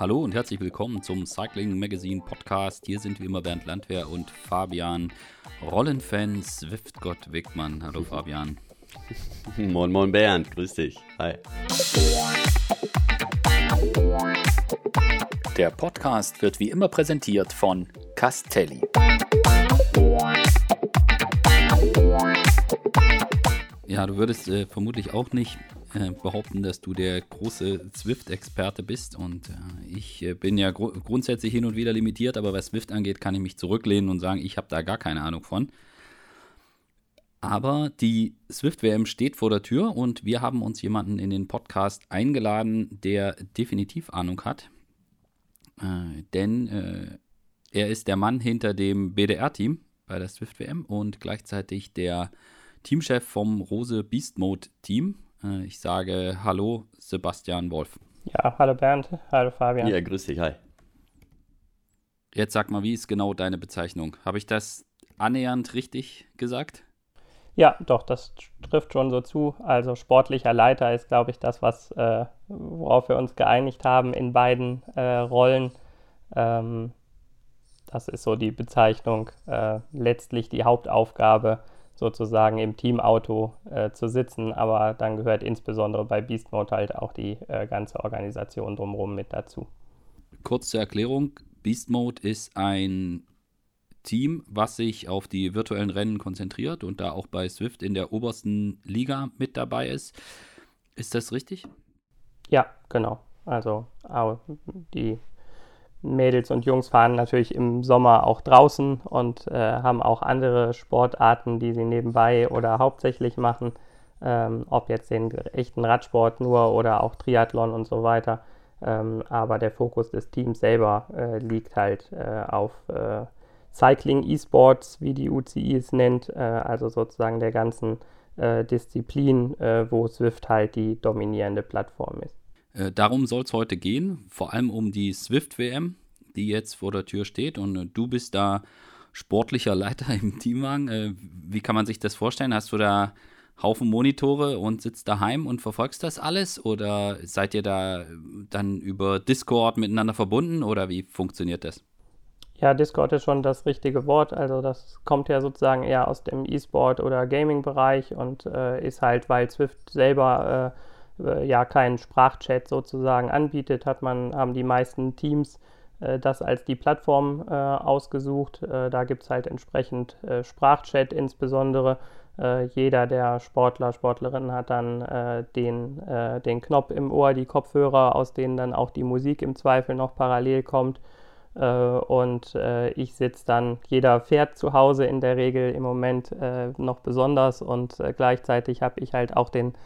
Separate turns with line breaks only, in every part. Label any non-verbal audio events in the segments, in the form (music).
Hallo und herzlich willkommen zum Cycling Magazine Podcast. Hier sind wie immer Bernd Landwehr und Fabian Rollenfan Swiftgott Wegmann. Hallo Fabian. (laughs)
Moin, moin Bernd, grüß dich. Hi.
Der Podcast wird wie immer präsentiert von Castelli. Ja, du würdest äh, vermutlich auch nicht äh, behaupten, dass du der große Swift-Experte bist. Und äh, ich äh, bin ja gru grundsätzlich hin und wieder limitiert, aber was Swift angeht, kann ich mich zurücklehnen und sagen, ich habe da gar keine Ahnung von. Aber die Swift-WM steht vor der Tür und wir haben uns jemanden in den Podcast eingeladen, der definitiv Ahnung hat. Äh, denn äh, er ist der Mann hinter dem BDR-Team bei der Swift-WM und gleichzeitig der Teamchef vom Rose Beast Mode Team. Äh, ich sage Hallo, Sebastian Wolf.
Ja, hallo Bernd, hallo Fabian.
Ja, grüß dich, hi.
Jetzt sag mal, wie ist genau deine Bezeichnung? Habe ich das annähernd richtig gesagt?
Ja, doch, das trifft schon so zu. Also sportlicher Leiter ist, glaube ich, das, was, äh, worauf wir uns geeinigt haben in beiden äh, Rollen. Ähm, das ist so die Bezeichnung. Äh, letztlich die Hauptaufgabe, sozusagen im Teamauto äh, zu sitzen, aber dann gehört insbesondere bei Beast Mode halt auch die äh, ganze Organisation drumherum mit dazu.
Kurz zur Erklärung: Beast Mode ist ein Team, was sich auf die virtuellen Rennen konzentriert und da auch bei Swift in der obersten Liga mit dabei ist. Ist das richtig?
Ja, genau. Also die Mädels und Jungs fahren natürlich im Sommer auch draußen und äh, haben auch andere Sportarten, die sie nebenbei oder hauptsächlich machen. Ähm, ob jetzt den echten Radsport nur oder auch Triathlon und so weiter. Ähm, aber der Fokus des Teams selber äh, liegt halt äh, auf äh, Cycling E-Sports, wie die UCI es nennt, äh, also sozusagen der ganzen äh, Disziplin, wo Swift halt die dominierende Plattform ist.
Äh, darum soll es heute gehen, vor allem um die Swift-WM, die jetzt vor der Tür steht. Und äh, du bist da sportlicher (laughs) Leiter im Teamwagen. Äh, wie kann man sich das vorstellen? Hast du da Haufen Monitore und sitzt daheim und verfolgst das alles? Oder seid ihr da dann über Discord miteinander verbunden? Oder wie funktioniert das?
Ja, Discord ist schon das richtige Wort. Also das kommt ja sozusagen eher aus dem E-Sport oder Gaming-Bereich und äh, ist halt, weil Swift selber äh, äh, ja keinen Sprachchat sozusagen anbietet, hat man, haben die meisten Teams äh, das als die Plattform äh, ausgesucht. Äh, da gibt es halt entsprechend äh, Sprachchat insbesondere. Äh, jeder der Sportler, Sportlerinnen hat dann den, den Knopf im Ohr, die Kopfhörer, aus denen dann auch die Musik im Zweifel noch parallel kommt. und ich sitze dann, jeder fährt zu Hause in der Regel im Moment noch besonders und gleichzeitig habe ich halt auch den äh,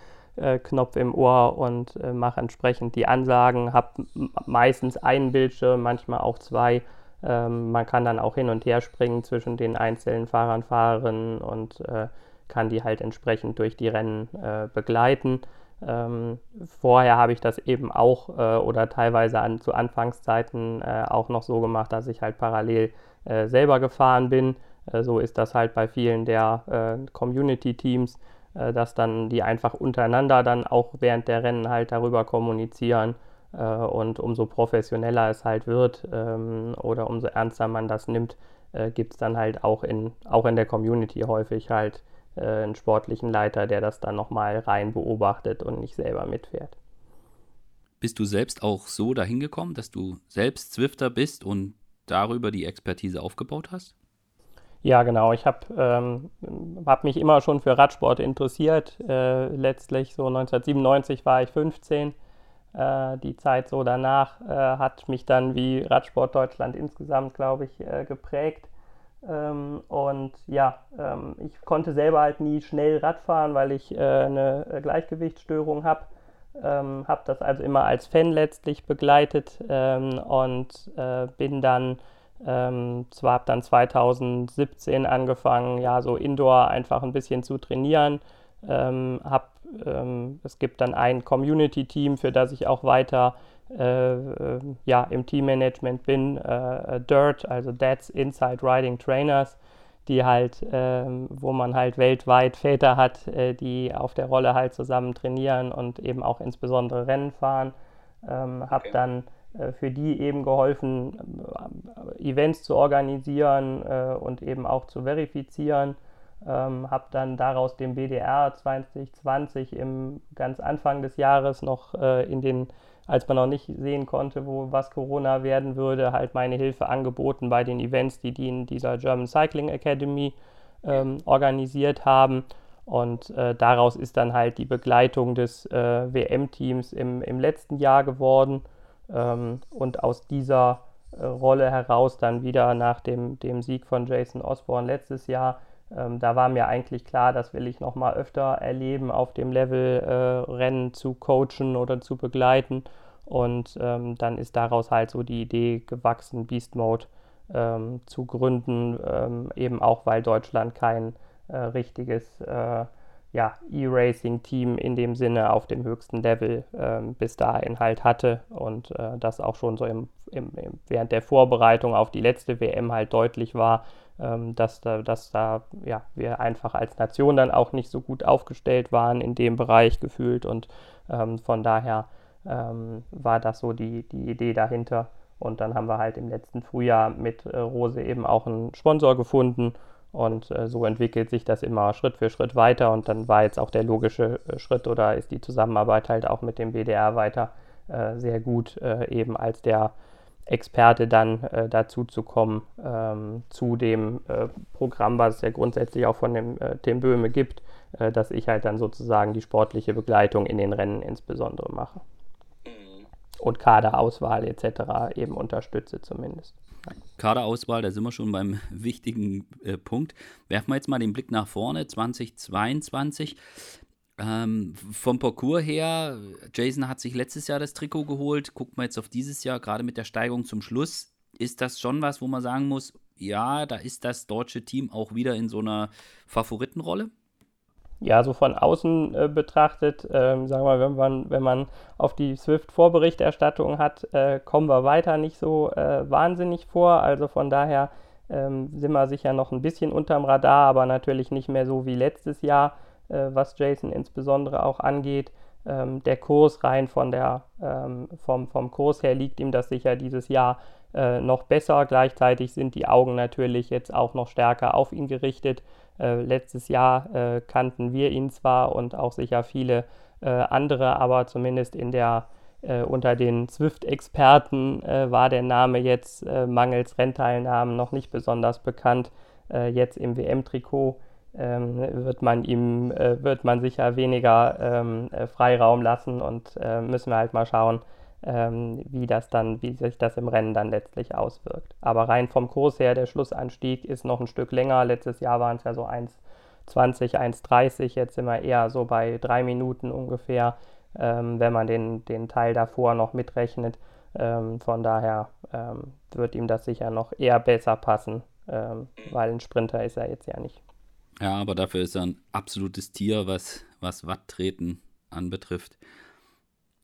Knopf im Ohr und äh, mache entsprechend die Ansagen, habe meistens einen Bildschirm, manchmal auch zwei. Ähm, man kann dann auch hin und her springen zwischen den einzelnen Fahrern, Fahrerinnen und äh, kann die halt entsprechend durch die Rennen äh, begleiten. Ähm, vorher habe ich das eben auch äh, oder teilweise an, zu Anfangszeiten äh, auch noch so gemacht, dass ich halt parallel selber gefahren bin. so ist das halt bei vielen der Community-Teams äh, dass dann die einfach untereinander dann auch während der Rennen halt darüber kommunizieren äh, und umso professioneller es halt wird ähm, oder umso ernster man das nimmt, äh, gibt es dann halt auch in, auch in der Community häufig halt äh, einen sportlichen Leiter, der das dann nochmal rein beobachtet und nicht selber mitfährt.
Bist du selbst auch so dahin gekommen, dass du selbst Zwifter bist und darüber die Expertise aufgebaut hast?
Ja, genau. Ich habe ähm, hab mich immer schon für Radsport interessiert. Äh, letztlich so 1997 war ich 15. Äh, die Zeit so danach äh, hat mich dann wie Radsport Deutschland insgesamt, glaube ich, äh, geprägt. Ähm, und ja, ähm, ich konnte selber halt nie schnell Radfahren, weil ich äh, eine Gleichgewichtsstörung habe. Ähm, habe das also immer als Fan letztlich begleitet ähm, und äh, bin dann ähm, zwar habe dann 2017 angefangen, ja, so Indoor einfach ein bisschen zu trainieren. Ähm, hab, ähm, es gibt dann ein Community-Team, für das ich auch weiter äh, äh, ja, im Teammanagement bin, äh, Dirt, also Dad's Inside Riding Trainers, die halt, ähm, wo man halt weltweit Väter hat, äh, die auf der Rolle halt zusammen trainieren und eben auch insbesondere Rennen fahren. ähm, habe okay. dann äh, für die eben geholfen, äh, Events zu organisieren äh, und eben auch zu verifizieren. Ähm, habe dann daraus den BDR 2020 im ganz Anfang des Jahres noch äh, in den, als man noch nicht sehen konnte, wo was Corona werden würde, halt meine Hilfe angeboten bei den Events, die die in dieser German Cycling Academy ähm, organisiert haben. Und äh, daraus ist dann halt die Begleitung des äh, WM-Teams im, im letzten Jahr geworden. Ähm, und aus dieser äh, Rolle heraus dann wieder nach dem, dem Sieg von Jason Osborne letztes Jahr. Ähm, da war mir eigentlich klar, das will ich noch mal öfter erleben, auf dem Level äh, Rennen zu coachen oder zu begleiten. Und ähm, dann ist daraus halt so die Idee gewachsen, Beast Mode ähm, zu gründen, ähm, eben auch weil Deutschland kein äh, richtiges äh, ja, E-Racing-Team in dem Sinne auf dem höchsten Level ähm, bis dahin halt hatte und äh, das auch schon so im, im, im, während der Vorbereitung auf die letzte WM halt deutlich war, ähm, dass da, dass da ja, wir einfach als Nation dann auch nicht so gut aufgestellt waren in dem Bereich gefühlt und ähm, von daher ähm, war das so die, die Idee dahinter. Und dann haben wir halt im letzten Frühjahr mit äh, Rose eben auch einen Sponsor gefunden und äh, so entwickelt sich das immer Schritt für Schritt weiter. Und dann war jetzt auch der logische äh, Schritt oder ist die Zusammenarbeit halt auch mit dem BDR weiter äh, sehr gut, äh, eben als der Experte dann dazu zu kommen ähm, zu dem Programm, was es ja grundsätzlich auch von dem Tim Böhme gibt, dass ich halt dann sozusagen die sportliche Begleitung in den Rennen insbesondere mache. Mhm. Und Kaderauswahl etc. eben unterstütze zumindest.
Kaderauswahl, da sind wir schon beim (laughs) wichtigen äh, Punkt. Werfen wir jetzt mal den Blick nach vorne, 2022. Ähm, vom Parcours her, Jason hat sich letztes Jahr das Trikot geholt. Guckt man jetzt auf dieses Jahr, gerade mit der Steigung zum Schluss, ist das schon was, wo man sagen muss, ja, da ist das deutsche Team auch wieder in so einer Favoritenrolle?
Ja, so von außen äh, betrachtet, äh, sagen wir wenn man, wenn man auf die Swift-Vorberichterstattung hat, äh, kommen wir weiter nicht so äh, wahnsinnig vor. Also von daher ähm, sind wir sicher noch ein bisschen unterm Radar, aber natürlich nicht mehr so wie letztes Jahr, äh, was Jason insbesondere auch angeht. Ähm, der Kurs rein von der, ähm, vom, vom Kurs her liegt ihm das sicher dieses Jahr äh, noch besser. Gleichzeitig sind die Augen natürlich jetzt auch noch stärker auf ihn gerichtet. Äh, letztes Jahr äh, kannten wir ihn zwar und auch sicher viele äh, andere, aber zumindest in der äh, unter den Swift-Experten äh, war der Name jetzt mangels Rennteilnahmen noch nicht besonders bekannt. jetzt im WM-Trikot ähm, wird man ihm wird man sicher weniger ähm, Freiraum lassen und müssen wir halt mal schauen, ähm, wie das dann, wie sich das im Rennen dann letztlich auswirkt. Aber rein vom Kurs her, der Schlussanstieg ist noch ein Stück länger. Letztes Jahr waren es ja so 1,20, 1,30. Jetzt sind wir eher so bei drei Minuten ungefähr, ähm, wenn man den, den Teil davor noch mitrechnet. Ähm, von daher ähm, wird ihm das sicher noch eher besser passen, ähm, weil ein Sprinter ist er jetzt ja nicht.
Ja, aber dafür ist er ein absolutes Tier, was, was Watttreten anbetrifft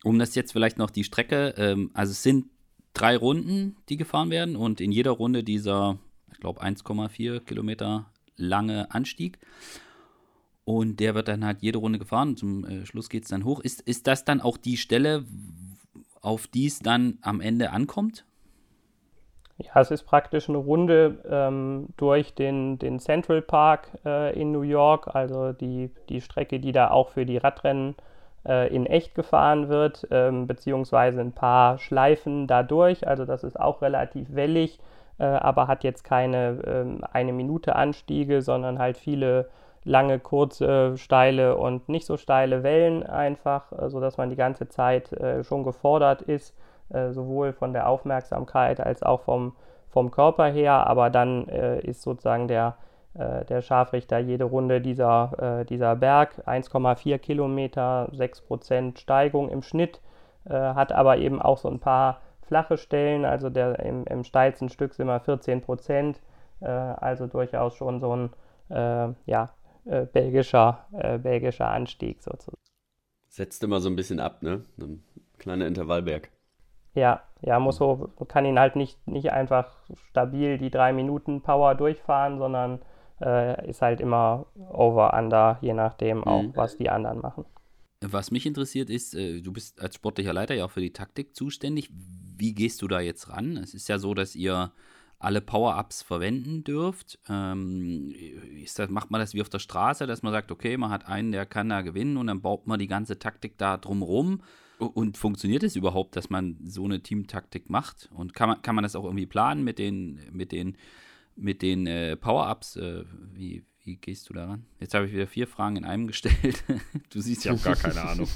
um das jetzt vielleicht noch die Strecke, ähm, also es sind drei Runden, die gefahren werden und in jeder Runde dieser, ich glaube, 1,4 Kilometer lange Anstieg. Und der wird dann halt jede Runde gefahren. Zum äh, Schluss geht es dann hoch. Ist, ist das dann auch die Stelle, auf die es dann am Ende ankommt?
Ja, es ist praktisch eine Runde ähm, durch den, den Central Park äh, in New York, also die, die Strecke, die da auch für die Radrennen äh, in echt gefahren wird, ähm, beziehungsweise ein paar Schleifen dadurch. Also das ist auch relativ wellig, äh, aber hat jetzt keine ähm, eine Minute Anstiege, sondern halt viele lange, kurze, steile und nicht so steile Wellen einfach, äh, sodass man die ganze Zeit äh, schon gefordert ist, äh, sowohl von der Aufmerksamkeit als auch vom, vom Körper her. Aber dann äh, ist sozusagen der der Scharfrichter jede Runde dieser, äh, dieser Berg, 1,4 Kilometer, 6% Steigung im Schnitt, äh, hat aber eben auch so ein paar flache Stellen, also der, im, im steilsten Stück sind wir 14 Prozent, äh, also durchaus schon so ein äh, ja, äh, belgischer, belgischer Anstieg sozusagen.
Setzt immer so ein bisschen ab, ne? Ein kleiner Intervallberg.
Ja, ja, muss so, kann ihn halt nicht, nicht einfach stabil die drei Minuten Power durchfahren, sondern äh, ist halt immer over, under, je nachdem auch, mhm. was die anderen machen.
Was mich interessiert ist, äh, du bist als sportlicher Leiter ja auch für die Taktik zuständig. Wie gehst du da jetzt ran? Es ist ja so, dass ihr alle Power-Ups verwenden dürft. Ähm, das, macht man das wie auf der Straße, dass man sagt, okay, man hat einen, der kann da gewinnen und dann baut man die ganze Taktik da drumrum. Und funktioniert es überhaupt, dass man so eine Teamtaktik macht? Und kann man, kann man das auch irgendwie planen mit den, mit den, mit den äh, Power-Ups? Äh, wie, wie gehst du daran? Jetzt habe ich wieder vier Fragen in einem gestellt. (laughs) du siehst, ich habe gar keine Ahnung.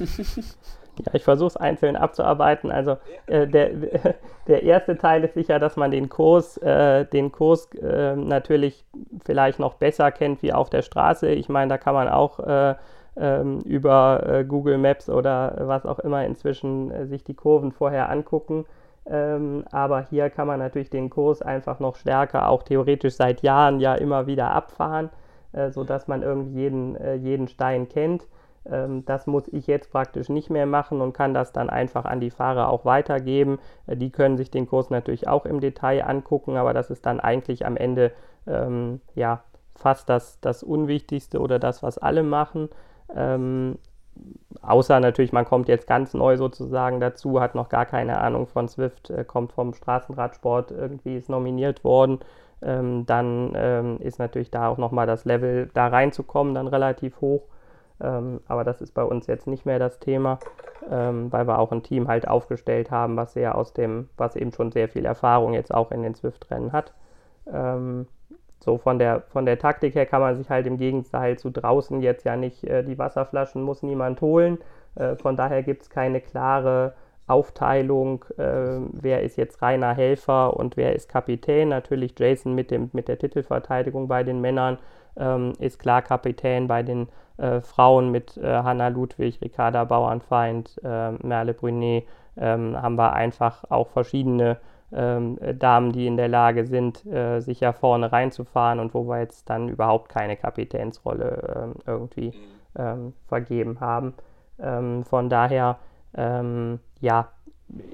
Ja, ich versuche es einzeln abzuarbeiten. Also äh, der, (laughs) der erste Teil ist sicher, dass man den Kurs, äh, den Kurs äh, natürlich vielleicht noch besser kennt wie auf der Straße. Ich meine, da kann man auch äh, ähm, über äh, Google Maps oder was auch immer inzwischen äh, sich die Kurven vorher angucken. Ähm, aber hier kann man natürlich den Kurs einfach noch stärker, auch theoretisch seit Jahren ja immer wieder abfahren, sodass man irgendwie jeden, jeden Stein kennt. Ähm, das muss ich jetzt praktisch nicht mehr machen und kann das dann einfach an die Fahrer auch weitergeben. Äh, die können sich den Kurs natürlich auch im Detail angucken, aber das ist dann eigentlich am Ende ähm, ja fast das, das Unwichtigste oder das, was alle machen. Ähm, außer natürlich, man kommt jetzt ganz neu sozusagen dazu, hat noch gar keine Ahnung von Swift, äh, kommt vom Straßenradsport, irgendwie ist nominiert worden. Ähm, dann ähm, ist natürlich da auch nochmal das Level, da reinzukommen, dann relativ hoch. Ähm, aber das ist bei uns jetzt nicht mehr das Thema, ähm, weil wir auch ein Team halt aufgestellt haben, was sehr aus dem, was eben schon sehr viel Erfahrung jetzt auch in den Swift-Rennen hat. So von der, von der Taktik her kann man sich halt im Gegenteil zu draußen jetzt ja nicht, äh, die Wasserflaschen muss niemand holen. Äh, von daher gibt es keine klare Aufteilung, äh, wer ist jetzt reiner Helfer und wer ist Kapitän. Natürlich Jason mit, dem, mit der Titelverteidigung bei den Männern ähm, ist klar Kapitän bei den äh, Frauen mit äh, Hanna Ludwig, Ricarda Bauernfeind, äh, Merle Brunet ähm, haben wir einfach auch verschiedene ähm, Damen, die in der Lage sind, äh, sich ja vorne reinzufahren und wo wir jetzt dann überhaupt keine Kapitänsrolle ähm, irgendwie ähm, vergeben haben. Ähm, von daher, ähm, ja,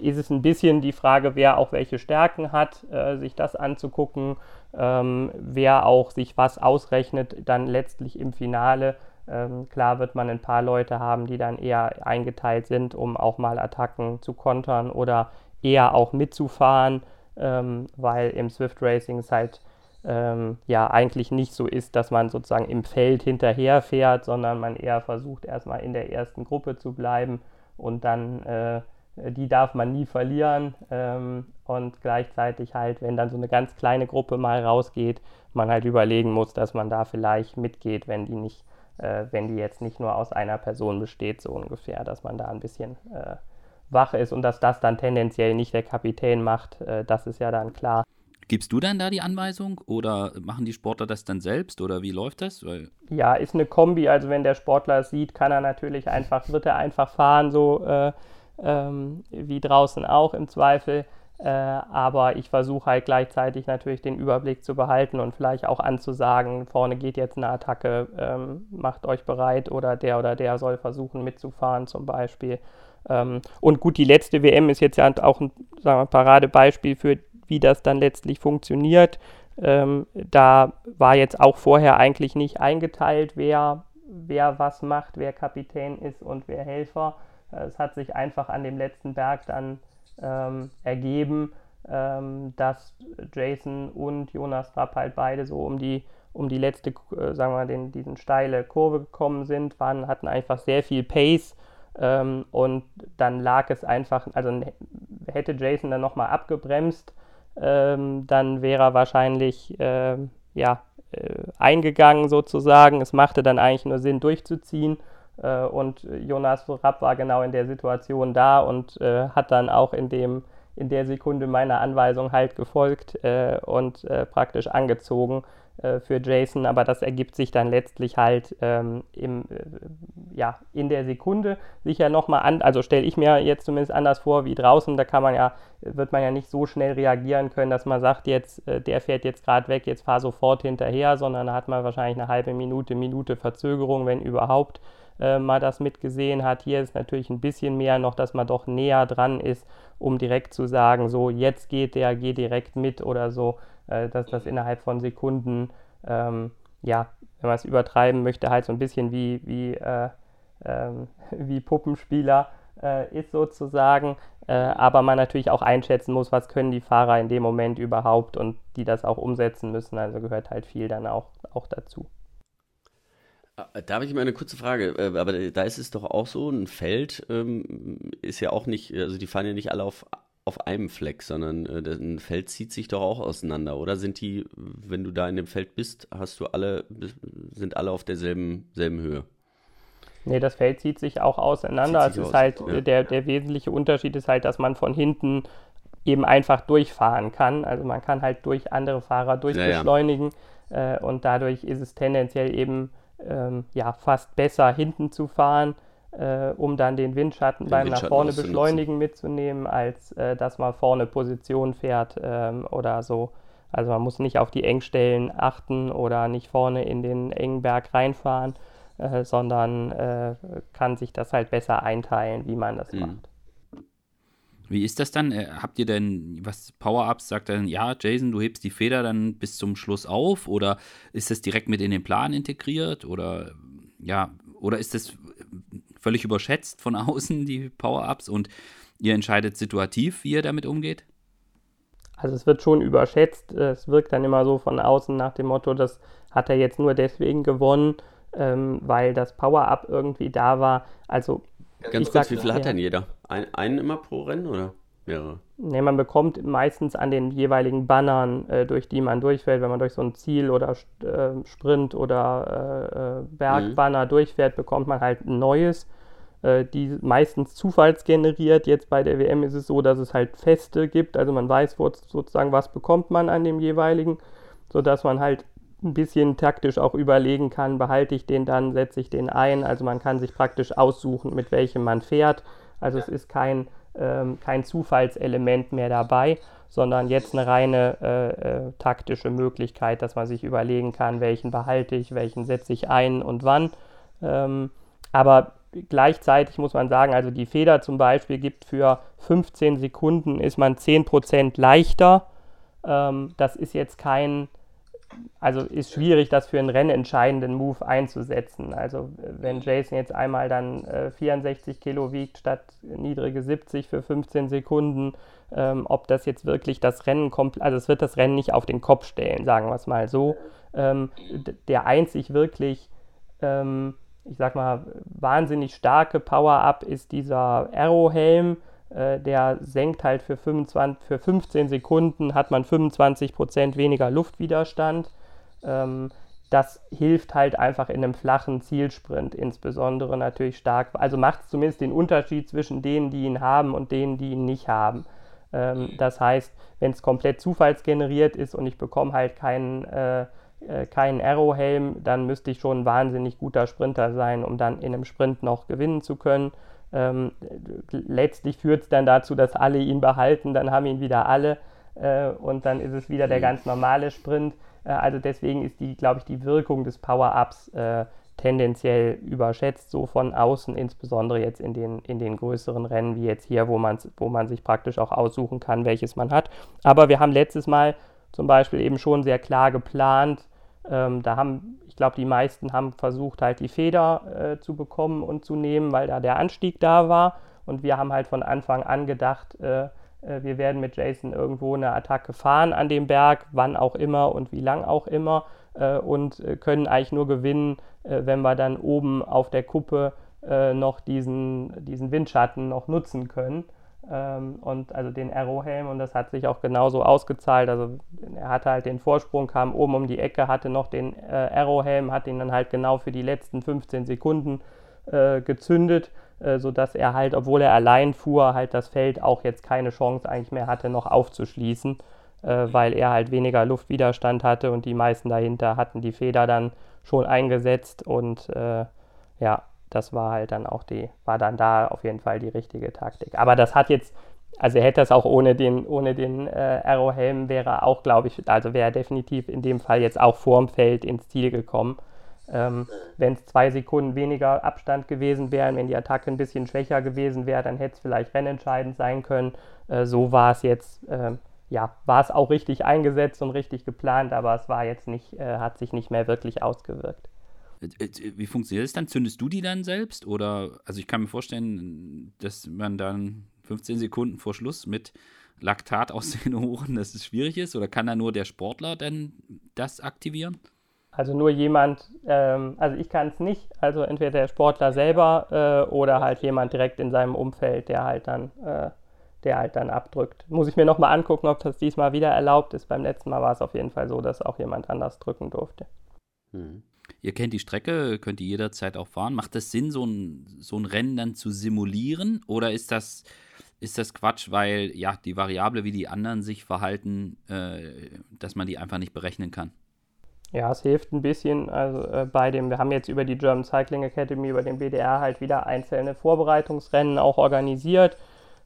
ist es ein bisschen die Frage, wer auch welche Stärken hat, äh, sich das anzugucken, ähm, wer auch sich was ausrechnet, dann letztlich im Finale ähm, klar wird man ein paar Leute haben, die dann eher eingeteilt sind, um auch mal Attacken zu kontern oder eher auch mitzufahren, ähm, weil im Swift Racing es halt ähm, ja eigentlich nicht so ist, dass man sozusagen im Feld hinterher fährt, sondern man eher versucht, erstmal in der ersten Gruppe zu bleiben und dann äh, die darf man nie verlieren ähm, und gleichzeitig halt, wenn dann so eine ganz kleine Gruppe mal rausgeht, man halt überlegen muss, dass man da vielleicht mitgeht, wenn die nicht äh, wenn die jetzt nicht nur aus einer Person besteht, so ungefähr, dass man da ein bisschen äh, wach ist und dass das dann tendenziell nicht der Kapitän macht, äh, das ist ja dann klar.
Gibst du dann da die Anweisung oder machen die Sportler das dann selbst oder wie läuft das? Weil
ja, ist eine Kombi. Also wenn der Sportler es sieht, kann er natürlich einfach, wird er einfach fahren, so äh, ähm, wie draußen auch im Zweifel. Äh, aber ich versuche halt gleichzeitig natürlich den Überblick zu behalten und vielleicht auch anzusagen, vorne geht jetzt eine Attacke, ähm, macht euch bereit oder der oder der soll versuchen mitzufahren zum Beispiel. Ähm, und gut, die letzte WM ist jetzt ja auch ein wir, Paradebeispiel für, wie das dann letztlich funktioniert. Ähm, da war jetzt auch vorher eigentlich nicht eingeteilt, wer, wer was macht, wer Kapitän ist und wer Helfer. Äh, es hat sich einfach an dem letzten Berg dann ähm, ergeben, ähm, dass Jason und Jonas Rapp halt beide so um die, um die letzte, äh, sagen wir mal, den, diesen steile Kurve gekommen sind, waren, hatten einfach sehr viel Pace ähm, und dann lag es einfach, also hätte Jason dann nochmal abgebremst, ähm, dann wäre er wahrscheinlich, äh, ja, äh, eingegangen sozusagen. Es machte dann eigentlich nur Sinn durchzuziehen äh, und Jonas Rapp war genau in der Situation da und äh, hat dann auch in, dem, in der Sekunde meiner Anweisung halt gefolgt äh, und äh, praktisch angezogen äh, für Jason. Aber das ergibt sich dann letztlich halt ähm, im, äh, ja, in der Sekunde sicher nochmal an. Also stelle ich mir jetzt zumindest anders vor wie draußen. Da kann man ja, wird man ja nicht so schnell reagieren können, dass man sagt, jetzt, der fährt jetzt gerade weg, jetzt fahr sofort hinterher, sondern da hat man wahrscheinlich eine halbe Minute, Minute Verzögerung, wenn überhaupt äh, mal das mitgesehen hat. Hier ist natürlich ein bisschen mehr noch, dass man doch näher dran ist, um direkt zu sagen, so jetzt geht der, geh direkt mit oder so, äh, dass das innerhalb von Sekunden, ähm, ja, wenn man es übertreiben möchte, halt so ein bisschen wie, wie äh, ähm, (laughs) wie Puppenspieler äh, ist sozusagen, äh, aber man natürlich auch einschätzen muss, was können die Fahrer in dem Moment überhaupt und die das auch umsetzen müssen. Also gehört halt viel dann auch, auch dazu.
Äh, da habe ich mal eine kurze Frage, äh, aber da ist es doch auch so, ein Feld ähm, ist ja auch nicht, also die fahren ja nicht alle auf, auf einem Fleck, sondern äh, ein Feld zieht sich doch auch auseinander, oder? Sind die, wenn du da in dem Feld bist, hast du alle, sind alle auf derselben selben Höhe?
Nee, das Feld zieht sich auch auseinander. Sich es ist aus, halt, ja. der, der wesentliche Unterschied ist halt, dass man von hinten eben einfach durchfahren kann. Also man kann halt durch andere Fahrer durchbeschleunigen ja, ja. äh, und dadurch ist es tendenziell eben ähm, ja, fast besser hinten zu fahren, äh, um dann den Windschatten den beim Windschatten nach vorne beschleunigen mitzunehmen, als äh, dass man vorne Position fährt ähm, oder so. Also man muss nicht auf die Engstellen achten oder nicht vorne in den engen Berg reinfahren, äh, sondern äh, kann sich das halt besser einteilen, wie man das mhm. macht.
Wie ist das dann? Äh, habt ihr denn, was Power-Ups sagt dann, ja, Jason, du hebst die Feder dann bis zum Schluss auf oder ist das direkt mit in den Plan integriert oder ja, oder ist das völlig überschätzt von (laughs) außen, die Power-Ups und ihr entscheidet situativ, wie ihr damit umgeht?
Also es wird schon überschätzt. Es wirkt dann immer so von außen nach dem Motto, das hat er jetzt nur deswegen gewonnen, ähm, weil das Power-Up irgendwie da war. Also
Ganz kurz, sag, wie viel hat denn jeder? Ein, einen immer pro Rennen oder mehrere?
Ne, man bekommt meistens an den jeweiligen Bannern, äh, durch die man durchfährt, wenn man durch so ein Ziel oder äh, Sprint oder äh, äh Bergbanner mhm. durchfährt, bekommt man halt ein neues. Äh, die meistens zufallsgeneriert. Jetzt bei der WM ist es so, dass es halt Feste gibt, also man weiß wo, sozusagen, was bekommt man an dem jeweiligen, sodass man halt ein bisschen taktisch auch überlegen kann, behalte ich den dann, setze ich den ein. Also man kann sich praktisch aussuchen, mit welchem man fährt. Also es ist kein, ähm, kein Zufallselement mehr dabei, sondern jetzt eine reine äh, äh, taktische Möglichkeit, dass man sich überlegen kann, welchen behalte ich, welchen setze ich ein und wann. Ähm, aber gleichzeitig muss man sagen, also die Feder zum Beispiel gibt für 15 Sekunden ist man 10% leichter. Ähm, das ist jetzt kein also ist schwierig, das für einen rennentscheidenden Move einzusetzen. Also wenn Jason jetzt einmal dann äh, 64 Kilo wiegt statt niedrige 70 für 15 Sekunden, ähm, ob das jetzt wirklich das Rennen kommt, also es wird das Rennen nicht auf den Kopf stellen, sagen wir es mal so. Ähm, der einzig wirklich, ähm, ich sag mal, wahnsinnig starke Power-Up ist dieser Arrow-Helm äh, der senkt halt für, 25, für 15 Sekunden, hat man 25% weniger Luftwiderstand. Ähm, das hilft halt einfach in einem flachen Zielsprint insbesondere natürlich stark. Also macht es zumindest den Unterschied zwischen denen, die ihn haben und denen, die ihn nicht haben. Ähm, das heißt, wenn es komplett zufallsgeneriert ist und ich bekomme halt keinen, äh, äh, keinen Arrow-Helm, dann müsste ich schon ein wahnsinnig guter Sprinter sein, um dann in einem Sprint noch gewinnen zu können. Ähm, letztlich führt es dann dazu, dass alle ihn behalten, dann haben ihn wieder alle äh, und dann ist es wieder der mhm. ganz normale Sprint. Äh, also deswegen ist die, glaube ich, die Wirkung des Power-Ups äh, tendenziell überschätzt, so von außen, insbesondere jetzt in den, in den größeren Rennen wie jetzt hier, wo, wo man sich praktisch auch aussuchen kann, welches man hat. Aber wir haben letztes Mal zum Beispiel eben schon sehr klar geplant, ähm, da haben, glaube, die meisten haben versucht, halt die Feder äh, zu bekommen und zu nehmen, weil da der Anstieg da war. Und wir haben halt von Anfang an gedacht, äh, äh, wir werden mit Jason irgendwo eine Attacke fahren an dem Berg, wann auch immer und wie lang auch immer. Äh, und äh, können eigentlich nur gewinnen, wenn wir dann oben auf der Kuppe noch diesen, diesen Windschatten noch nutzen können und also den Arrow-Helm und das hat sich auch genauso ausgezahlt. Also er hatte halt den Vorsprung, kam oben um die Ecke, hatte noch den äh, Arrow-Helm, hat ihn dann halt genau für die letzten 15 Sekunden äh, gezündet, äh, sodass er halt, obwohl er allein fuhr, halt das Feld auch jetzt keine Chance eigentlich mehr hatte, noch aufzuschließen, äh, weil er halt weniger Luftwiderstand hatte und die meisten dahinter hatten die Feder dann schon eingesetzt und äh, ja, das war halt dann auch die, war dann da auf jeden Fall die richtige Taktik. Aber das hat jetzt, also hätte das auch ohne den, ohne den äh, Arrow-Helm wäre auch, glaube ich, also wäre definitiv in dem Fall jetzt auch vorm Feld ins Ziel gekommen. Ähm, wenn es zwei Sekunden weniger Abstand gewesen wären, wenn die Attacke ein bisschen schwächer gewesen wäre, dann hätte es vielleicht rennentscheidend sein können. Äh, so war es jetzt, äh, ja, war es auch richtig eingesetzt und richtig geplant, aber es war jetzt nicht, äh, hat sich nicht mehr wirklich ausgewirkt.
Äh, äh, wie funktioniert das dann? Zündest du die dann selbst? Oder, also ich kann mir vorstellen, dass man dann 15 Sekunden vor Schluss mit Laktat aus den Ohren, dass es schwierig ist? Oder kann da nur der Sportler dann das aktivieren?
Also nur jemand, ähm, also ich kann es nicht, also entweder der Sportler selber äh, oder halt jemand direkt in seinem Umfeld, der halt dann, äh, der halt dann abdrückt. Muss ich mir nochmal angucken, ob das diesmal wieder erlaubt ist. Beim letzten Mal war es auf jeden Fall so, dass auch jemand anders drücken durfte.
Hm. Ihr kennt die Strecke, könnt ihr jederzeit auch fahren. Macht das Sinn, so ein, so ein Rennen dann zu simulieren? Oder ist das, ist das Quatsch, weil ja die Variable, wie die anderen sich verhalten, äh, dass man die einfach nicht berechnen kann?
Ja, es hilft ein bisschen. Also äh, bei dem, wir haben jetzt über die German Cycling Academy, über den BDR halt wieder einzelne Vorbereitungsrennen auch organisiert.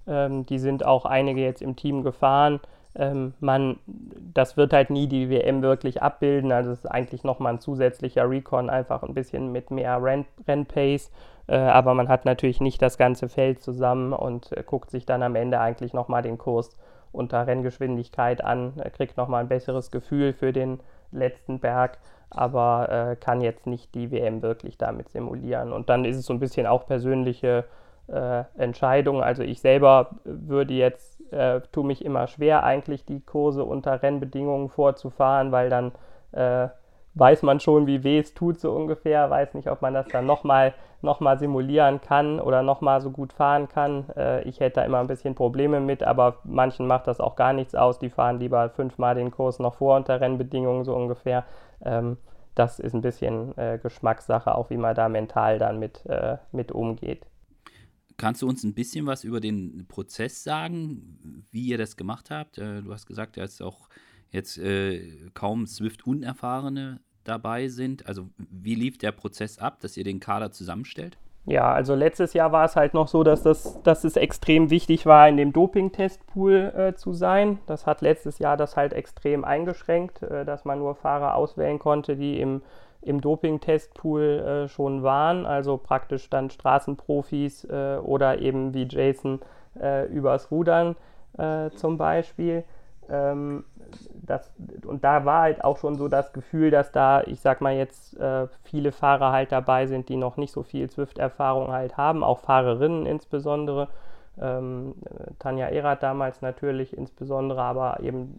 Ähm, die sind auch einige jetzt im Team gefahren. Ähm, man, das wird halt nie die WM wirklich abbilden. Also es ist eigentlich nochmal ein zusätzlicher Recon, einfach ein bisschen mit mehr Renn Rennpace. Äh, aber man hat natürlich nicht das ganze Feld zusammen und äh, guckt sich dann am Ende eigentlich nochmal den Kurs unter Renngeschwindigkeit an, kriegt nochmal ein besseres Gefühl für den letzten Berg, aber äh, kann jetzt nicht die WM wirklich damit simulieren. Und dann ist es so ein bisschen auch persönliche äh, Entscheidung. Also ich selber würde jetzt, äh, tue mich immer schwer, eigentlich die Kurse unter Rennbedingungen vorzufahren, weil dann äh, weiß man schon, wie weh es tut, so ungefähr. Weiß nicht, ob man das dann nochmal noch mal simulieren kann oder nochmal so gut fahren kann. Äh, ich hätte da immer ein bisschen Probleme mit, aber manchen macht das auch gar nichts aus. Die fahren lieber fünfmal den Kurs noch vor unter Rennbedingungen, so ungefähr. Ähm, das ist ein bisschen äh, Geschmackssache, auch wie man da mental dann mit, äh, mit umgeht.
Kannst du uns ein bisschen was über den Prozess sagen, wie ihr das gemacht habt? Äh, du hast gesagt, ist auch jetzt äh, kaum Swift-Unerfahrene dabei sind. Also wie lief der Prozess ab, dass ihr den Kader zusammenstellt?
Ja, also letztes Jahr war es halt noch so, dass, das, dass es extrem wichtig war, in dem Doping-Testpool äh, zu sein. Das hat letztes Jahr das halt extrem eingeschränkt, äh, dass man nur Fahrer auswählen konnte, die im, im Doping-Testpool äh, schon waren. Also praktisch dann Straßenprofis äh, oder eben wie Jason äh, übers Rudern äh, zum Beispiel. Ähm, das, und da war halt auch schon so das Gefühl, dass da, ich sag mal jetzt, äh, viele Fahrer halt dabei sind, die noch nicht so viel Zwift-Erfahrung halt haben, auch Fahrerinnen insbesondere. Ähm, Tanja Erath damals natürlich insbesondere, aber eben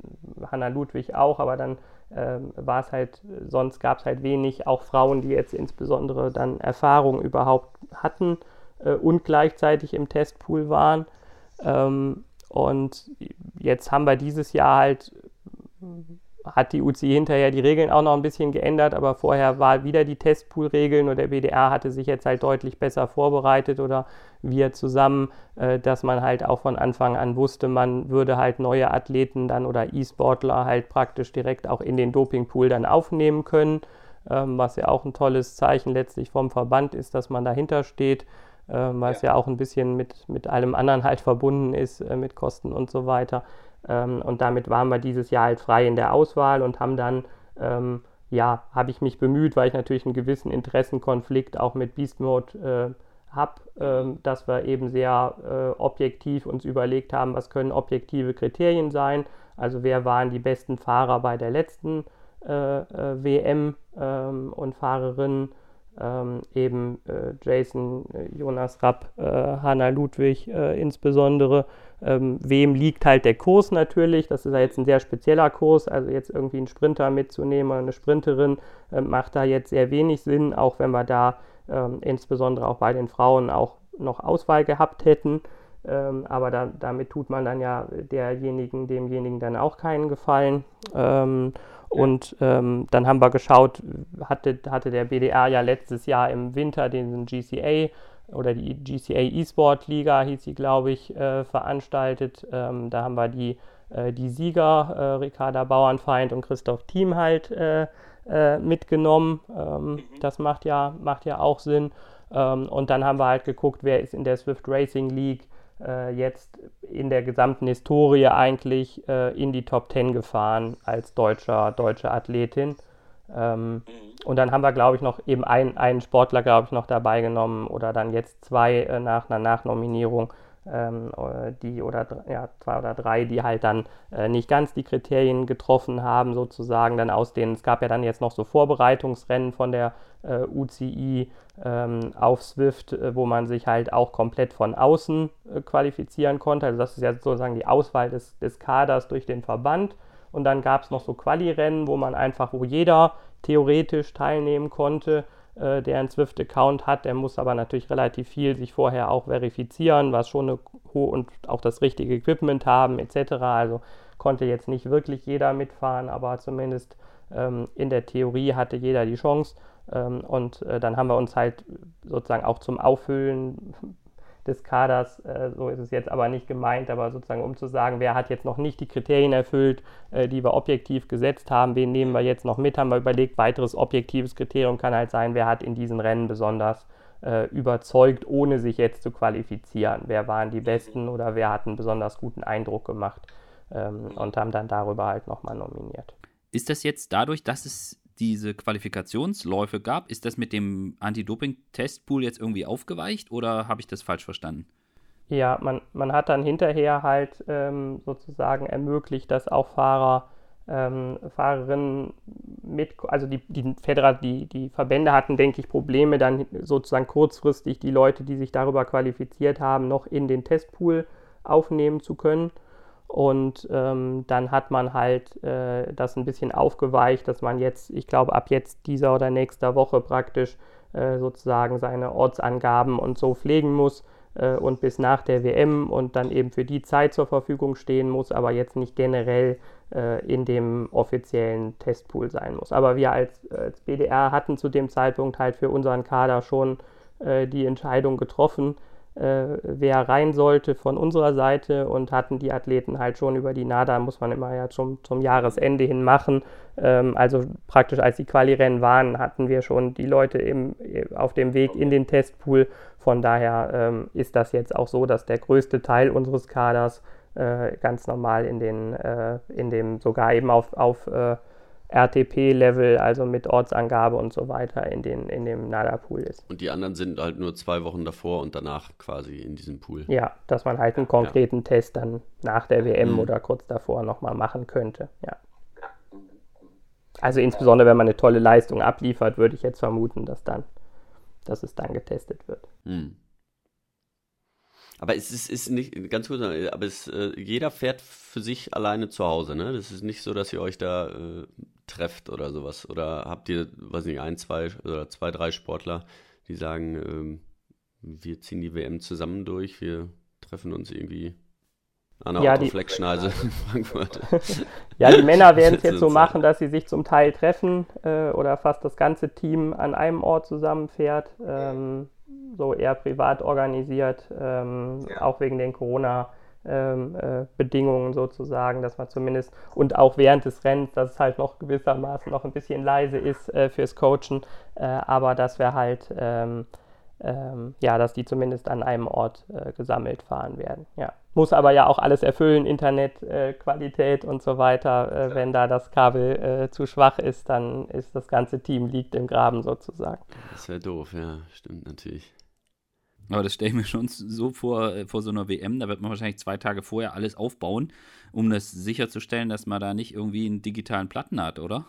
Hanna Ludwig auch, aber dann ähm, war es halt, sonst gab es halt wenig, auch Frauen, die jetzt insbesondere dann Erfahrung überhaupt hatten äh, und gleichzeitig im Testpool waren. Ähm, und jetzt haben wir dieses Jahr halt, hat die UCI hinterher die Regeln auch noch ein bisschen geändert, aber vorher war wieder die Testpool-Regeln und der BDR hatte sich jetzt halt deutlich besser vorbereitet oder wir zusammen, äh, dass man halt auch von Anfang an wusste, man würde halt neue Athleten dann oder E-Sportler halt praktisch direkt auch in den Dopingpool dann aufnehmen können, ähm, was ja auch ein tolles Zeichen letztlich vom Verband ist, dass man dahinter steht äh, weil es ja. ja. auch ein bisschen mit, mit allem anderen halt verbunden ist, äh, mit Kosten und so weiter. Ähm, und damit waren wir dieses Jahr halt frei in der Auswahl und haben dann, ähm, ja, habe ich mich bemüht, weil ich natürlich einen gewissen Interessenkonflikt auch mit Beast Mode äh, habe, ähm, dass wir eben sehr äh, objektiv uns überlegt haben, was können objektive Kriterien sein. Also wer waren die besten Fahrer bei der letzten äh, äh, WM ähm, und Fahrerinnen ähm, eben äh, Jason, äh, Jonas Rapp, äh, Hanna Ludwig äh, insbesondere. Ähm, wem liegt halt der Kurs natürlich? Das ist ja jetzt ein sehr spezieller Kurs, also jetzt irgendwie einen Sprinter mitzunehmen oder eine Sprinterin äh, macht da jetzt sehr wenig Sinn, auch wenn wir da ähm, insbesondere auch bei den Frauen auch noch Auswahl gehabt hätten. Ähm, aber da, damit tut man dann ja derjenigen, demjenigen dann auch keinen Gefallen. Ähm, und ähm, dann haben wir geschaut, hatte, hatte der BDR ja letztes Jahr im Winter den GCA oder die GCA E-Sport Liga, hieß sie, glaube ich, äh, veranstaltet. Ähm, da haben wir die, äh, die Sieger, äh, Ricarda Bauernfeind und Christoph Thiem halt äh, äh, mitgenommen. Ähm, mhm. Das macht ja, macht ja auch Sinn. Ähm, und dann haben wir halt geguckt, wer ist in der Swift Racing League äh, jetzt in der gesamten Historie eigentlich in die Top 10 gefahren als deutscher, deutsche Athletin. Ähm, mhm. Und dann haben wir, glaube ich, noch eben ein, einen Sportler, glaube ich, noch dabei genommen oder dann jetzt zwei äh, nach einer Nachnominierung. ähm, äh, die oder ja, zwei oder drei, die halt dann äh, nicht ganz die Kriterien getroffen haben, sozusagen dann aus denen, es gab ja dann jetzt noch so Vorbereitungsrennen von der äh, UCI ähm, auf Swift, äh, wo man sich halt auch komplett von außen äh, qualifizieren konnte. Also das ist ja sozusagen die Auswahl des, des Kaders durch den Verband. Und dann gab es noch so Quali-Rennen, wo man einfach, wo jeder theoretisch teilnehmen konnte äh, der einen Swift-Account hat, der muss aber natürlich relativ viel sich vorher auch verifizieren, was schon eine hohe und auch das richtige Equipment haben etc. Also konnte jetzt nicht wirklich jeder mitfahren, aber zumindest ähm, in der Theorie hatte jeder die Chance. Ähm, und äh, dann haben wir uns halt sozusagen auch zum Auffüllen des Kaders, äh, so ist es jetzt aber nicht gemeint, aber sozusagen um zu sagen, wer hat jetzt noch nicht die Kriterien erfüllt, äh, die wir objektiv gesetzt haben, wen nehmen wir jetzt noch mit, haben wir überlegt, weiteres objektives Kriterium kann halt sein, wer hat in diesen Rennen besonders äh, überzeugt, ohne sich jetzt zu qualifizieren, wer waren die Besten oder wer hat einen besonders guten Eindruck gemacht ähm, und haben dann darüber halt nochmal nominiert.
Ist das jetzt dadurch, dass es diese Qualifikationsläufe gab, ist das mit dem Anti-Doping-Testpool jetzt irgendwie aufgeweicht oder habe ich das falsch verstanden?
Ja, man, man hat dann hinterher halt ähm, sozusagen ermöglicht, dass auch Fahrer, ähm, Fahrerinnen mit, also die, die, Federal, die, die Verbände hatten, denke ich, Probleme, dann sozusagen kurzfristig die Leute, die sich darüber qualifiziert haben, noch in den Testpool aufnehmen zu können. Und ähm, dann hat man halt äh, das ein bisschen aufgeweicht, dass man jetzt, ich glaube, ab jetzt dieser oder nächster Woche praktisch äh, sozusagen seine Ortsangaben und so pflegen muss äh, und bis nach der WM und dann eben für die Zeit zur Verfügung stehen muss, aber jetzt nicht generell äh, in dem offiziellen Testpool sein muss. Aber wir als, als BDR hatten zu dem Zeitpunkt halt für unseren Kader schon äh, die Entscheidung getroffen, äh, wer rein sollte von unserer Seite und hatten die Athleten halt schon über die NADA, muss man immer ja zum, zum Jahresende hin machen. Ähm, also praktisch als die Quali-Rennen waren, hatten wir schon die Leute im, auf dem Weg in den Testpool. Von daher ähm, ist das jetzt auch so, dass der größte Teil unseres Kaders äh, ganz normal in den, äh, in dem sogar eben auf, auf äh, RTP-Level, also mit Ortsangabe und so weiter, in, den, in dem NADA-Pool ist.
Und die anderen sind halt nur zwei Wochen davor und danach quasi in diesem Pool.
Ja, dass man halt einen konkreten ja. Test dann nach der WM mhm. oder kurz davor nochmal machen könnte. Ja. Also insbesondere, wenn man eine tolle Leistung abliefert, würde ich jetzt vermuten, dass dann, dass es dann getestet wird. Mhm.
Aber es ist, ist nicht, ganz kurz, aber es, äh, jeder fährt für sich alleine zu Hause, ne? Das ist nicht so, dass ihr euch da äh, trefft oder sowas. Oder habt ihr, weiß nicht, ein, zwei oder zwei, drei Sportler, die sagen, ähm, wir ziehen die WM zusammen durch, wir treffen uns irgendwie an der
ja, Autoflex-Schneise (laughs) in Frankfurt. (laughs) ja, die Männer (laughs) werden es jetzt so machen, dass sie sich zum Teil treffen äh, oder fast das ganze Team an einem Ort zusammenfährt. Ähm, so eher privat organisiert, ähm, ja. auch wegen den Corona- ähm, äh, Bedingungen sozusagen, dass man zumindest und auch während des Rennens, dass es halt noch gewissermaßen noch ein bisschen leise ist äh, fürs Coachen, äh, aber dass wir halt ähm, ähm, ja, dass die zumindest an einem Ort äh, gesammelt fahren werden. Ja. Muss aber ja auch alles erfüllen, Internetqualität äh, und so weiter. Äh, wenn da das Kabel zu schwach ist, dann ist das ganze Team liegt im Graben sozusagen.
Das wäre doof, ja, stimmt natürlich.
Aber das stelle ich mir schon so vor, äh, vor so einer WM, da wird man wahrscheinlich zwei Tage vorher alles aufbauen, um das sicherzustellen, dass man da nicht irgendwie einen digitalen Platten hat, oder?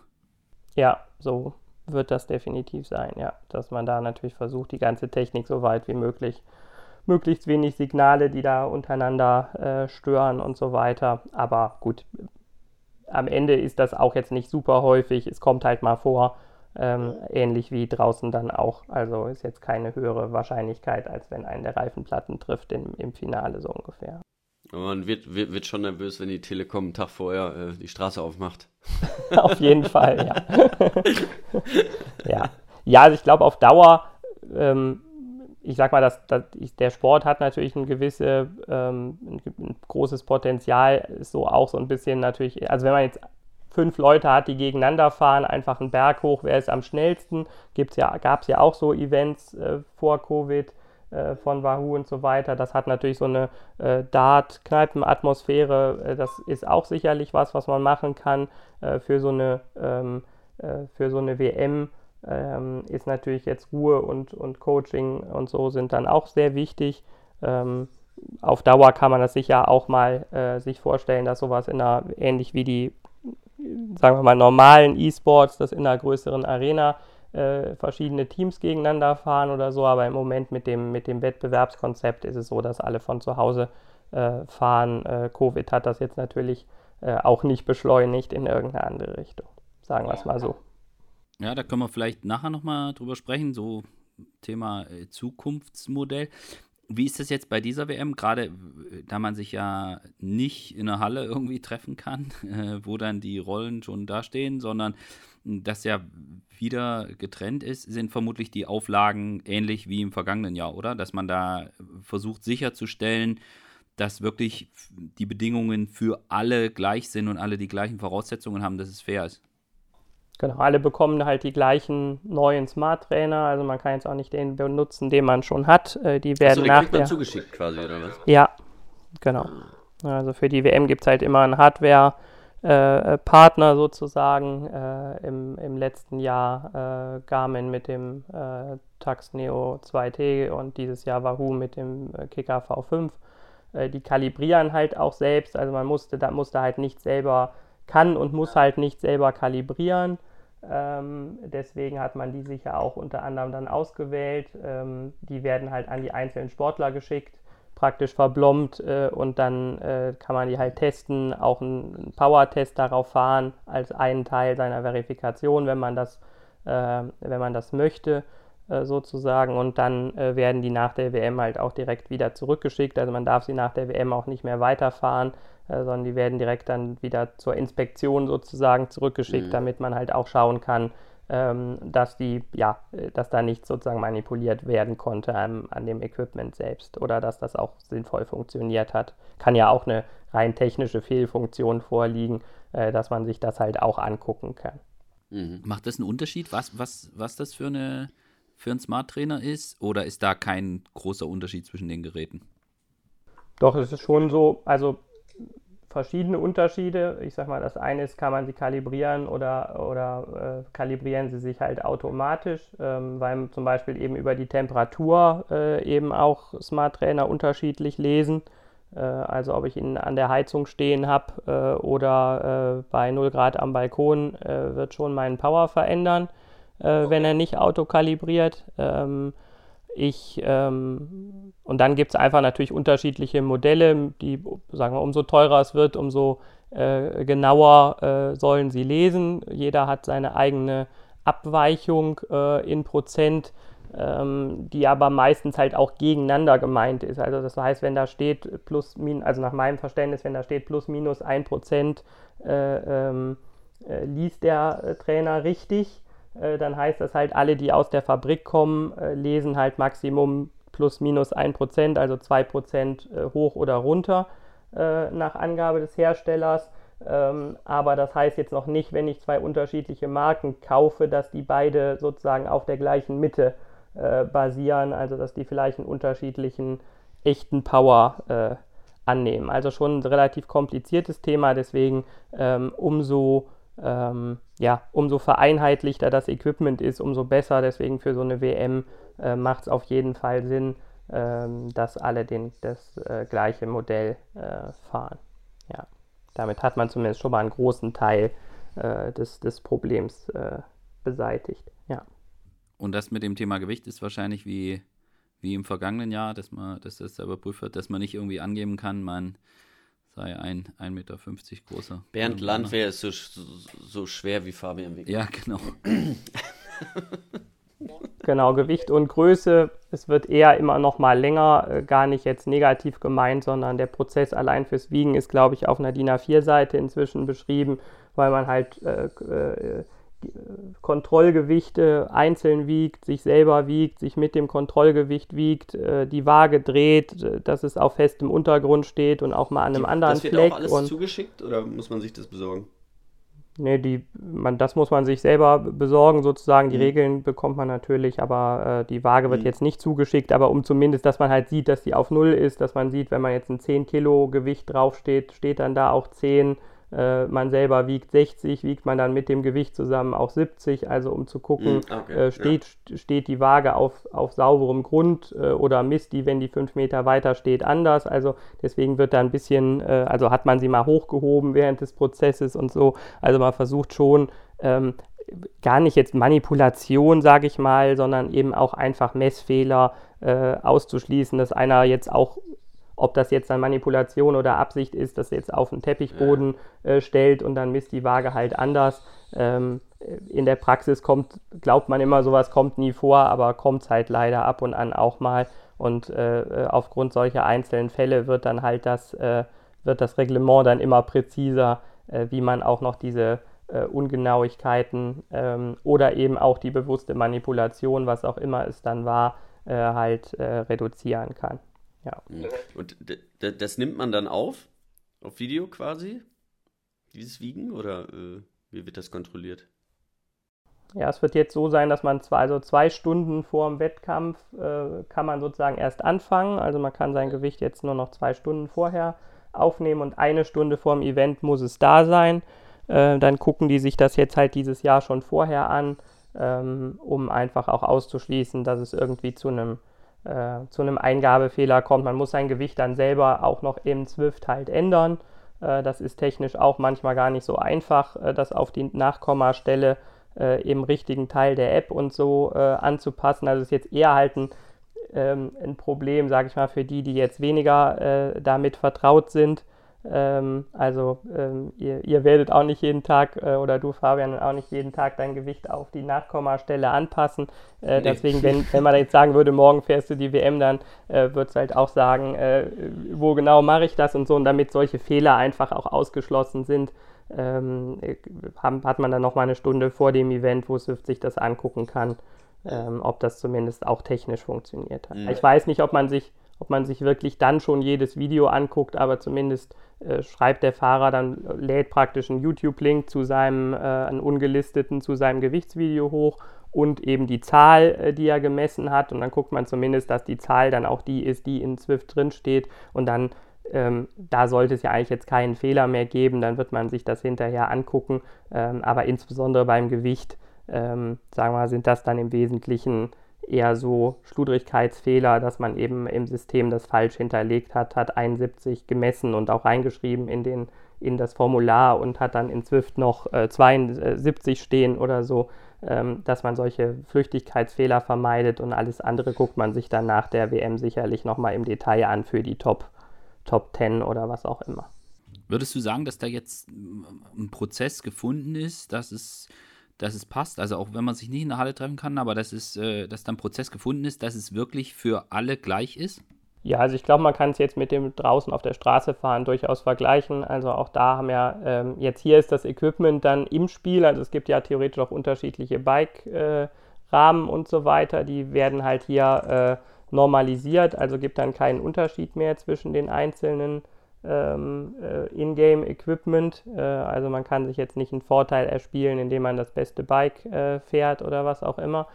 Ja, so wird das definitiv sein, ja. Dass man da natürlich versucht, die ganze Technik so weit wie möglich, möglichst wenig Signale, die da untereinander äh, stören und so weiter. Aber gut, am Ende ist das auch jetzt nicht super häufig. Es kommt halt mal vor, ähm, ähnlich wie draußen dann auch. Also ist jetzt keine höhere Wahrscheinlichkeit, als wenn einen der Reifenplatten trifft im, im Finale so ungefähr.
Aber man wird, wird, wird schon nervös, wenn die Telekom einen Tag vorher äh, die Straße aufmacht. (laughs)
auf jeden Fall, ja. (laughs) ja. Ja, also ich glaube auf Dauer, ähm, ich sag mal, dass, dass ich, der Sport hat natürlich ein gewisse, ähm, ein, ein, großes Potenzial, ist so auch so ein bisschen natürlich, also wenn man jetzt fünf Leute hat, die gegeneinander fahren, einfach einen Berg hoch, wer ist am schnellsten, ja, gab es ja auch so Events äh, vor Covid äh, von Wahoo und so weiter. Das hat natürlich so eine äh, Dart-Kneipen-Atmosphäre. Äh, das ist auch sicherlich was, was man machen kann äh, für, so eine, ähm, äh, für so eine WM. Ähm, ist natürlich jetzt Ruhe und, und Coaching und so sind dann auch sehr wichtig. Ähm, auf Dauer kann man das sicher auch mal äh, sich vorstellen, dass sowas in einer, ähnlich wie die, sagen wir mal, normalen E-Sports, das in einer größeren Arena äh, verschiedene Teams gegeneinander fahren oder so, aber im Moment mit dem, mit dem Wettbewerbskonzept ist es so, dass alle von zu Hause äh, fahren. Äh, Covid hat das jetzt natürlich äh, auch nicht beschleunigt in irgendeine andere Richtung, sagen wir es mal so.
Ja, da können wir vielleicht nachher nochmal drüber sprechen, so Thema äh, Zukunftsmodell. Wie ist das jetzt bei dieser WM, gerade da man sich ja nicht in der Halle irgendwie treffen kann, (laughs) äh, wo dann die Rollen schon dastehen, sondern das ja wieder getrennt ist, sind vermutlich die Auflagen ähnlich wie im vergangenen Jahr, oder? Dass man da versucht sicherzustellen, dass wirklich die Bedingungen für alle gleich sind und alle die gleichen Voraussetzungen haben, dass es fair ist.
Genau, alle bekommen halt die gleichen neuen Smart Trainer. Also man kann jetzt auch nicht den benutzen, den man schon hat. Äh, die werden Achso, den nach kriegt man
zugeschickt quasi, oder was?
Ja, genau. Also für die WM gibt es halt immer einen Hardware-Partner äh, sozusagen. Äh, im, Im letzten Jahr äh, Garmin mit dem äh, Tax Neo 2T und dieses Jahr Wahoo mit dem äh, Kicker V5. die kalibrieren halt auch selbst. Also man musste da musste halt nicht selber kann und muss halt nicht selber kalibrieren. Ähm, deswegen hat man die sich ja auch unter anderem dann ausgewählt. Ähm, die werden halt an die einzelnen Sportler geschickt, praktisch verblombt äh, und dann äh, kann man die halt testen, auch einen Power-Test darauf fahren als einen Teil seiner Verifikation, wenn man das, äh, wenn man das möchte äh, sozusagen und dann äh, werden die nach der WM halt auch direkt wieder zurückgeschickt. Also man darf sie nach der WM auch nicht mehr weiterfahren sondern die werden direkt dann wieder zur Inspektion sozusagen zurückgeschickt, mhm. damit man halt auch schauen kann, ähm, dass die, ja, dass da nichts sozusagen manipuliert werden konnte an, an dem Equipment selbst oder dass das auch sinnvoll funktioniert hat. Kann ja auch eine rein technische Fehlfunktion vorliegen, äh, dass man sich das halt auch angucken kann.
Mhm. Macht das einen Unterschied, was, was, was das für, eine, für ein Smart Trainer ist? Oder ist da kein großer Unterschied zwischen den Geräten?
Doch, es ist schon so, also verschiedene Unterschiede. Ich sag mal, das eine ist, kann man sie kalibrieren oder, oder äh, kalibrieren sie sich halt automatisch, ähm, weil zum Beispiel eben über die Temperatur äh, eben auch Smart Trainer unterschiedlich lesen. Äh, also ob ich ihn an der Heizung stehen habe äh, oder äh, bei 0 Grad am Balkon, äh, wird schon meinen Power verändern, okay. wenn er nicht autokalibriert. Ähm, ich, ähm, und dann gibt es einfach natürlich unterschiedliche Modelle, die, sagen wir, umso teurer es wird, umso äh, genauer äh, sollen sie lesen. Jeder hat seine eigene Abweichung äh, in Prozent, ähm, die aber meistens halt auch gegeneinander gemeint ist. Also das heißt, wenn da steht plus, min, also nach meinem Verständnis, wenn da steht plus minus ein Prozent, äh, ähm, äh, liest der äh, Trainer richtig äh, dann heißt das halt, alle, die aus der Fabrik kommen, äh, lesen halt Maximum plus minus 1%, also 2% äh, hoch oder runter nach Angabe des Herstellers. Ähm, aber das heißt jetzt noch nicht, wenn ich zwei unterschiedliche Marken kaufe, dass die beide sozusagen auf der gleichen Mitte basieren, also dass die vielleicht einen unterschiedlichen echten Power annehmen. Also schon ein relativ kompliziertes Thema, deswegen ähm, umso ähm, ja, umso vereinheitlichter das Equipment ist, umso besser. Deswegen für so eine WM äh, macht es auf jeden Fall Sinn, ähm, dass alle den, das äh, gleiche Modell äh, fahren. Ja, damit hat man zumindest schon mal einen großen Teil äh, des, des Problems äh, beseitigt. Ja.
Und das mit dem Thema Gewicht ist wahrscheinlich wie, wie im vergangenen Jahr, dass man, dass das überprüft wird, dass man nicht irgendwie angeben kann, man sei ein 1,50 Meter großer.
Bernd Landwehr ist so, so schwer wie Fabian Wick.
Ja, genau. (laughs)
genau, Gewicht und Größe, es wird eher immer noch mal länger, äh, gar nicht jetzt negativ gemeint, sondern der Prozess allein fürs Wiegen ist, glaube ich, auf einer DIN A4-Seite inzwischen beschrieben, weil man halt äh, äh, Kontrollgewichte einzeln wiegt, sich selber wiegt, sich mit dem Kontrollgewicht wiegt, äh, die Waage dreht, äh, dass es auf festem Untergrund steht und auch mal an einem die, anderen Fleck. Das wird
auch alles und, zugeschickt oder muss man sich das besorgen?
Nee, die, man, das muss man sich selber besorgen, sozusagen. Die mhm. Regeln bekommt man natürlich, aber äh, die Waage wird mhm. jetzt nicht zugeschickt, aber um zumindest, dass man halt sieht, dass die auf Null ist, dass man sieht, wenn man jetzt ein 10 Kilo Gewicht draufsteht, steht dann da auch 10 äh, man selber wiegt 60, wiegt man dann mit dem Gewicht zusammen auch 70, also um zu gucken, mm, okay, äh, steht, ja. steht die Waage auf, auf sauberem Grund äh, oder misst die, wenn die fünf Meter weiter steht, anders. Also deswegen wird da ein bisschen, äh, also hat man sie mal hochgehoben während des Prozesses und so. Also man versucht schon, ähm, gar nicht jetzt Manipulation, sage ich mal, sondern eben auch einfach Messfehler äh, auszuschließen, dass einer jetzt auch ob das jetzt dann Manipulation oder Absicht ist, dass er jetzt auf den Teppichboden äh, stellt und dann misst die Waage halt anders. Ähm, in der Praxis kommt, glaubt man immer, sowas kommt nie vor, aber kommt es halt leider ab und an auch mal. Und äh, äh, aufgrund solcher einzelnen Fälle wird dann halt das, äh, wird das Reglement dann immer präziser, äh, wie man auch noch diese äh, Ungenauigkeiten ähm, oder eben auch die bewusste Manipulation, was auch immer es dann war, halt reduzieren kann. Ja.
Mhm. Und das nimmt man dann auf? Auf Video quasi? Dieses Wiegen? Oder äh, wie wird das kontrolliert?
Ja, es wird jetzt so sein, dass man zwei, also zwei Stunden vor dem Wettkampf äh, kann man sozusagen erst anfangen. Also man kann sein Gewicht jetzt nur noch zwei Stunden vorher aufnehmen und eine Stunde vor dem Event muss es da sein. Äh, dann gucken die sich das jetzt halt dieses Jahr schon vorher an, ähm, um einfach auch auszuschließen, dass es irgendwie zu einem äh, zu einem Eingabefehler kommt. Man muss sein Gewicht dann selber auch noch im Zwift halt ändern. Äh, das ist technisch auch manchmal gar nicht so einfach, äh, das auf die Nachkommastelle äh, im richtigen Teil der App und so äh, anzupassen. Also ist jetzt eher halt ein, ähm, ein Problem, sage ich mal, für die, die jetzt weniger äh, damit vertraut sind ähm, also ähm, ihr, ihr, werdet auch nicht jeden Tag äh, oder du Fabian auch nicht jeden Tag dein Gewicht auf die Nachkommastelle anpassen. Äh, nee. Deswegen, wenn, wenn man jetzt sagen würde, morgen fährst du die WM, dann äh, wird es halt auch sagen, äh, wo genau mache ich das und so. Und damit solche Fehler einfach auch ausgeschlossen sind, ähm, haben, hat man dann noch mal eine Stunde vor dem Event, wo Swift sich das angucken kann, ähm, ob das zumindest auch technisch funktioniert hat. Mhm. Ich weiß nicht, ob man sich ob man sich wirklich dann schon jedes Video anguckt, aber zumindest äh, schreibt der Fahrer dann, lädt praktisch einen YouTube-Link zu seinem, äh, einen ungelisteten, zu seinem Gewichtsvideo hoch und eben die Zahl, äh, die er gemessen hat. Und dann guckt man zumindest, dass die Zahl dann auch die ist, die in Swift drin steht. Und dann, ähm, da sollte es ja eigentlich jetzt keinen Fehler mehr geben. Dann wird man sich das hinterher angucken. Ähm, aber insbesondere beim Gewicht, ähm, sagen wir mal, sind das dann im Wesentlichen eher so Schludrigkeitsfehler, dass man eben im System das falsch hinterlegt hat, hat 71 gemessen und auch reingeschrieben in, den, in das Formular und hat dann in Swift noch äh, 72 stehen oder so, ähm, dass man solche Flüchtigkeitsfehler vermeidet und alles andere guckt man sich dann nach der WM sicherlich nochmal im Detail an für die Top, Top 10 oder was auch immer.
Würdest du sagen, dass da jetzt ein Prozess gefunden ist, dass es dass es passt. Also auch wenn man sich nicht in der Halle treffen kann, aber dass es, äh, dass dann Prozess gefunden ist, dass es wirklich für alle gleich ist.
Ja, also ich glaube, man kann es jetzt mit dem draußen auf der Straße fahren durchaus vergleichen. Also auch da haben ja, ähm, jetzt hier ist das Equipment dann im Spiel. Also es gibt ja theoretisch auch unterschiedliche Bike-Rahmen äh, und so weiter. Die werden halt hier äh, normalisiert. Also gibt dann keinen Unterschied mehr zwischen den einzelnen ähm, äh, Ingame-Equipment. Äh, also man kann sich jetzt nicht einen Vorteil erspielen, indem man das beste Bike äh, fährt oder was auch immer.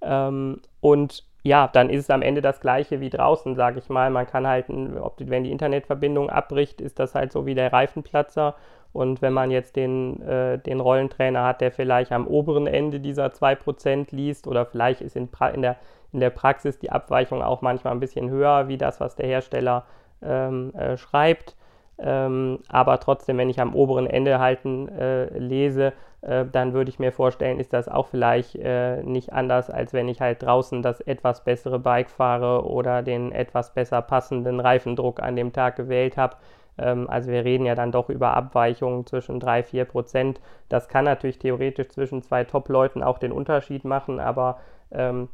Ähm, und ja, dann ist es am Ende das gleiche wie draußen, sage ich mal. Man kann halt, ob wenn die Internetverbindung abbricht, ist das halt so wie der Reifenplatzer. Und wenn man jetzt den, äh, den Rollentrainer hat, der vielleicht am oberen Ende dieser 2% liest oder vielleicht ist in, in, der, in der Praxis die Abweichung auch manchmal ein bisschen höher wie das, was der Hersteller ähm, äh, schreibt. Ähm, aber trotzdem, wenn ich am oberen Ende halten äh, lese, äh, dann würde ich mir vorstellen, ist das auch vielleicht äh, nicht anders, als wenn ich halt draußen das etwas bessere Bike fahre oder den etwas besser passenden Reifendruck an dem Tag gewählt habe. Ähm, also wir reden ja dann doch über Abweichungen zwischen 3, 4 Prozent. Das kann natürlich theoretisch zwischen zwei Top-Leuten auch den Unterschied machen, aber ähm,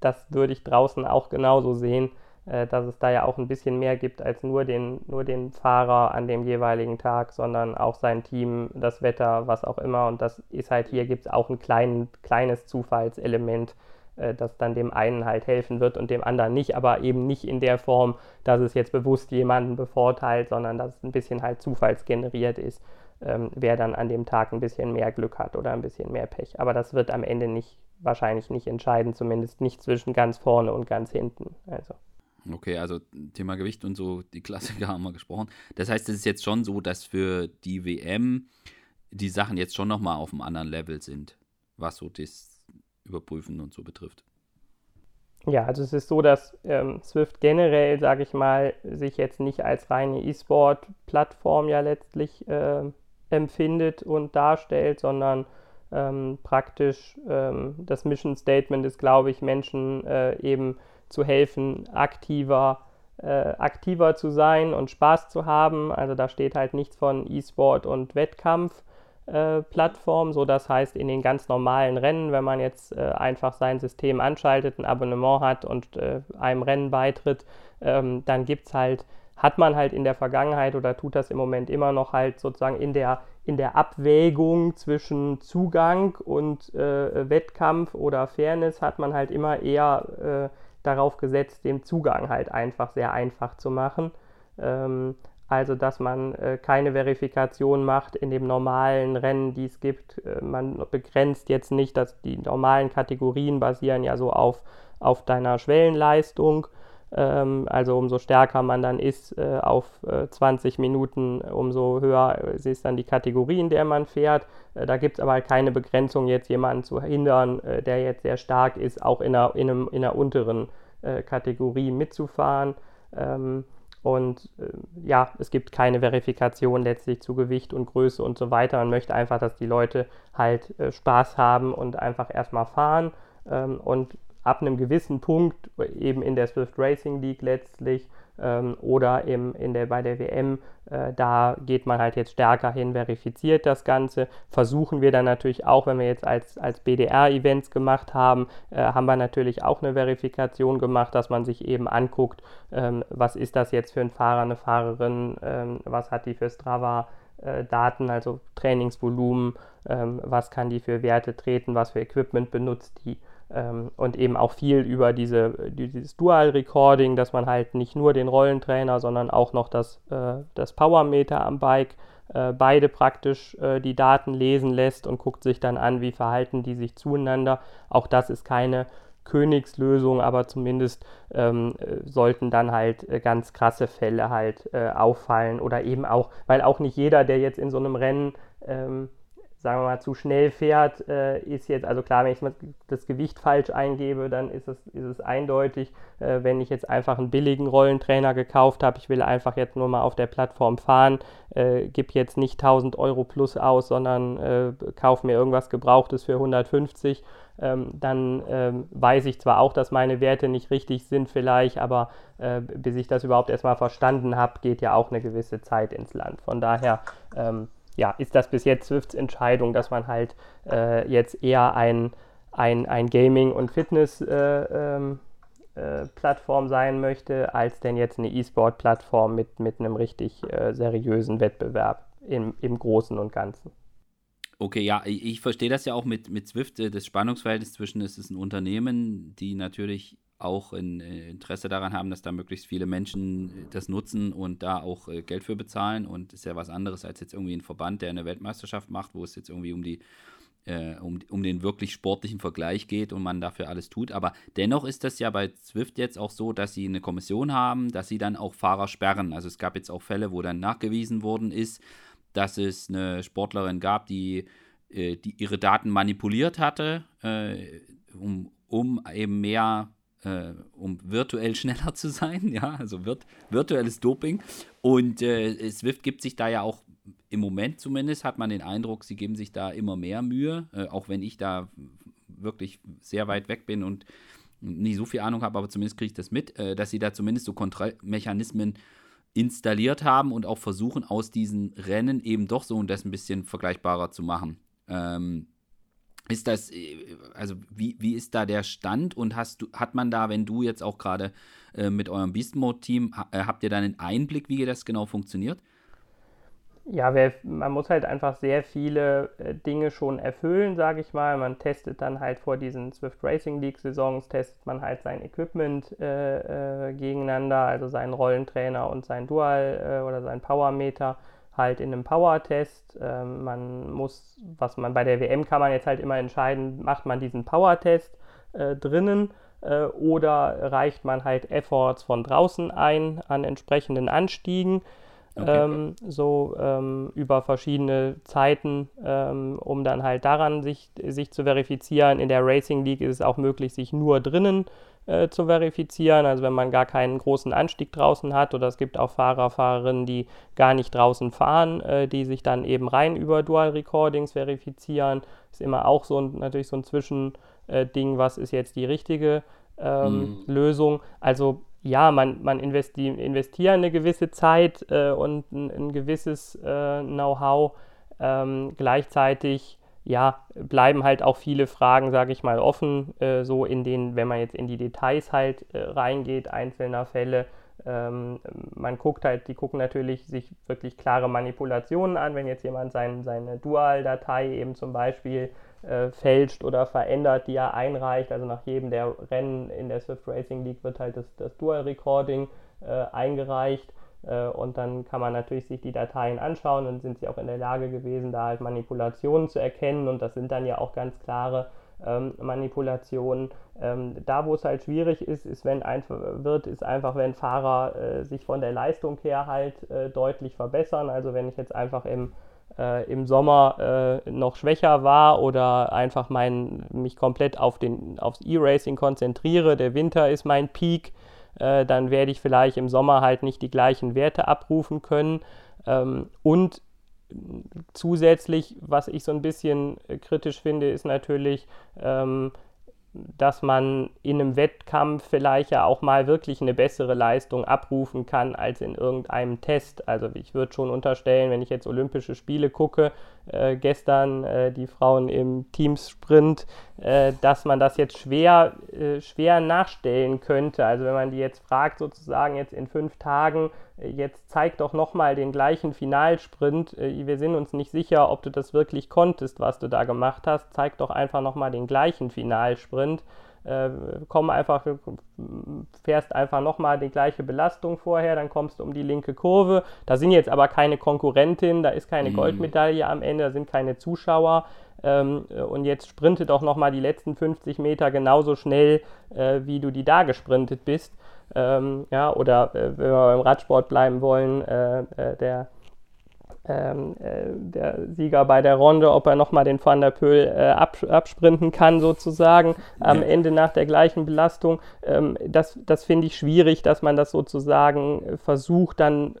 das würde ich draußen auch genauso sehen. Äh, dass es da ja auch ein bisschen mehr gibt als nur den, nur den Fahrer an dem jeweiligen Tag, sondern auch sein Team, das Wetter, was auch immer. Und das ist halt hier gibt es auch ein klein, kleines Zufallselement, äh, das dann dem einen halt helfen wird und dem anderen nicht, aber eben nicht in der Form, dass es jetzt bewusst jemanden bevorteilt, sondern dass es ein bisschen halt zufallsgeneriert ist, ähm, wer dann an dem Tag ein bisschen mehr Glück hat oder ein bisschen mehr Pech. Aber das wird am Ende nicht, wahrscheinlich nicht entscheiden, zumindest nicht zwischen ganz vorne und ganz hinten. Also.
Okay, also Thema Gewicht und so, die Klassiker (laughs) haben wir gesprochen. Das heißt, es ist jetzt schon so, dass für die WM die Sachen jetzt schon nochmal auf einem anderen Level sind, was so das Überprüfen und so betrifft.
Ja, also es ist so, dass ähm, Swift generell, sage ich mal, sich jetzt nicht als reine E-Sport-Plattform ja letztlich äh, empfindet und darstellt, sondern ähm, praktisch ähm, das Mission Statement ist, glaube ich, Menschen äh, eben zu helfen, aktiver, äh, aktiver zu sein und Spaß zu haben. Also da steht halt nichts von E-Sport und Wettkampf, äh, Plattform. So, das heißt, in den ganz normalen Rennen, wenn man jetzt äh, einfach sein System anschaltet, ein Abonnement hat und äh, einem Rennen beitritt, ähm, dann gibt es halt, hat man halt in der Vergangenheit oder tut das im Moment immer noch halt sozusagen in der, in der Abwägung zwischen Zugang und äh, Wettkampf oder Fairness, hat man halt immer eher äh, darauf gesetzt, den Zugang halt einfach sehr einfach zu machen. Ähm, also dass man äh, keine Verifikation macht in dem normalen Rennen, die es gibt. Äh, man begrenzt jetzt nicht, dass die normalen Kategorien basieren ja so auf, auf deiner Schwellenleistung. Ähm, also umso stärker man dann ist äh, auf 20 äh, Minuten, umso höher ist dann die Kategorie, in der man fährt. Äh, da gibt es aber keine Begrenzung, jetzt jemanden zu hindern, äh, der jetzt sehr stark ist, auch in einer, in einem, in einer unteren Kategorie mitzufahren. Ähm, und äh, ja, es gibt keine Verifikation letztlich zu Gewicht und Größe und so weiter. Man möchte einfach, dass die Leute halt äh, Spaß haben und einfach erstmal fahren. Ähm, und ab einem gewissen Punkt, eben in der Swift Racing League letztlich, ähm, oder im, in der, bei der WM, äh, da geht man halt jetzt stärker hin, verifiziert das Ganze. Versuchen wir dann natürlich auch, wenn wir jetzt als, als BDR-Events gemacht haben, äh, haben wir natürlich auch eine Verifikation gemacht, dass man sich eben anguckt, ähm, was ist das jetzt für ein Fahrer, eine Fahrerin, ähm, was hat die für Strava. Äh, Daten, also Trainingsvolumen, ähm, was kann die für Werte treten, was für Equipment benutzt die ähm, und eben auch viel über diese, dieses Dual-Recording, dass man halt nicht nur den Rollentrainer, sondern auch noch das, äh, das Powermeter am Bike äh, beide praktisch äh, die Daten lesen lässt und guckt sich dann an, wie verhalten die sich zueinander. Auch das ist keine Königslösung, aber zumindest ähm, sollten dann halt äh, ganz krasse Fälle halt äh, auffallen oder eben auch, weil auch nicht jeder, der jetzt in so einem Rennen ähm, sagen wir mal, zu schnell fährt, äh, ist jetzt, also klar, wenn ich das Gewicht falsch eingebe, dann ist es, ist es eindeutig. Äh, wenn ich jetzt einfach einen billigen Rollentrainer gekauft habe, ich will einfach jetzt nur mal auf der Plattform fahren, äh, gebe jetzt nicht 1000 Euro plus aus, sondern äh, kaufe mir irgendwas Gebrauchtes für 150, ähm, dann ähm, weiß ich zwar auch, dass meine Werte nicht richtig sind vielleicht, aber äh, bis ich das überhaupt erstmal verstanden habe, geht ja auch eine gewisse Zeit ins Land. Von daher, ähm, ja, ist das bis jetzt Swifts Entscheidung, dass man halt äh, jetzt eher ein, ein, ein Gaming- und Fitness-Plattform äh, ähm, äh, sein möchte, als denn jetzt eine E-Sport-Plattform mit, mit einem richtig äh, seriösen Wettbewerb im, im Großen und Ganzen.
Okay, ja, ich, ich verstehe das ja auch mit, mit Swift, äh, das Spannungsverhältnis zwischen, es ist ein Unternehmen, die natürlich auch ein äh, Interesse daran haben, dass da möglichst viele Menschen äh, das nutzen und da auch äh, Geld für bezahlen. Und ist ja was anderes als jetzt irgendwie ein Verband, der eine Weltmeisterschaft macht, wo es jetzt irgendwie um die um, um den wirklich sportlichen Vergleich geht und man dafür alles tut. Aber dennoch ist das ja bei Zwift jetzt auch so, dass sie eine Kommission haben, dass sie dann auch Fahrer sperren. Also es gab jetzt auch Fälle, wo dann nachgewiesen worden ist, dass es eine Sportlerin gab, die, die ihre Daten manipuliert hatte, um, um eben mehr äh, um virtuell schneller zu sein, (laughs) ja, also virt virtuelles Doping. Und äh, Swift gibt sich da ja auch im Moment zumindest, hat man den Eindruck, sie geben sich da immer mehr Mühe, äh, auch wenn ich da wirklich sehr weit weg bin und nie so viel Ahnung habe, aber zumindest kriege ich das mit, äh, dass sie da zumindest so Kontrollmechanismen installiert haben und auch versuchen, aus diesen Rennen eben doch so und das ein bisschen vergleichbarer zu machen. Ähm, ist das, äh, also wie, wie ist da der Stand und hast du, hat man da, wenn du jetzt auch gerade äh, mit eurem Beast Mode-Team, ha, äh, habt ihr da einen Einblick, wie das genau funktioniert?
Ja, wer, man muss halt einfach sehr viele äh, Dinge schon erfüllen, sage ich mal. Man testet dann halt vor diesen Swift Racing League Saisons, testet man halt sein Equipment äh, äh, gegeneinander, also seinen Rollentrainer und sein Dual oder sein Powermeter halt in einem Power-Test. Ähm, man muss, was man bei der WM kann man jetzt halt immer entscheiden, macht man diesen Power-Test äh, drinnen äh, oder reicht man halt Efforts von draußen ein an entsprechenden Anstiegen. Okay. Ähm, so ähm, über verschiedene Zeiten, ähm, um dann halt daran sich, sich zu verifizieren. In der Racing League ist es auch möglich, sich nur drinnen äh, zu verifizieren. Also wenn man gar keinen großen Anstieg draußen hat oder es gibt auch Fahrer, Fahrerinnen, die gar nicht draußen fahren, äh, die sich dann eben rein über Dual Recordings verifizieren. Ist immer auch so ein, natürlich so ein Zwischending, äh, was ist jetzt die richtige ähm, mhm. Lösung. Also ja, man, man investi investiert eine gewisse Zeit äh, und ein, ein gewisses äh, Know-how. Ähm, gleichzeitig ja, bleiben halt auch viele Fragen, sage ich mal, offen, äh, so in den, wenn man jetzt in die Details halt äh, reingeht, einzelner Fälle. Ähm, man guckt halt, die gucken natürlich sich wirklich klare Manipulationen an, wenn jetzt jemand sein, seine Dual-Datei eben zum Beispiel äh, fälscht oder verändert, die er einreicht. Also nach jedem der Rennen in der Swift Racing League wird halt das, das Dual-Recording äh, eingereicht. Äh, und dann kann man natürlich sich die Dateien anschauen und sind sie auch in der Lage gewesen, da halt Manipulationen zu erkennen. Und das sind dann ja auch ganz klare ähm, Manipulationen. Ähm, da, wo es halt schwierig ist, ist, wenn einfach wird, ist einfach, wenn Fahrer äh, sich von der Leistung her halt äh, deutlich verbessern. Also wenn ich jetzt einfach im äh, im Sommer äh, noch schwächer war oder einfach mein, mich komplett auf den, aufs E-Racing konzentriere, der Winter ist mein Peak, äh, dann werde ich vielleicht im Sommer halt nicht die gleichen Werte abrufen können. Ähm, und zusätzlich, was ich so ein bisschen kritisch finde, ist natürlich, ähm, dass man in einem Wettkampf vielleicht ja auch mal wirklich eine bessere Leistung abrufen kann als in irgendeinem Test. Also ich würde schon unterstellen, wenn ich jetzt Olympische Spiele gucke, äh, gestern äh, die Frauen im Teamsprint, äh, dass man das jetzt schwer, äh, schwer nachstellen könnte. Also wenn man die jetzt fragt, sozusagen jetzt in fünf Tagen, jetzt zeig doch nochmal den gleichen Finalsprint. Äh, wir sind uns nicht sicher, ob du das wirklich konntest, was du da gemacht hast. Zeig doch einfach nochmal den gleichen Finalsprint äh, komm einfach, fährst einfach nochmal die gleiche Belastung vorher, dann kommst du um die linke Kurve. Da sind jetzt aber keine Konkurrentinnen, da ist keine mhm. Goldmedaille am Ende, da sind keine Zuschauer. Ähm, und jetzt sprinte doch nochmal die letzten 50 Meter genauso schnell, äh, wie du die da gesprintet bist. Ähm, ja, oder äh, wenn wir beim Radsport bleiben wollen, äh, äh der ähm, äh, der Sieger bei der Runde, ob er nochmal den Van der Pöhl äh, absprinten kann, sozusagen, am. Ende nach der gleichen Belastung. Ähm, das das finde ich schwierig, dass man das sozusagen versucht, dann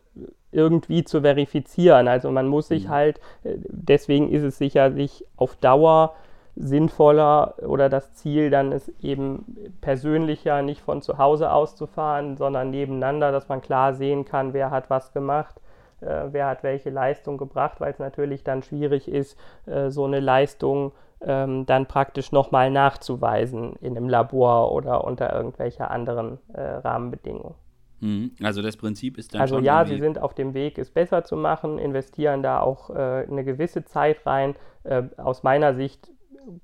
irgendwie zu verifizieren. Also man muss sich mhm. halt, äh, deswegen ist es sicherlich auf Dauer sinnvoller oder das Ziel dann ist eben persönlicher, nicht von zu Hause aus zu fahren, sondern nebeneinander, dass man klar sehen kann, wer hat was gemacht äh, wer hat welche Leistung gebracht, weil es natürlich dann schwierig ist, äh, so eine Leistung ähm, dann praktisch nochmal nachzuweisen in einem Labor oder unter irgendwelcher anderen äh, Rahmenbedingungen.
Mhm. Also das Prinzip ist dann
also
schon.
Also ja, sie sind auf dem Weg, es besser zu machen, investieren da auch äh, eine gewisse Zeit rein. Äh, aus meiner Sicht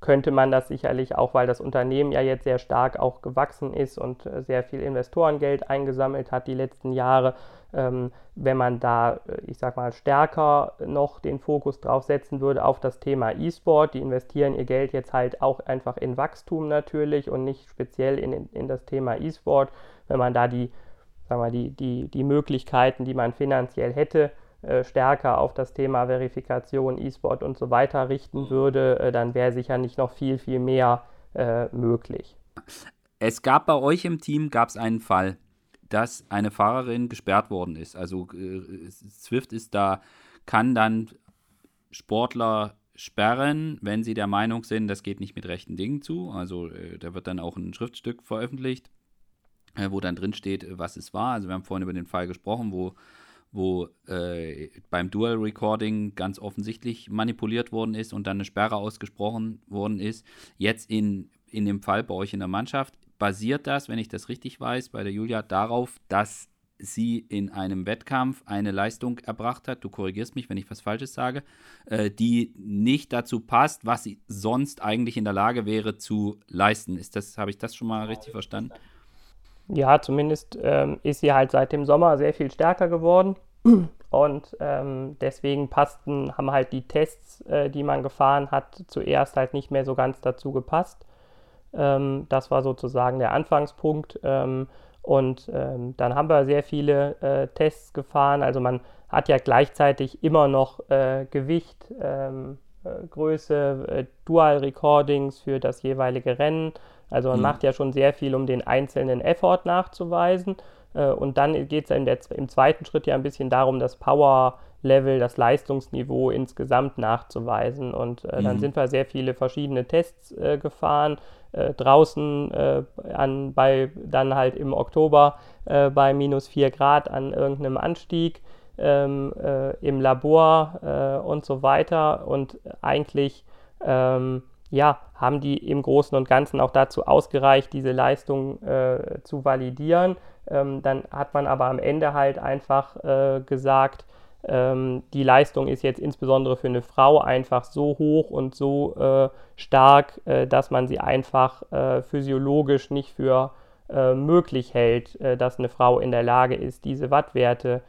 könnte man das sicherlich auch, weil das Unternehmen ja jetzt sehr stark auch gewachsen ist und äh, sehr viel Investorengeld eingesammelt hat die letzten Jahre, ähm, wenn man da, äh, ich sag mal, stärker noch den Fokus drauf setzen würde auf das Thema E-Sport. Die investieren ihr Geld jetzt halt auch einfach in Wachstum natürlich und nicht speziell in, in das Thema E-Sport. Wenn man da die, sagen wir, die, die, die Möglichkeiten, die man finanziell hätte, stärker auf das Thema Verifikation, E-Sport und so weiter richten würde, äh, dann wäre sicher nicht noch viel, viel mehr äh, möglich.
Es gab bei euch im Team gab es einen Fall dass eine Fahrerin gesperrt worden ist. Also äh, Swift ist da, kann dann Sportler sperren, wenn sie der Meinung sind, das geht nicht mit rechten Dingen zu. Also äh, da wird dann auch ein Schriftstück veröffentlicht, äh, wo dann drin steht, was es war. Also wir haben vorhin über den Fall gesprochen, wo, wo äh, beim Dual Recording ganz offensichtlich manipuliert worden ist und dann eine Sperre ausgesprochen worden ist. Jetzt in, in dem Fall bei euch in der Mannschaft basiert das, wenn ich das richtig weiß, bei der Julia darauf, dass sie in einem Wettkampf eine Leistung erbracht hat, du korrigierst mich, wenn ich was Falsches sage, äh, die nicht dazu passt, was sie sonst eigentlich in der Lage wäre zu leisten. Ist das, habe ich das schon mal richtig verstanden?
Ja, zumindest ähm, ist sie halt seit dem Sommer sehr viel stärker geworden. (clears throat) Und ähm, deswegen passten, haben halt die Tests, äh, die man gefahren hat, zuerst halt nicht mehr so ganz dazu gepasst. Ähm, das war sozusagen der Anfangspunkt. Ähm, und ähm, dann haben wir sehr viele äh, Tests gefahren. Also man hat ja gleichzeitig immer noch äh, Gewicht, ähm, äh, Größe, äh, Dual-Recordings für das jeweilige Rennen. Also man mhm. macht ja schon sehr viel, um den einzelnen Effort nachzuweisen. Äh, und dann geht es im zweiten Schritt ja ein bisschen darum, das Power-Level, das Leistungsniveau insgesamt nachzuweisen. Und äh, mhm. dann sind wir sehr viele verschiedene Tests äh, gefahren. Äh, draußen äh, an, bei, dann halt im Oktober äh, bei minus 4 Grad an irgendeinem Anstieg. Ähm, im Labor und so weiter und eigentlich ähm, ja, haben die im Großen und Ganzen auch dazu ausgereicht, diese Leistung äh, zu validieren. Ähm, dann hat man aber am Ende halt einfach äh, gesagt, ähm, die Leistung ist jetzt insbesondere für eine Frau einfach so hoch und so äh, stark, äh, dass man sie einfach äh, physiologisch nicht für äh, möglich hält, dass eine Frau in der Lage ist, diese Wattwerte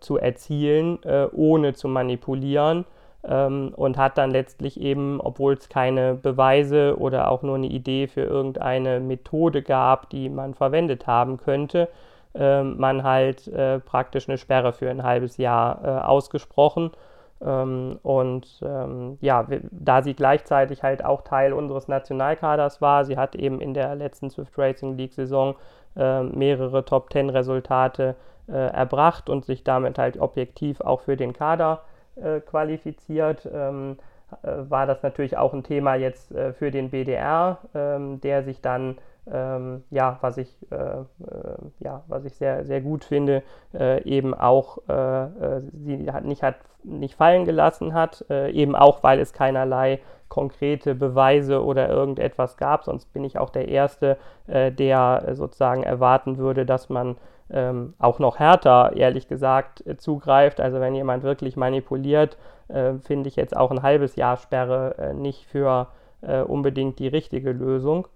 zu erzielen, ohne zu manipulieren ähm, und hat dann letztlich eben, obwohl es keine Beweise oder auch nur eine Idee für irgendeine Methode gab, die man verwendet haben könnte, äh, man halt äh, praktisch eine Sperre für ein halbes Jahr äh, ausgesprochen. Ähm, und ähm, ja, da sie gleichzeitig halt auch Teil unseres Nationalkaders war, sie hat eben in der letzten Swift Racing League Saison äh, mehrere Top Ten Resultate äh, erbracht und sich damit halt objektiv auch für den Kader äh, qualifiziert, ähm, äh, war das natürlich auch ein Thema jetzt äh, für den BDR, ähm, der sich dann ähm, ja, was ich, äh, äh, ja, was ich sehr, sehr gut finde, äh, eben auch sie hat nicht, hat nicht fallen gelassen hat, eben auch, weil es keinerlei konkrete Beweise oder irgendetwas gab. Sonst bin ich auch der Erste, der sozusagen erwarten würde, dass man ähm, auch noch härter, ehrlich gesagt, äh, zugreift. Also wenn jemand wirklich manipuliert, äh, finde ich jetzt auch ein halbes Jahr Sperre äh, nicht für äh, unbedingt die richtige Lösung.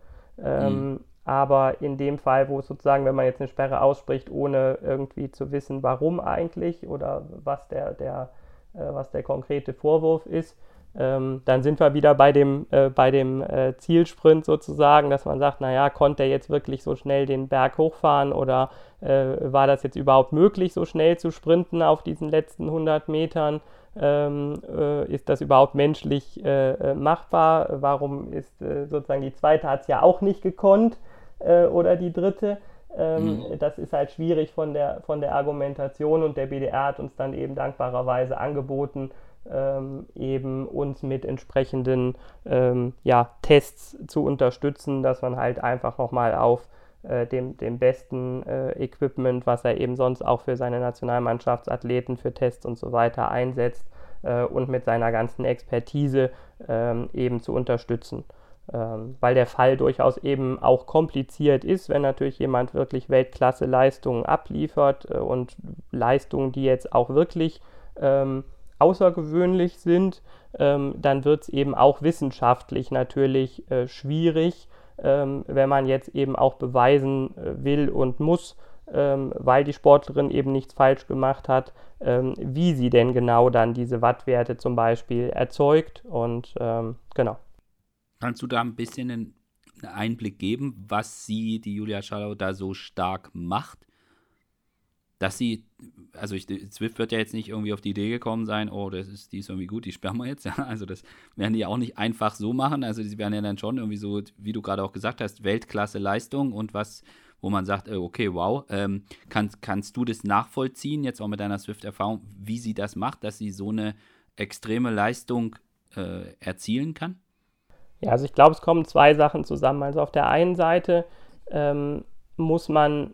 Ähm, mhm. Aber in dem Fall, wo sozusagen, wenn man jetzt eine Sperre ausspricht, ohne irgendwie zu wissen, warum eigentlich oder was der, der, äh, was der konkrete Vorwurf ist, ähm, dann sind wir wieder bei dem, äh, bei dem äh, Zielsprint sozusagen, dass man sagt, naja, konnte er jetzt wirklich so schnell den Berg hochfahren oder äh, war das jetzt überhaupt möglich, so schnell zu sprinten auf diesen letzten 100 Metern? Ähm, äh, ist das überhaupt menschlich äh, äh, machbar? Warum ist sozusagen die zweite hat es ja auch nicht gekonnt oder die dritte? Ähm, mhm. Das ist halt schwierig von der, von der Argumentation und der BDR hat uns dann eben dankbarerweise angeboten, ähm, eben uns mit entsprechenden ähm, ja, Tests zu unterstützen, dass man halt einfach nochmal auf äh, dem, dem besten äh, Equipment, was er eben sonst auch für seine Nationalmannschaftsathleten, für Tests und so weiter einsetzt äh, und mit seiner ganzen Expertise ähm, eben zu unterstützen. Ähm, weil der Fall durchaus eben auch kompliziert ist, wenn natürlich jemand wirklich Weltklasse-Leistungen abliefert äh, und Leistungen, die jetzt auch wirklich ähm, außergewöhnlich sind, ähm, dann wird es eben auch wissenschaftlich natürlich äh, schwierig, ähm, wenn man jetzt eben auch beweisen äh, will und muss, ähm, weil die Sportlerin eben nichts falsch gemacht hat, ähm, wie sie denn genau dann diese Wattwerte zum Beispiel erzeugt. Und ähm, genau.
Kannst du da ein bisschen einen Einblick geben, was sie, die Julia Schallau, da so stark macht? Dass sie, also ich, Zwift wird ja jetzt nicht irgendwie auf die Idee gekommen sein, oh, das ist, die ist irgendwie gut, die sperren wir jetzt. (laughs) Ja, also das werden die auch nicht einfach so machen. Also sie werden ja dann schon irgendwie so, wie du gerade auch gesagt hast, Weltklasse Leistung und was, wo man sagt, äh, okay, wow, ähm, kann, kannst du das nachvollziehen, jetzt auch mit deiner Swift-Erfahrung, wie sie das macht, dass sie so eine extreme Leistung äh, erzielen kann?
Ja, also ich glaube, es kommen zwei Sachen zusammen. Also auf der einen Seite ähm, muss man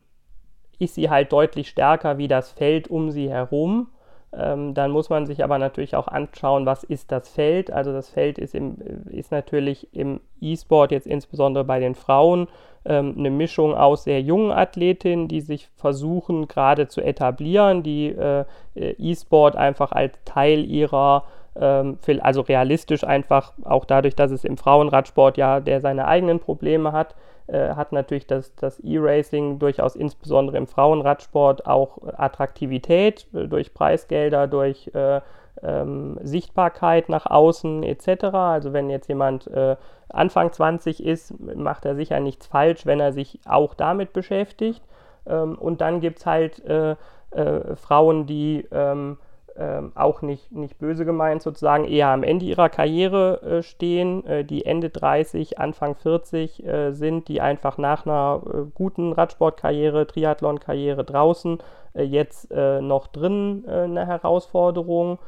ist sie halt deutlich stärker wie das Feld um sie herum. Ähm, dann muss man sich aber natürlich auch anschauen, was ist das Feld. Also das Feld ist, im, ist natürlich im E-Sport jetzt insbesondere bei den Frauen ähm, eine Mischung aus sehr jungen Athletinnen, die sich versuchen gerade zu etablieren, die äh, E-Sport einfach als Teil ihrer ähm, also realistisch einfach auch dadurch, dass es im Frauenradsport ja der seine eigenen Probleme hat, äh, hat natürlich das, das E-Racing durchaus insbesondere im Frauenradsport auch Attraktivität äh, durch Preisgelder, durch äh, ähm, Sichtbarkeit nach außen etc. Also wenn jetzt jemand äh, Anfang 20 ist, macht er sicher nichts falsch, wenn er sich auch damit beschäftigt. Ähm, und dann gibt es halt äh, äh, Frauen, die ähm, ähm, auch nicht, nicht böse gemeint sozusagen, eher am Ende ihrer Karriere äh, stehen, äh, die Ende 30, Anfang 40 äh, sind, die einfach nach einer äh, guten Radsportkarriere, Triathlon-Karriere draußen äh, jetzt äh, noch drin eine Herausforderung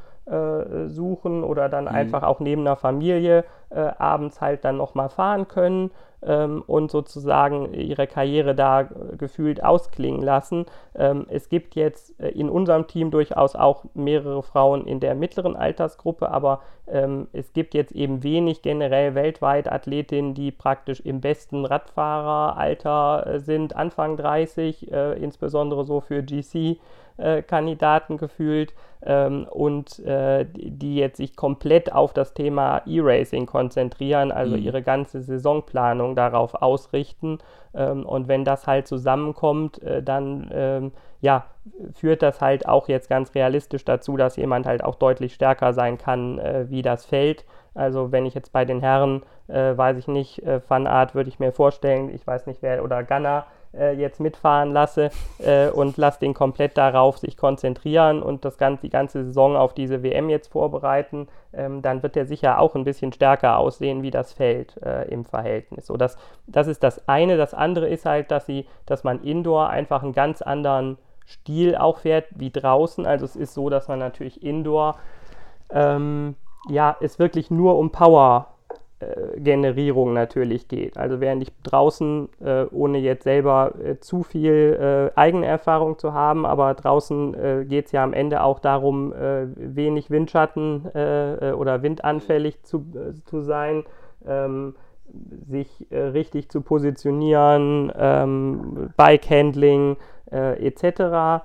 suchen oder dann mhm. einfach auch neben einer Familie abends halt dann nochmal fahren können ähm, und sozusagen ihre Karriere da gefühlt ausklingen lassen. Ähm, es gibt jetzt äh, in unserem Team durchaus auch mehrere Frauen in der mittleren Altersgruppe, aber ähm, es gibt jetzt eben wenig generell weltweit Athletinnen, die praktisch im besten Radfahreralter äh, sind, Anfang 30, äh, insbesondere so für GC. Äh, Kandidaten gefühlt ähm, und äh, die jetzt sich komplett auf das Thema E-Racing konzentrieren, also mhm. ihre ganze Saisonplanung darauf ausrichten. Ähm, und wenn das halt zusammenkommt, äh, dann ähm, ja, führt das halt auch jetzt ganz realistisch dazu, dass jemand halt auch deutlich stärker sein kann äh, wie das Feld. Also wenn ich jetzt bei den Herren, äh, weiß ich nicht, äh, Van Art würde ich mir vorstellen, ich weiß nicht wer, oder Gunner, äh, jetzt mitfahren lasse äh, und lasse den komplett darauf sich konzentrieren und das ganze, die ganze Saison auf diese WM jetzt vorbereiten, ähm, dann wird er sicher auch ein bisschen stärker aussehen wie das Feld äh, im Verhältnis. So, das, das ist das eine. Das andere ist halt, dass, sie, dass man Indoor einfach einen ganz anderen Stil auch fährt wie draußen. Also es ist so, dass man natürlich Indoor ähm, ja, es wirklich nur um Power Generierung natürlich geht. Also während ich draußen, äh, ohne jetzt selber äh, zu viel äh, Eigenerfahrung zu haben, aber draußen äh, geht es ja am Ende auch darum, äh, wenig Windschatten oder windanfällig zu, zu sein, ähm, sich richtig zu positionieren, ähm, Bike-Handling etc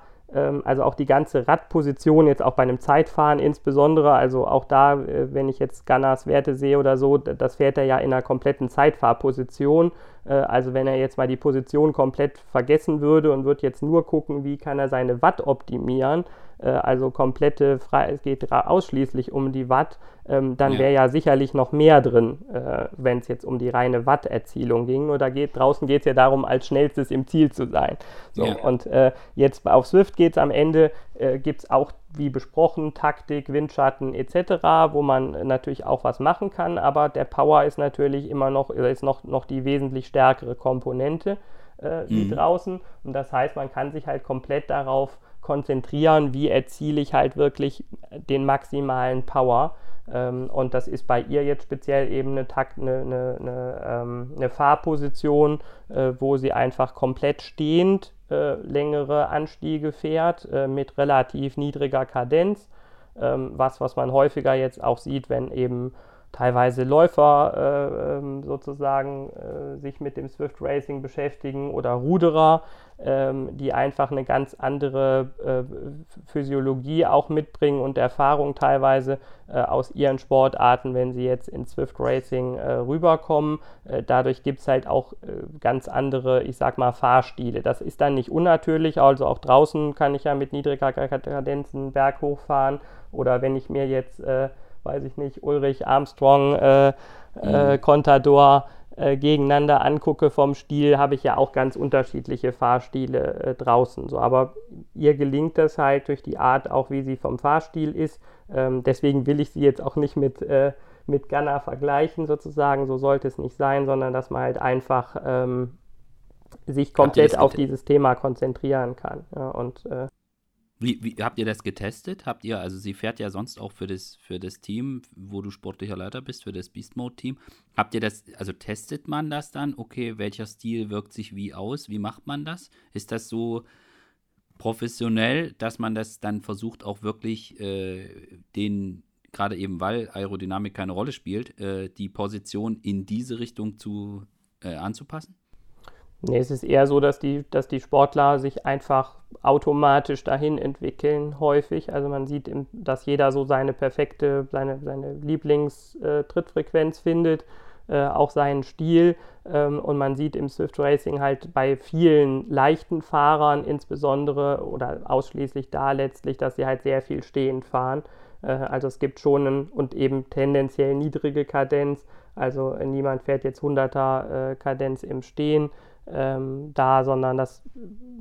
also auch die ganze Radposition, jetzt auch bei einem Zeitfahren insbesondere, also auch da, äh, wenn ich jetzt Gunners Werte sehe oder so, das fährt er ja in einer kompletten Zeitfahrposition. Äh, also wenn er jetzt mal die Position komplett vergessen würde und würde jetzt nur gucken, wie kann er seine Watt optimieren, also komplette frei, es geht ausschließlich um die Watt, ähm, dann ja. wäre ja sicherlich noch mehr drin, äh, wenn es jetzt um die reine Watterzielung ging. Nur da geht, draußen geht es ja darum, als schnellstes im Ziel zu sein. So, ja. Und äh, jetzt auf Swift geht es am Ende, äh, gibt es auch, wie besprochen, Taktik, Windschatten etc., wo man natürlich auch was machen kann, aber der Power ist natürlich immer noch, ist noch, noch die wesentlich stärkere Komponente äh, wie mhm. draußen. Und das heißt, man kann sich halt komplett darauf konzentrieren, wie erziele ich halt wirklich den maximalen Power. Ähm, und das ist bei ihr jetzt speziell eben eine, Takt, eine, eine, eine, ähm, eine Fahrposition, äh, wo sie einfach komplett stehend äh, längere Anstiege fährt äh, mit relativ niedriger Kadenz. Ähm, was, was man häufiger jetzt auch sieht, wenn eben teilweise Läufer äh, ähm, sozusagen äh, sich mit dem Swift Racing beschäftigen oder Ruderer, ähm, die einfach eine ganz andere äh, Physiologie auch mitbringen und Erfahrung teilweise äh, aus ihren Sportarten, wenn sie jetzt in Swift Racing äh, rüberkommen. Äh, dadurch gibt es halt auch ganz andere, ich sag mal, Fahrstile. Das ist dann nicht unnatürlich, also auch draußen kann ich ja mit niedriger Kadenz einen Berg hochfahren oder wenn ich mir jetzt weiß ich nicht, Ulrich Armstrong, äh, äh, mhm. Contador äh, gegeneinander angucke vom Stil, habe ich ja auch ganz unterschiedliche Fahrstile äh, draußen. So. Aber ihr gelingt das halt durch die Art, auch wie sie vom Fahrstil ist. Ähm, deswegen will ich sie jetzt auch nicht mit, äh, mit Gunner vergleichen, sozusagen. So sollte es nicht sein, sondern dass man halt einfach ähm, sich komplett auf dieses Thema konzentrieren kann. Ja, und äh,
wie, wie, habt ihr das getestet? Habt ihr, also sie fährt ja sonst auch für das, für das Team, wo du sportlicher Leiter bist, für das Beast Mode Team. Habt ihr das, also testet man das dann? Okay, welcher Stil wirkt sich wie aus? Wie macht man das? Ist das so professionell, dass man das dann versucht, auch wirklich äh, den, gerade eben weil Aerodynamik keine Rolle spielt, äh, die Position in diese Richtung zu, äh, anzupassen?
Nee, es ist eher so, dass die, dass die Sportler sich einfach automatisch dahin entwickeln, häufig. Also man sieht, dass jeder so seine perfekte, seine, seine Lieblingstrittfrequenz findet. äh, auch seinen Stil. Ähm, und man sieht im Swift Racing halt bei vielen leichten Fahrern insbesondere oder ausschließlich da letztlich, dass sie halt sehr viel stehend fahren. Äh, also es gibt schon einen, und eben tendenziell niedrige Kadenz. Also niemand fährt jetzt 100er äh, Kadenz im Stehen ähm, da, sondern dass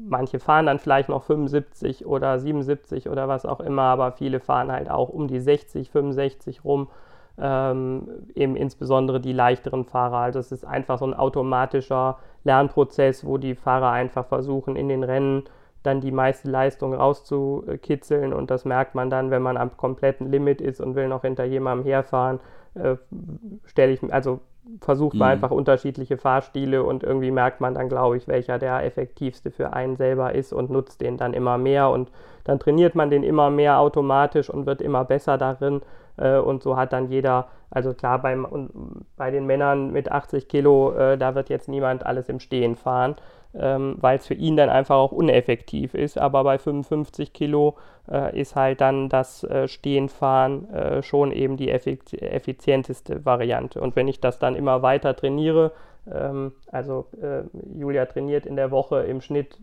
manche fahren dann vielleicht noch 75 oder 77 oder was auch immer, aber viele fahren halt auch um die 60, 65 rum ähm, eben insbesondere die leichteren Fahrer. Also es ist einfach so ein automatischer Lernprozess, wo die Fahrer einfach versuchen, in den Rennen dann die meiste Leistung rauszukitzeln und das merkt man dann, wenn man am kompletten Limit ist und will noch hinter jemandem herfahren, äh, stelle ich, also versucht man mhm. einfach unterschiedliche Fahrstile und irgendwie merkt man dann, glaube ich, welcher der effektivste für einen selber ist und nutzt den dann immer mehr und dann trainiert man den immer mehr automatisch und wird immer besser darin äh, und so hat dann jeder, also klar, beim, bei den Männern mit 80 Kilo, äh, da wird jetzt niemand alles im Stehen fahren, ähm, weil es für ihn dann einfach auch uneffektiv ist. Aber bei 55 Kilo äh, ist halt dann das äh, Stehenfahren äh, schon eben die effiz effizienteste Variante. Und wenn ich das dann immer weiter trainiere, ähm, also äh, Julia trainiert in der Woche im Schnitt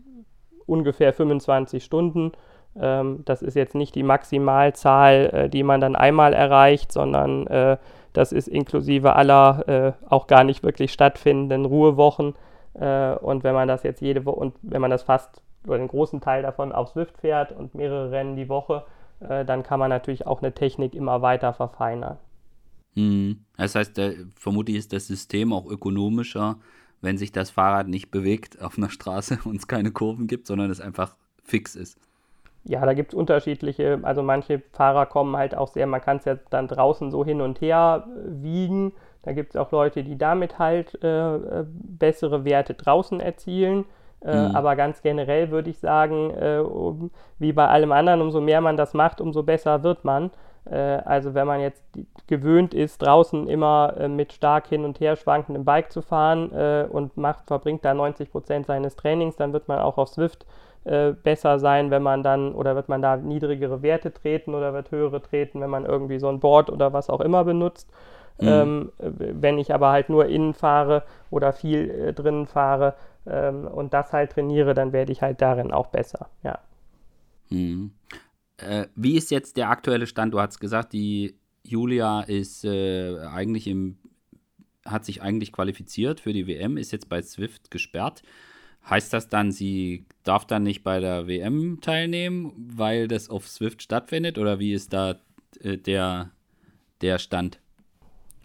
ungefähr 25 Stunden, ähm, das ist jetzt nicht die Maximalzahl, äh, die man dann einmal erreicht, sondern äh, das ist inklusive aller äh, auch gar nicht wirklich stattfindenden Ruhewochen. Äh, und wenn man das jetzt jede Woche und wenn man das fast oder den großen Teil davon auf Swift fährt und mehrere Rennen die Woche, äh, dann kann man natürlich auch eine Technik immer weiter verfeinern.
Hm. Das heißt, der, vermutlich ist das System auch ökonomischer, wenn sich das Fahrrad nicht bewegt auf einer Straße (laughs) und es keine Kurven gibt, sondern es einfach fix ist.
Ja, da gibt es unterschiedliche, also manche Fahrer kommen halt auch sehr, man kann es ja dann draußen so hin und her äh, wiegen. Da gibt es auch Leute, die damit halt äh, äh, bessere Werte draußen erzielen. Äh, mhm. Aber ganz generell würde ich sagen, äh, um, wie bei allem anderen, umso mehr man das macht, umso besser wird man. Äh, also wenn man jetzt gewöhnt ist, draußen immer mit stark hin und her schwankendem Bike zu fahren und macht, verbringt da 90 Prozent seines Trainings, dann wird man auch auf Swift äh, besser sein, wenn man dann, oder wird man da niedrigere Werte treten oder wird höhere treten, wenn man irgendwie so ein Board oder was auch immer benutzt. Mhm. Ähm, wenn ich aber halt nur innen fahre oder viel äh, drinnen fahre ähm, und das halt trainiere, dann werde ich halt darin auch besser, ja.
Mhm. Äh, wie ist jetzt der aktuelle Stand? Du hast gesagt, die Julia ist äh, eigentlich im, hat sich eigentlich qualifiziert für die WM, ist jetzt bei Swift gesperrt. Heißt das dann, sie darf dann nicht bei der WM teilnehmen, weil das auf Swift stattfindet? Oder wie ist da äh, der, der Stand?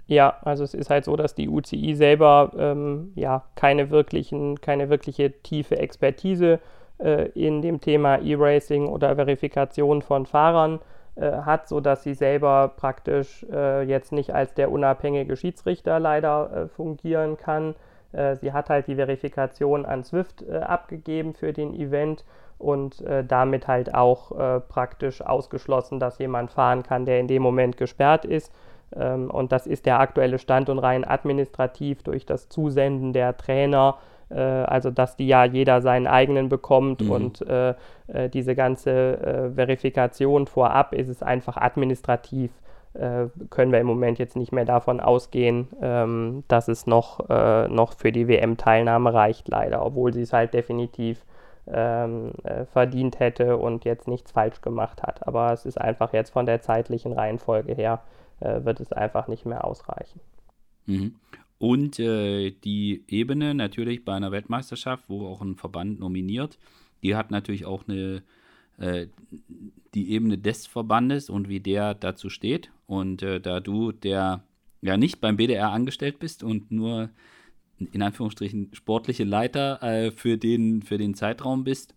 Ja, also es ist halt so, dass die UCI selber ähm, ja keine wirklichen, keine wirkliche tiefe Expertise äh, in dem Thema E-Racing oder Verifikation von Fahrern äh, hat, sodass sie selber praktisch äh, jetzt nicht als der unabhängige Schiedsrichter leider äh, fungieren kann. Äh, sie hat halt die Verifikation an Swift äh, abgegeben für den Event und äh, damit halt auch praktisch ausgeschlossen, dass jemand fahren kann, der in dem Moment gesperrt ist. Ähm, und das ist der aktuelle Stand und rein administrativ durch das Zusenden der Trainer also dass die ja jeder seinen eigenen bekommt mhm. und äh, diese ganze äh, Verifikation vorab ist es einfach administrativ äh, können wir im Moment jetzt nicht mehr davon ausgehen, ähm, dass es noch, äh, noch für die WM-Teilnahme reicht, leider, obwohl sie es halt definitiv ähm, äh, verdient hätte und jetzt nichts falsch gemacht hat. Aber es ist einfach jetzt von der zeitlichen Reihenfolge her, äh, wird es einfach nicht mehr ausreichen.
Mhm. Und äh, die Ebene natürlich bei einer Weltmeisterschaft, wo auch ein Verband nominiert, die hat natürlich auch eine äh, die Ebene des Verbandes und wie der dazu steht. Und äh, da du der ja nicht beim BDR angestellt bist und nur in Anführungsstrichen sportliche Leiter äh, für, den, für den Zeitraum bist,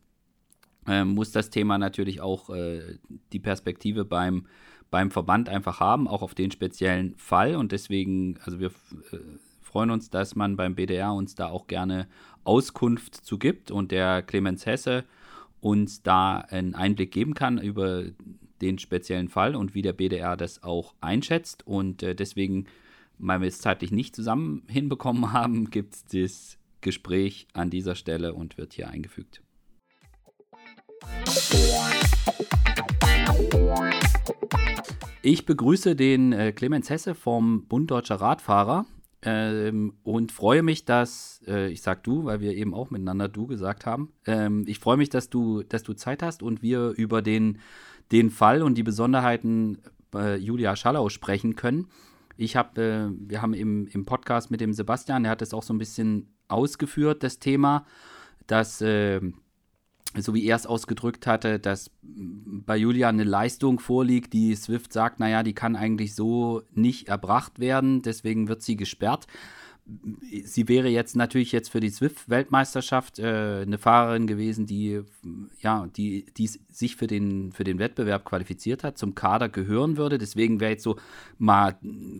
äh, muss das Thema natürlich auch äh, die Perspektive beim, beim Verband einfach haben, auch auf den speziellen Fall. Und deswegen, also wir äh, freuen uns, dass man beim BDR uns da auch gerne Auskunft zu gibt. Und der Clemens Hesse uns da einen Einblick geben kann über den speziellen Fall und wie der BDR das auch einschätzt. Und äh, deswegen, weil wir es zeitlich nicht zusammen hinbekommen (laughs) haben, gibt es das Gespräch an dieser Stelle und wird hier eingefügt. Ich begrüße den äh, Clemens Hesse vom Bund Deutscher Radfahrer ähm, und freue mich, dass, äh, ich sag du, weil wir eben auch miteinander du gesagt haben, ähm, ich freue mich, dass du, dass du Zeit hast und wir über den, den Fall und die Besonderheiten bei Julia Schallau sprechen können. Ich habe, äh, wir haben im, im Podcast mit dem Sebastian, der hat das auch so ein bisschen ausgeführt, das Thema, dass äh, so wie er es ausgedrückt hatte, dass bei Julia eine Leistung vorliegt, die Swift sagt, naja, die kann eigentlich so nicht erbracht werden, deswegen wird sie gesperrt. Sie wäre jetzt natürlich jetzt für die Swift-Weltmeisterschaft äh, eine Fahrerin gewesen, die, ja, die, die sich für den, für den Wettbewerb qualifiziert hat, zum Kader gehören würde. Deswegen wäre jetzt so mal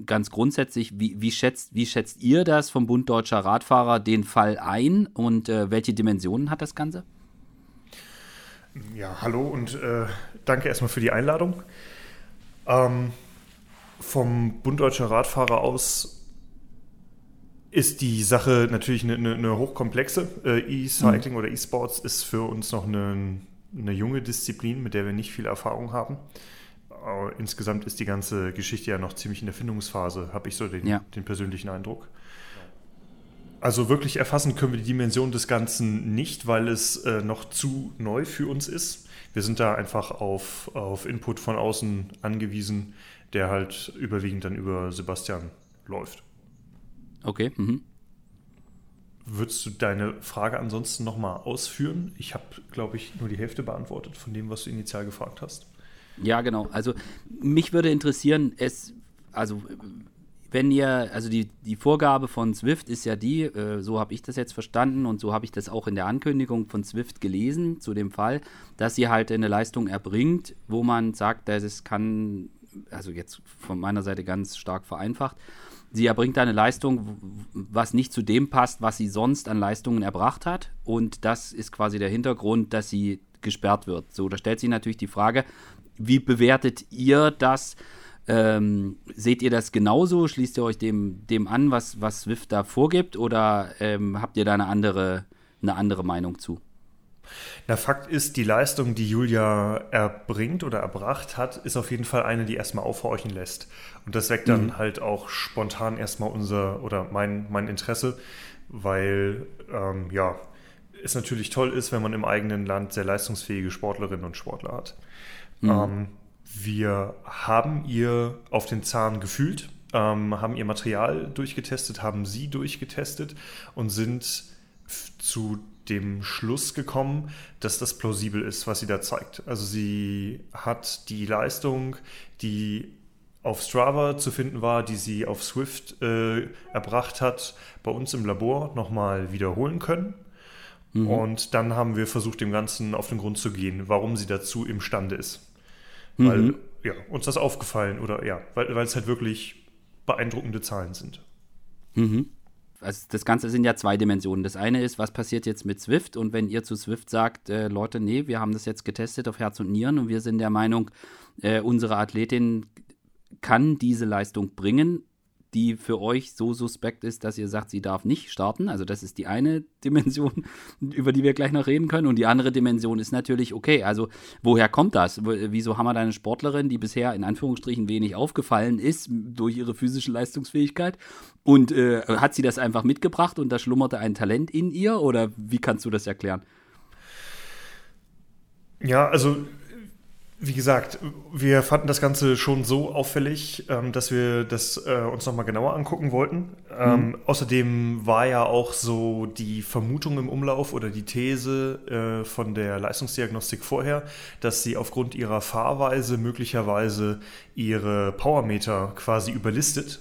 ganz grundsätzlich, wie, wie, schätzt, wie schätzt ihr das vom Bund Deutscher Radfahrer den Fall ein und äh, welche Dimensionen hat das Ganze?
Ja, hallo und äh, danke erstmal für die Einladung. Ähm, vom Bund Deutscher Radfahrer aus ist die Sache natürlich eine, eine, eine hochkomplexe. Äh, E-Cycling mhm. oder E-Sports ist für uns noch eine, eine, junge Disziplin, mit der wir nicht viel Erfahrung haben. Aber insgesamt ist die ganze Geschichte ja noch ziemlich in der Findungsphase, habe ich so den, ja. den persönlichen Eindruck. Also wirklich erfassen können wir die Dimension des Ganzen nicht, weil es äh, noch zu neu für uns ist. Wir sind da einfach auf, auf Input von außen angewiesen, der halt überwiegend dann über Sebastian läuft.
Okay. Mhm.
Würdest du deine Frage ansonsten nochmal ausführen? Ich habe, glaube ich, nur die Hälfte beantwortet von dem, was du initial gefragt hast.
Ja, genau. Also mich würde interessieren, es, also wenn ihr, also die, die Vorgabe von Swift ist ja die, äh, so habe ich das jetzt verstanden und so habe ich das auch in der Ankündigung von Swift gelesen zu dem Fall, dass sie halt eine Leistung erbringt, wo man sagt, dass es kann, also jetzt von meiner Seite ganz stark vereinfacht, sie erbringt eine Leistung, was nicht zu dem passt, was sie sonst an Leistungen erbracht hat und das ist quasi der Hintergrund, dass sie gesperrt wird. So, da stellt sich natürlich die Frage, wie bewertet ihr das? Ähm, seht ihr das genauso? Schließt ihr euch dem, dem an, was, was Swift da vorgibt? Oder ähm, habt ihr da eine andere, eine andere Meinung zu?
Na, Fakt ist, die Leistung, die Julia erbringt oder erbracht hat, ist auf jeden Fall eine, die erstmal aufhorchen lässt. Und das weckt dann mhm. halt auch spontan erstmal unser oder mein, mein Interesse, weil ähm, ja, es natürlich toll ist, wenn man im eigenen Land sehr leistungsfähige Sportlerinnen und Sportler hat. Mhm. Ähm, wir haben ihr auf den Zahn gefühlt, ähm, haben ihr Material durchgetestet, haben sie durchgetestet und sind zu dem Schluss gekommen, dass das plausibel ist, was sie da zeigt. Also sie hat die Leistung, die auf Strava zu finden war, die sie auf Swift äh, erbracht hat, bei uns im Labor nochmal wiederholen können. Mhm. Und dann haben wir versucht, dem Ganzen auf den Grund zu gehen, warum sie dazu imstande ist. Weil mhm. ja, uns das aufgefallen oder ja, weil, weil es halt wirklich beeindruckende Zahlen sind.
Mhm. Also das Ganze sind ja zwei Dimensionen. Das eine ist, was passiert jetzt mit Swift? Und wenn ihr zu Swift sagt, äh, Leute, nee, wir haben das jetzt getestet auf Herz und Nieren und wir sind der Meinung, äh, unsere Athletin kann diese Leistung bringen, die für euch so suspekt ist, dass ihr sagt, sie darf nicht starten. Also das ist die eine (laughs) Dimension, über die wir gleich noch reden können. Und die andere Dimension ist natürlich, okay, also woher kommt das? Wieso haben wir da eine Sportlerin, die bisher in Anführungsstrichen wenig aufgefallen ist durch ihre physische Leistungsfähigkeit? Und äh, hat sie das einfach mitgebracht und da schlummerte ein Talent in ihr? Oder wie kannst du das erklären?
Ja, also wie gesagt, wir fanden das Ganze schon so auffällig, ähm, dass wir das äh, uns nochmal genauer angucken wollten. Ähm, mhm. Außerdem war ja auch so die Vermutung im Umlauf oder die These äh, von der Leistungsdiagnostik vorher, dass sie aufgrund ihrer Fahrweise möglicherweise ihre Powermeter quasi überlistet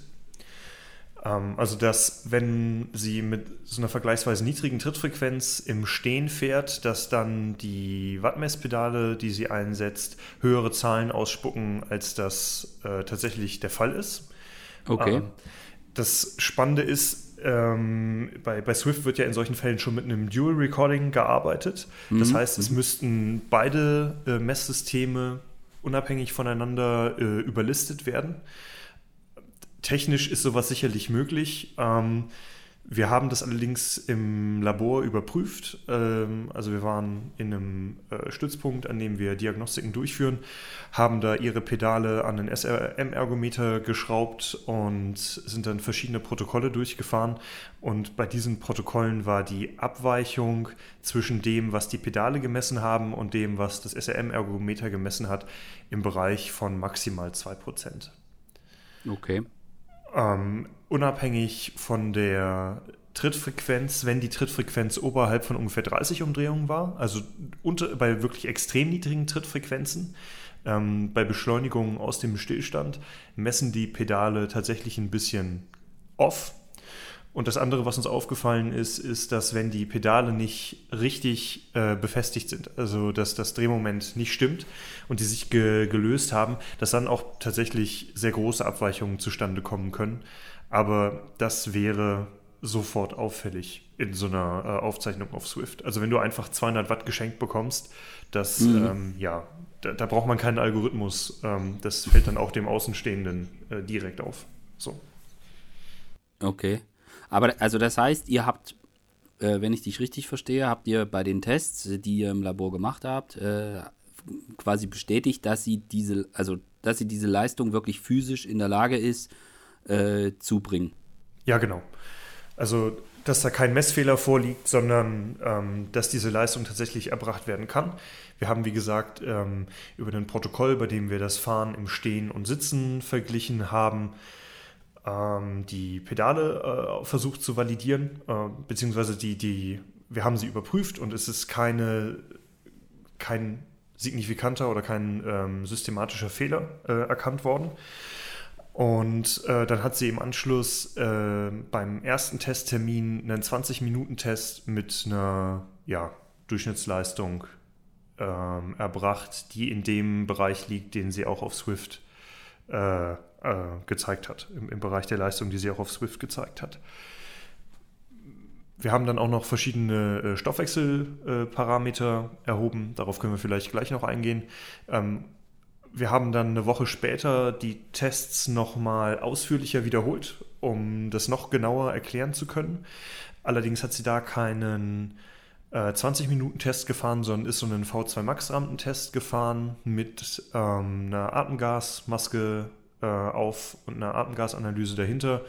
also, dass wenn sie mit so einer vergleichsweise niedrigen Trittfrequenz im Stehen fährt, dass dann die Wattmesspedale, die sie einsetzt, höhere Zahlen ausspucken, als das äh, tatsächlich der Fall ist.
Okay. Ähm,
das Spannende ist, ähm, bei, bei Swift wird ja in solchen Fällen schon mit einem Dual Recording gearbeitet. Das mhm. heißt, es mhm. müssten beide äh, Messsysteme unabhängig voneinander äh, überlistet werden technisch ist sowas sicherlich möglich. Ähm, Wir haben das allerdings im Labor überprüft. Ähm, also wir waren in einem äh, Stützpunkt, an dem wir Diagnostiken durchführen, haben da ihre Pedale an den SRM-Ergometer geschraubt und sind dann verschiedene Protokolle durchgefahren. Und bei diesen Protokollen war die Abweichung zwischen dem, was die Pedale gemessen haben und dem, was das SRM-Ergometer gemessen hat, im Bereich von maximal 2%.
Okay.
Ähm, unabhängig von der Trittfrequenz, wenn die Trittfrequenz oberhalb von ungefähr 30 Umdrehungen war, also unter, bei wirklich extrem niedrigen Trittfrequenzen, ähm, bei Beschleunigungen aus dem Stillstand, messen die Pedale tatsächlich ein bisschen off. Und das andere, was uns aufgefallen ist, ist, dass wenn die Pedale nicht richtig äh, befestigt sind, also dass das Drehmoment nicht stimmt und die sich ge gelöst haben, dass dann auch tatsächlich sehr große Abweichungen zustande kommen können. Aber das wäre sofort auffällig in so einer äh, Aufzeichnung auf Swift. Also wenn du einfach 200 Watt geschenkt bekommst, das, mhm. ähm, ja, da, da, braucht man keinen Algorithmus. Ähm, das fällt dann auch dem Außenstehenden äh, direkt auf. So.
Okay. Aber also das heißt, ihr habt, äh, wenn ich dich richtig verstehe, habt ihr bei den Tests, die ihr im Labor gemacht habt, äh, quasi bestätigt, dass sie diese, also dass sie diese Leistung wirklich physisch in der Lage ist, äh, zu bringen.
Ja, genau. Also, dass da kein Messfehler vorliegt, sondern ähm, dass diese Leistung tatsächlich erbracht werden kann. Wir haben, wie gesagt, ähm, über ein Protokoll, bei dem wir das Fahren im Stehen und Sitzen verglichen haben, ähm, die Pedale äh, versucht zu validieren, äh, beziehungsweise die, die, wir haben sie überprüft und es ist keine, kein signifikanter oder kein ähm, systematischer Fehler äh, erkannt worden. Und äh, dann hat sie im Anschluss äh, beim ersten Testtermin einen 20-Minuten-Test mit einer ja, Durchschnittsleistung ähm, erbracht, die in dem Bereich liegt, den sie auch auf Swift äh, äh gezeigt hat, im, im, Bereich der Leistung, die sie auch auf Swift gezeigt hat. Wir haben dann auch noch verschiedene äh, Stoffwechselparameter erhoben, darauf können wir vielleicht gleich noch eingehen. Ähm, wir haben dann eine Woche später die Tests nochmal ausführlicher wiederholt, um das noch genauer erklären zu können. Allerdings hat sie da keinen äh, 20-Minuten-Test gefahren, sondern ist so einen V2 Max-Rampentest gefahren mit ähm, einer Atemgasmaske äh, auf und einer Atemgasanalyse dahinter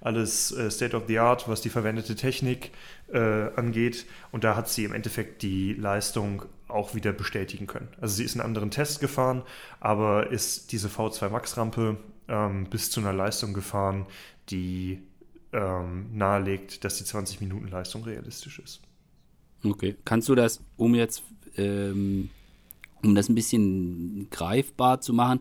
alles äh, State of the Art, was die verwendete Technik äh, angeht. Und da hat sie im Endeffekt die Leistung auch wieder bestätigen können. Also sie ist einen anderen Test gefahren, aber ist diese V2 Max-Rampe ähm, bis zu einer Leistung gefahren, die ähm, nahelegt, dass die 20 Minuten Leistung realistisch ist.
Okay, kannst du das, um jetzt, ähm, um das ein bisschen greifbar zu machen,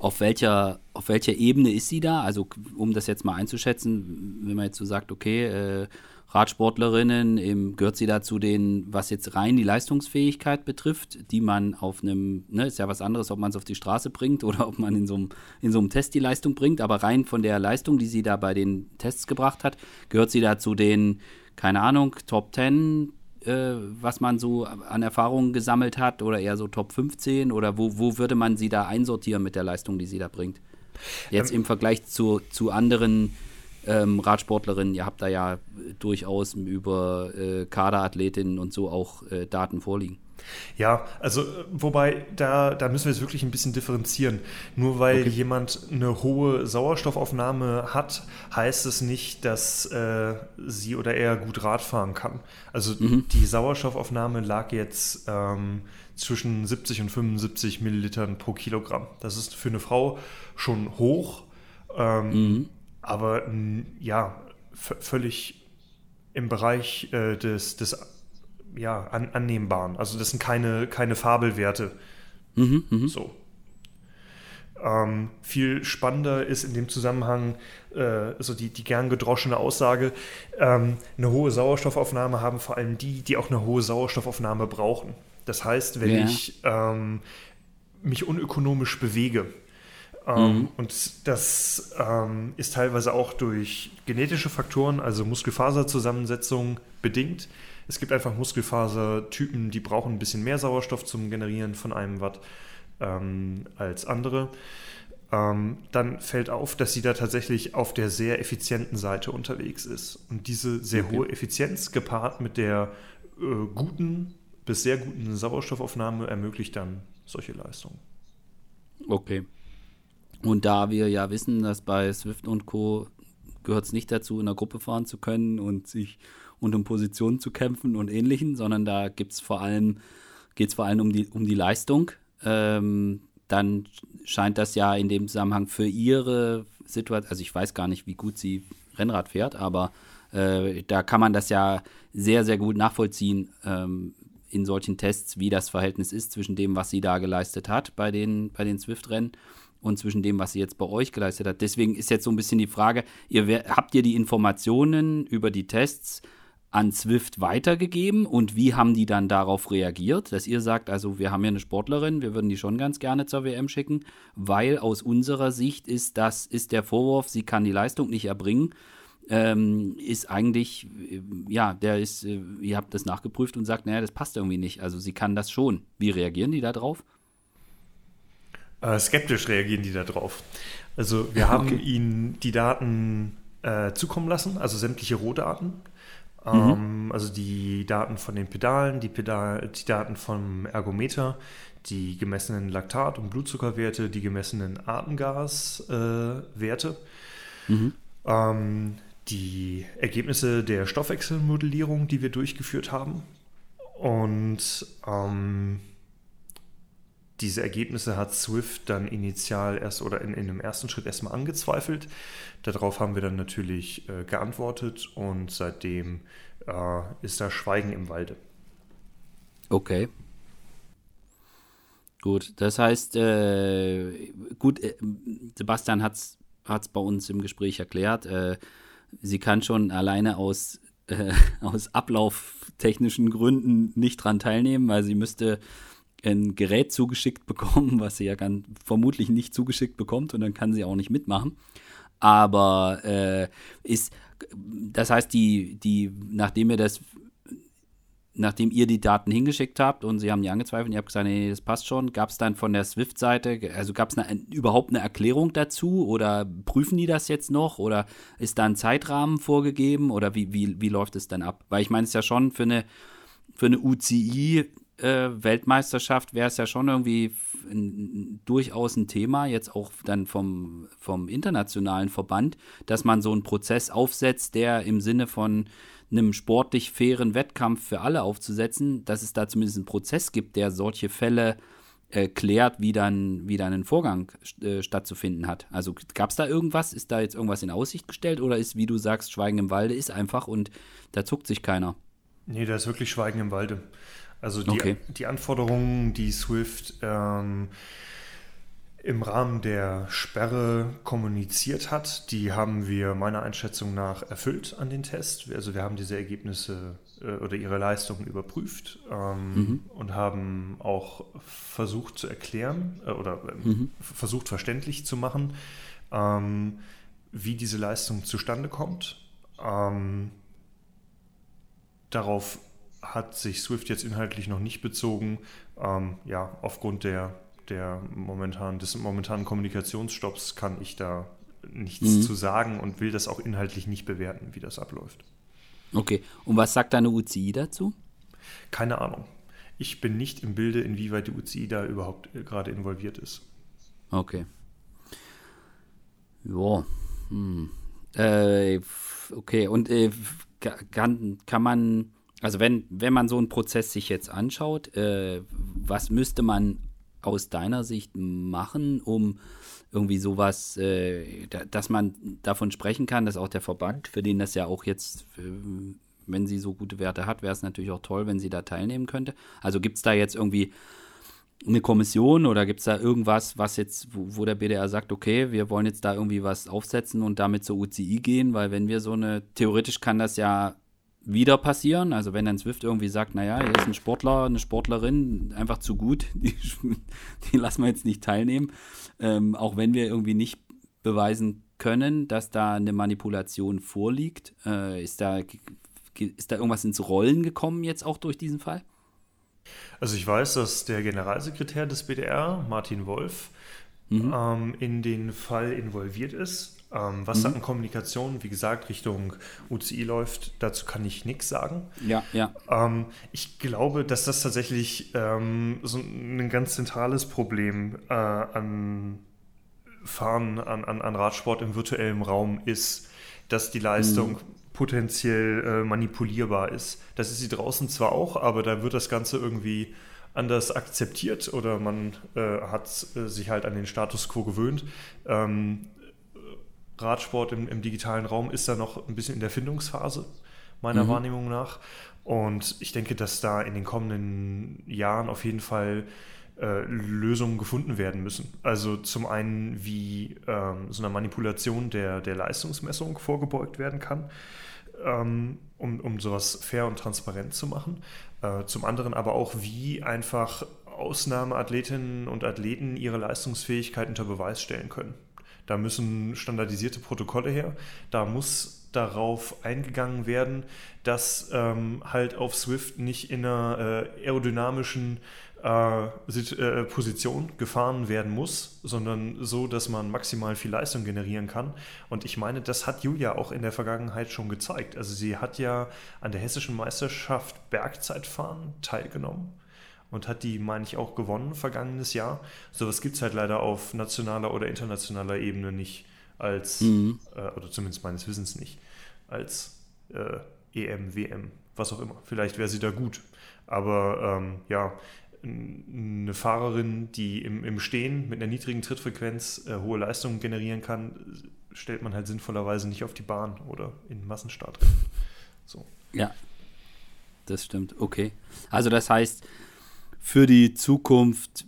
auf welcher, auf welcher Ebene ist sie da? Also, um das jetzt mal einzuschätzen, wenn man jetzt so sagt, okay, äh, Radsportlerinnen, im, gehört sie dazu den, was jetzt rein die Leistungsfähigkeit betrifft, die man auf einem, ne, ist ja was anderes, ob man es auf die Straße bringt (laughs) oder ob man in so, einem, in so einem Test die Leistung bringt, aber rein von der Leistung, die sie da bei den Tests gebracht hat, gehört sie dazu den, keine Ahnung, Top 10, äh, was man so an Erfahrungen gesammelt hat oder eher so Top 15 oder wo, wo würde man sie da einsortieren mit der Leistung, die sie da bringt? Jetzt ähm, im Vergleich zu, zu anderen ähm, Radsportlerinnen, ihr habt da ja durchaus über äh, Kaderathletinnen und so auch äh, Daten vorliegen.
Ja, also wobei da, da müssen wir jetzt wirklich ein bisschen differenzieren. Nur weil okay. jemand eine hohe Sauerstoffaufnahme hat, heißt es nicht, dass äh, sie oder er gut Rad fahren kann. Also mhm. die Sauerstoffaufnahme lag jetzt ähm, zwischen 70 und 75 Millilitern pro Kilogramm. Das ist für eine Frau schon hoch. Ähm, mhm aber ja, völlig im Bereich äh, des, des ja, an, Annehmbaren. Also das sind keine, keine Fabelwerte. Mhm, mh. So. Ähm, viel spannender ist in dem Zusammenhang äh, so die, die gern gedroschene Aussage, ähm, eine hohe Sauerstoffaufnahme haben vor allem die, die auch eine hohe Sauerstoffaufnahme brauchen. Das heißt, wenn ja. ich ähm, mich unökonomisch bewege, ähm, mhm. Und das ähm, ist teilweise auch durch genetische Faktoren, also Muskelfaserzusammensetzung bedingt. Es gibt einfach Muskelfasertypen, die brauchen ein bisschen mehr Sauerstoff zum Generieren von einem Watt ähm, als andere. ähm, dann fällt auf, dass sie da tatsächlich auf der sehr effizienten Seite unterwegs ist. Und diese sehr okay. hohe Effizienz gepaart mit der äh, guten bis sehr guten Sauerstoffaufnahme ermöglicht dann solche Leistungen.
Okay. Und da wir ja wissen, dass bei Swift und Co. gehört es nicht dazu, in der Gruppe fahren zu können und sich und um Positionen zu kämpfen und ähnlichen, sondern da gibt es vor allem, geht es vor allem um die, um die Leistung. Ähm, dann scheint das ja in dem Zusammenhang für ihre Situation, also ich weiß gar nicht, wie gut sie Rennrad fährt, aber äh, da kann man das ja sehr, sehr gut nachvollziehen ähm, in solchen Tests, wie das Verhältnis ist zwischen dem, was sie da geleistet hat bei den, bei den Swift-Rennen und zwischen dem, was sie jetzt bei euch geleistet hat. Deswegen ist jetzt so ein bisschen die Frage, ihr, habt ihr die Informationen über die Tests an Swift weitergegeben und wie haben die dann darauf reagiert, dass ihr sagt, also wir haben ja eine Sportlerin, wir würden die schon ganz gerne zur WM schicken, weil aus unserer Sicht ist das ist der Vorwurf, sie kann die Leistung nicht erbringen, ähm, ist eigentlich äh, ja, der ist, äh, ihr habt das nachgeprüft und sagt, naja, das passt irgendwie nicht. Also sie kann das schon. Wie reagieren die da drauf?
Äh, skeptisch reagieren die da drauf. Also wir haben okay. ihnen die Daten äh, zukommen lassen, also sämtliche Rohdaten Mhm. Ähm, also die Daten von den Pedalen, die, Pedal, die Daten vom Ergometer, die gemessenen Laktat- und Blutzuckerwerte, die gemessenen Atemgaswerte, äh, mhm. ähm, die Ergebnisse der Stoffwechselmodellierung, die wir durchgeführt haben. Und ähm, diese Ergebnisse hat Swift dann initial erst oder in, in dem ersten Schritt erstmal angezweifelt. Darauf haben wir dann natürlich äh, geantwortet und seitdem äh, ist da Schweigen im Walde.
Okay. Gut, das heißt, äh, gut, äh, Sebastian hat es bei uns im Gespräch erklärt, äh, sie kann schon alleine aus, äh, (laughs) aus ablauftechnischen Gründen nicht dran teilnehmen, weil sie müsste ein Gerät zugeschickt bekommen, was sie ja ganz, vermutlich nicht zugeschickt bekommt und dann kann sie auch nicht mitmachen. Aber äh, ist, das heißt, die, die, nachdem ihr das, nachdem ihr die Daten hingeschickt habt und sie haben die angezweifelt und ihr habt gesagt, nee, das passt schon, gab es dann von der Swift-Seite, also gab es überhaupt eine Erklärung dazu oder prüfen die das jetzt noch oder ist da ein Zeitrahmen vorgegeben oder wie, wie, wie läuft es dann ab? Weil ich meine, es ist ja schon für eine, für eine UCI Weltmeisterschaft wäre es ja schon irgendwie ein, durchaus ein Thema, jetzt auch dann vom, vom internationalen Verband, dass man so einen Prozess aufsetzt, der im Sinne von einem sportlich fairen Wettkampf für alle aufzusetzen, dass es da zumindest einen Prozess gibt, der solche Fälle äh, klärt, wie dann, wie dann ein Vorgang äh, stattzufinden hat. Also gab es da irgendwas? Ist da jetzt irgendwas in Aussicht gestellt oder ist, wie du sagst, Schweigen im Walde ist einfach und da zuckt sich keiner?
Nee, da ist wirklich Schweigen im Walde. Also die, okay. die Anforderungen, die Swift ähm, im Rahmen der Sperre kommuniziert hat, die haben wir meiner Einschätzung nach erfüllt an den Test. Also wir haben diese Ergebnisse äh, oder ihre Leistungen überprüft ähm, mhm. und haben auch versucht zu erklären äh, oder äh, mhm. versucht verständlich zu machen, ähm, wie diese Leistung zustande kommt. Ähm, darauf hat sich Swift jetzt inhaltlich noch nicht bezogen, ähm, ja, aufgrund der, der momentan, des momentanen Kommunikationsstopps kann ich da nichts mhm. zu sagen und will das auch inhaltlich nicht bewerten, wie das abläuft.
Okay, und was sagt deine UCI dazu?
Keine Ahnung. Ich bin nicht im Bilde, inwieweit die UCI da überhaupt äh, gerade involviert ist.
Okay. Ja. Hm. Äh, okay, und äh, kann, kann man also wenn, wenn man so einen Prozess sich jetzt anschaut, äh, was müsste man aus deiner Sicht machen, um irgendwie sowas, äh, da, dass man davon sprechen kann, dass auch der Verband, für den das ja auch jetzt, äh, wenn sie so gute Werte hat, wäre es natürlich auch toll, wenn sie da teilnehmen könnte. Also gibt es da jetzt irgendwie eine Kommission oder gibt es da irgendwas, was jetzt, wo, wo, der BDR sagt, okay, wir wollen jetzt da irgendwie was aufsetzen und damit zur UCI gehen, weil wenn wir so eine, theoretisch kann das ja wieder passieren. Also wenn dann Swift irgendwie sagt, naja, hier ist ein Sportler, eine Sportlerin einfach zu gut, (laughs) die, die lassen wir jetzt nicht teilnehmen. Ähm, auch wenn wir irgendwie nicht beweisen können, dass da eine Manipulation vorliegt. Äh, ist, da, ist da irgendwas ins Rollen gekommen jetzt auch durch diesen Fall?
Also ich weiß, dass der Generalsekretär des BDR, Martin Wolf, mhm. ähm, in den Fall involviert ist. Ähm, was mhm. da an Kommunikation, wie gesagt, Richtung UCI läuft, dazu kann ich nichts sagen.
Ja, ja.
Ähm, ich glaube, dass das tatsächlich ähm, so ein ganz zentrales Problem äh, an Fahren, an, an, an Radsport im virtuellen Raum ist, dass die Leistung mhm. potenziell äh, manipulierbar ist. Das ist sie draußen zwar auch, aber da wird das Ganze irgendwie anders akzeptiert oder man äh, hat äh, sich halt an den Status quo gewöhnt. Ähm, Radsport im, im, digitalen Raum ist da noch ein bisschen in der Findungsphase, meiner mhm. Wahrnehmung nach. Und ich denke, dass da in den kommenden Jahren auf jeden Fall äh, Lösungen gefunden werden müssen. Also zum einen, wie ähm, so eine Manipulation der, der Leistungsmessung vorgebeugt werden kann, ähm, um, um sowas fair und transparent zu machen. Äh, zum anderen aber auch, wie einfach Ausnahmeathletinnen und Athleten ihre Leistungsfähigkeit unter Beweis stellen können. Da müssen standardisierte Protokolle her. Da muss darauf eingegangen werden, dass ähm, halt auf Swift nicht in einer äh, aerodynamischen äh, äh, Position gefahren werden muss, sondern so, dass man maximal viel Leistung generieren kann. Und ich meine, das hat Julia auch in der Vergangenheit schon gezeigt. Also sie hat ja an der hessischen Meisterschaft Bergzeitfahren teilgenommen und hat die, meine ich, auch gewonnen vergangenes Jahr. Sowas gibt es halt leider auf nationaler oder internationaler Ebene nicht als, mhm. äh, oder zumindest meines Wissens nicht, als äh, EM, WM, was auch immer. Vielleicht wäre sie da gut. Aber ähm, ja, eine Fahrerin, die im, im Stehen mit einer niedrigen Trittfrequenz äh, hohe Leistungen generieren kann, stellt man halt sinnvollerweise nicht auf die Bahn oder in Massenstartrennen. So.
Ja, das stimmt. Okay. Also das heißt, für die Zukunft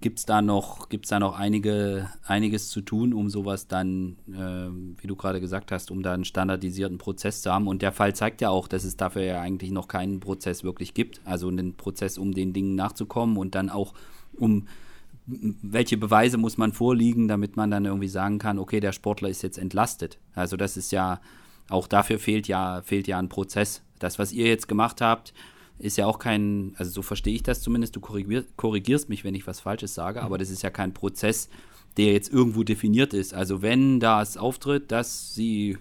gibt es da noch, da noch einige, einiges zu tun, um sowas dann, äh, wie du gerade gesagt hast, um da einen standardisierten Prozess zu haben. Und der Fall zeigt ja auch, dass es dafür ja eigentlich noch keinen Prozess wirklich gibt. Also einen Prozess, um den Dingen nachzukommen und dann auch um welche Beweise muss man vorliegen, damit man dann irgendwie sagen kann, okay, der Sportler ist jetzt entlastet. Also das ist ja, auch dafür fehlt ja, fehlt ja ein Prozess. Das, was ihr jetzt gemacht habt, ist ja auch kein, also so verstehe ich das zumindest, du korrigierst mich, wenn ich was Falsches sage, aber das ist ja kein Prozess, der jetzt irgendwo definiert ist. Also wenn das auftritt, dass sie,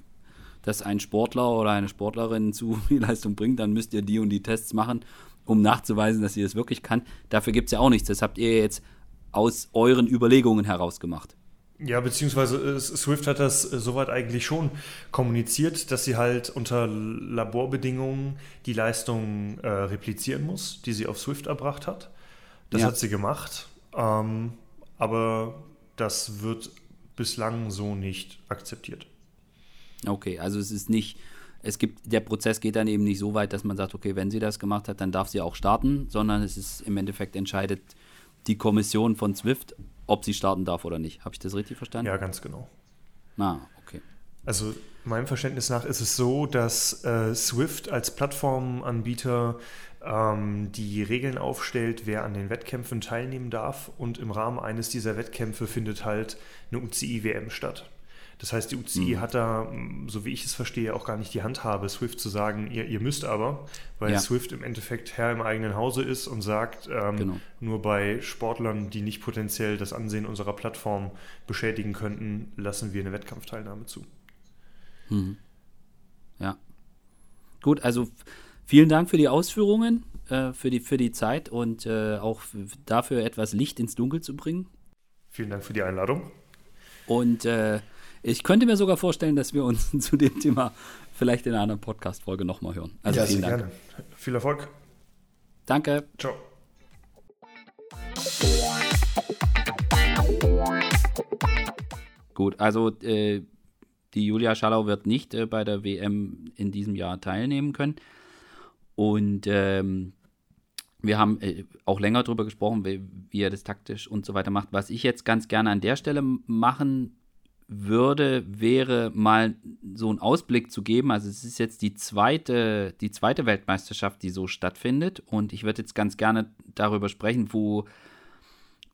dass ein Sportler oder eine Sportlerin (laughs) zu viel Leistung bringt, dann müsst ihr die und die Tests machen, um nachzuweisen, dass sie das wirklich kann. Dafür gibt es ja auch nichts. Das habt ihr jetzt aus euren Überlegungen heraus gemacht.
Ja, beziehungsweise äh, Swift hat das äh, soweit eigentlich schon kommuniziert, dass sie halt unter Laborbedingungen die Leistung äh, replizieren muss, die sie auf Swift erbracht hat. Das ja. hat sie gemacht, ähm, aber das wird bislang so nicht akzeptiert.
Okay, also es ist nicht, es gibt, der Prozess geht dann eben nicht so weit, dass man sagt, okay, wenn sie das gemacht hat, dann darf sie auch starten, sondern es ist im Endeffekt entscheidet die Kommission von Swift, ob sie starten darf oder nicht. Habe ich das richtig verstanden?
Ja, ganz genau.
Ah, okay.
Also meinem Verständnis nach ist es so, dass äh, Swift als Plattformanbieter ähm, die Regeln aufstellt, wer an den Wettkämpfen teilnehmen darf und im Rahmen eines dieser Wettkämpfe findet halt eine UCI-WM statt. Das heißt, die UCI mhm. hat da, so wie ich es verstehe, auch gar nicht die Handhabe, Swift zu sagen, ihr, ihr müsst aber, weil ja. Swift im Endeffekt Herr im eigenen Hause ist und sagt, ähm, genau. nur bei Sportlern, die nicht potenziell das Ansehen unserer Plattform beschädigen könnten, lassen wir eine Wettkampfteilnahme zu.
Mhm. Ja. Gut, also vielen Dank für die Ausführungen, äh, für, die, für die Zeit und äh, auch dafür etwas Licht ins Dunkel zu bringen.
Vielen Dank für die Einladung.
Und äh, ich könnte mir sogar vorstellen, dass wir uns (laughs) zu dem Thema vielleicht in einer anderen Podcast-Folge nochmal hören. Also ja, vielen Dank. Gerne.
Viel Erfolg.
Danke.
Ciao.
Gut, also äh, die Julia Schallau wird nicht äh, bei der WM in diesem Jahr teilnehmen können. Und ähm, wir haben äh, auch länger darüber gesprochen, wie, wie, er das taktisch und so weiter macht. Was ich jetzt ganz gerne an der Stelle machen würde, wäre mal so einen Ausblick zu geben. Also es ist jetzt die zweite, die zweite Weltmeisterschaft, die so stattfindet. Und ich würde jetzt ganz gerne darüber sprechen, wo,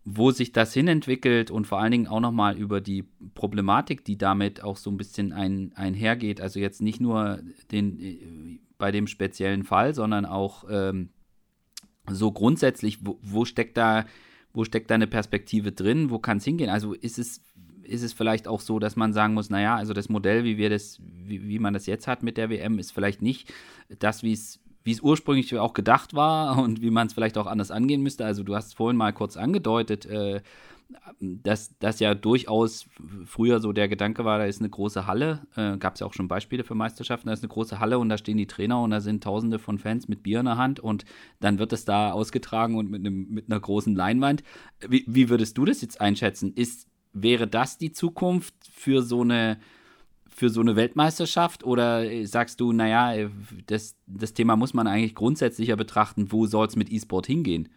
wo sich das hinentwickelt und vor allen Dingen auch nochmal über die Problematik, die damit auch so ein bisschen ein, einhergeht. Also jetzt nicht nur den, bei dem speziellen Fall, sondern auch ähm, so grundsätzlich, wo, wo steckt da wo steckt deine Perspektive drin, wo kann es hingehen? Also ist es, ist es vielleicht auch so, dass man sagen muss, naja, also das Modell, wie wir das, wie, wie man das jetzt hat mit der WM, ist vielleicht nicht das, wie es wie es ursprünglich auch gedacht war (laughs) und wie man es vielleicht auch anders angehen müsste. Also du hast es vorhin mal kurz angedeutet, äh, dass das ja durchaus früher so der Gedanke war, da ist eine große Halle, äh, gab es ja auch schon Beispiele für Meisterschaften, da ist eine große Halle und da stehen die Trainer und da sind tausende von Fans mit Bier in der Hand und dann wird es da ausgetragen und mit, einem, mit einer großen Leinwand. Wie, wie würdest du das jetzt einschätzen? Ist, wäre das die Zukunft für so eine für so eine Weltmeisterschaft oder sagst du, naja, das, das Thema muss man eigentlich grundsätzlicher betrachten, wo soll es mit E-Sport hingehen?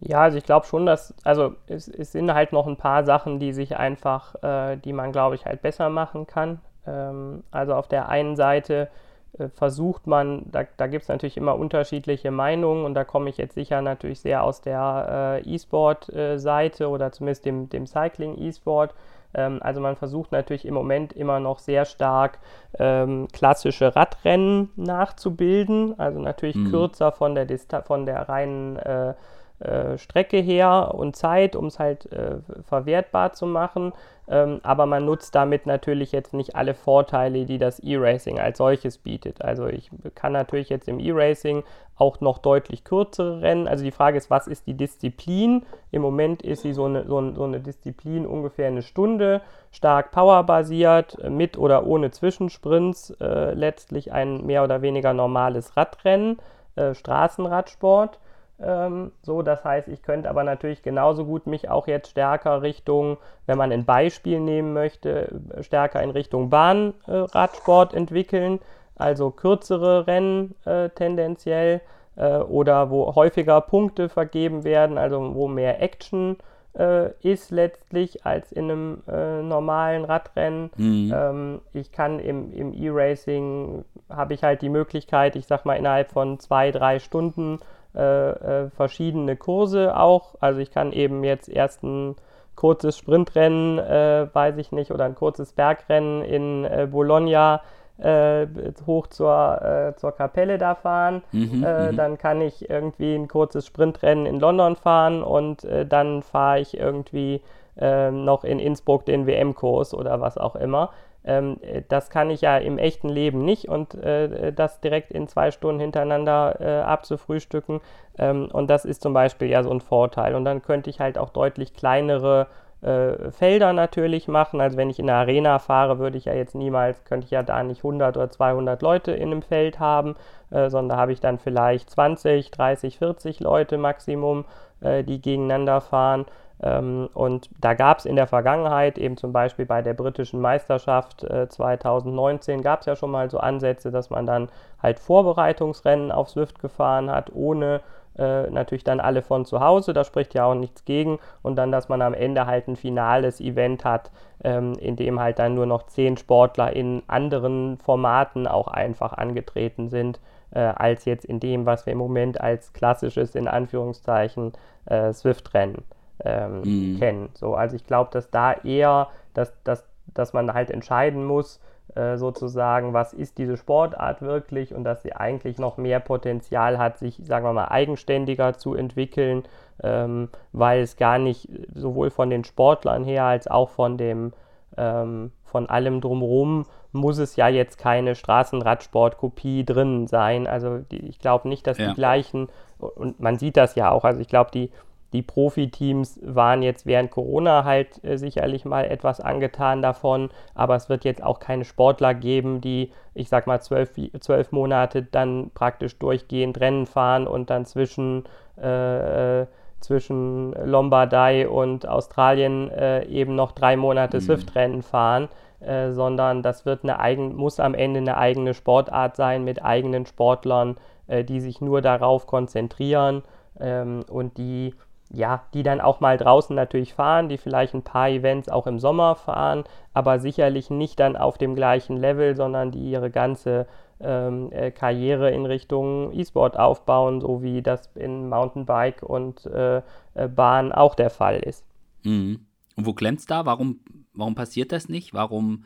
Ja, also ich glaube schon, dass, also es, es, sind halt noch ein paar Sachen, die sich einfach, äh, die man, glaube ich, halt besser machen kann. Ähm, also auf der einen Seite äh, versucht man, da, da gibt es natürlich immer unterschiedliche Meinungen und da komme ich jetzt sicher natürlich sehr aus der äh, E-Sport-Seite oder zumindest dem, dem Cycling-E-Sport. Ähm, also man versucht natürlich im Moment immer noch sehr stark ähm, klassische Radrennen nachzubilden, also natürlich mhm. kürzer von der, Dista von der reinen äh, äh, Strecke her und Zeit, um es halt äh, verwertbar zu machen. Ähm, aber man nutzt damit natürlich jetzt nicht alle Vorteile, die das E-Racing als solches bietet. Also ich kann natürlich jetzt im E-Racing auch noch deutlich kürzere Rennen. Also die Frage ist, was ist die Disziplin? Im Moment ist sie so eine, so, so eine Disziplin ungefähr eine Stunde, stark powerbasiert, mit oder ohne Zwischensprints, äh, letztlich ein mehr oder weniger normales Radrennen, äh, Straßenradsport. Ähm, so, das heißt, ich könnte aber natürlich genauso gut mich auch jetzt stärker Richtung, wenn man ein Beispiel nehmen möchte, stärker in Richtung Bahnradsport äh, entwickeln, also kürzere Rennen äh, tendenziell äh, oder wo häufiger Punkte vergeben werden, also wo mehr Action äh, ist letztlich als in einem äh, normalen Radrennen. Mhm. Ähm, ich kann im, im E-Racing, habe ich halt die Möglichkeit, ich sag mal innerhalb von zwei, drei Stunden äh, äh, verschiedene Kurse auch. Also ich kann eben jetzt erst ein kurzes Sprintrennen, äh, weiß ich nicht, oder ein kurzes Bergrennen in äh, Bologna äh, hoch zur, äh, zur Kapelle da fahren. Mhm, mhm. dann kann ich irgendwie ein kurzes Sprintrennen in London fahren und dann fahre ich irgendwie noch in Innsbruck den WM-Kurs oder was auch immer. Ähm, äh, das kann ich ja im echten Leben nicht und äh, das direkt in zwei Stunden hintereinander äh, abzufrühstücken. Ähm, und das ist zum Beispiel ja so ein Vorteil. Und dann könnte ich halt auch deutlich kleinere äh, Felder natürlich machen. Also wenn ich in der Arena fahre, würde ich ja jetzt niemals, könnte ich ja da nicht 100 oder 200 Leute in einem Feld haben, äh, sondern habe ich dann vielleicht 20, 30, 40 Leute Maximum, äh, die gegeneinander fahren. Ähm, und da gab es in der Vergangenheit, eben zum Beispiel bei der britischen Meisterschaft äh, 2019, gab es ja schon mal so Ansätze, dass man dann halt Vorbereitungsrennen auf Swift gefahren hat, ohne äh, natürlich dann alle von zu Hause, da spricht ja auch nichts gegen. Und dann, dass man am Ende halt ein finales Event hat, ähm, in dem halt dann nur noch zehn Sportler in anderen Formaten auch einfach angetreten sind, äh, als jetzt in dem, was wir im Moment als klassisches, in Anführungszeichen, äh, Swift-Rennen ähm, mhm. kennen. So, also ich glaube, dass da eher, dass, dass, dass man halt entscheiden muss, äh, sozusagen, was ist diese Sportart wirklich und dass sie eigentlich noch mehr Potenzial hat, sich, sagen wir mal, eigenständiger zu entwickeln, ähm, weil es gar nicht sowohl von den Sportlern her als auch von dem ähm, von allem drumherum muss es ja jetzt keine Straßenradsportkopie drin sein. Also die, ich glaube nicht, dass ja. die gleichen, und man sieht das ja auch, also ich glaube, die, die Profiteams waren jetzt während Corona halt äh, sicherlich mal etwas angetan davon, aber es wird jetzt auch keine Sportler geben, die, ich sag mal, zwölf, zwölf Monate dann praktisch durchgehend Rennen fahren und dann zwischen, äh, zwischen Lombardei und Australien äh, eben noch drei Monate mhm. Swift-Rennen fahren. Äh, sondern das wird eine eigen, muss am Ende eine eigene Sportart sein mit eigenen Sportlern, äh, die sich nur darauf konzentrieren ähm, und die ja, die dann auch mal draußen natürlich fahren, die vielleicht ein paar Events auch im Sommer fahren, aber sicherlich nicht dann auf dem gleichen Level, sondern die ihre ganze ähm, äh, Karriere in Richtung E-Sport aufbauen, so wie das in Mountainbike und äh, äh, Bahn auch der Fall ist.
Mhm. Und wo klemmt es da? Warum, warum passiert das nicht? Warum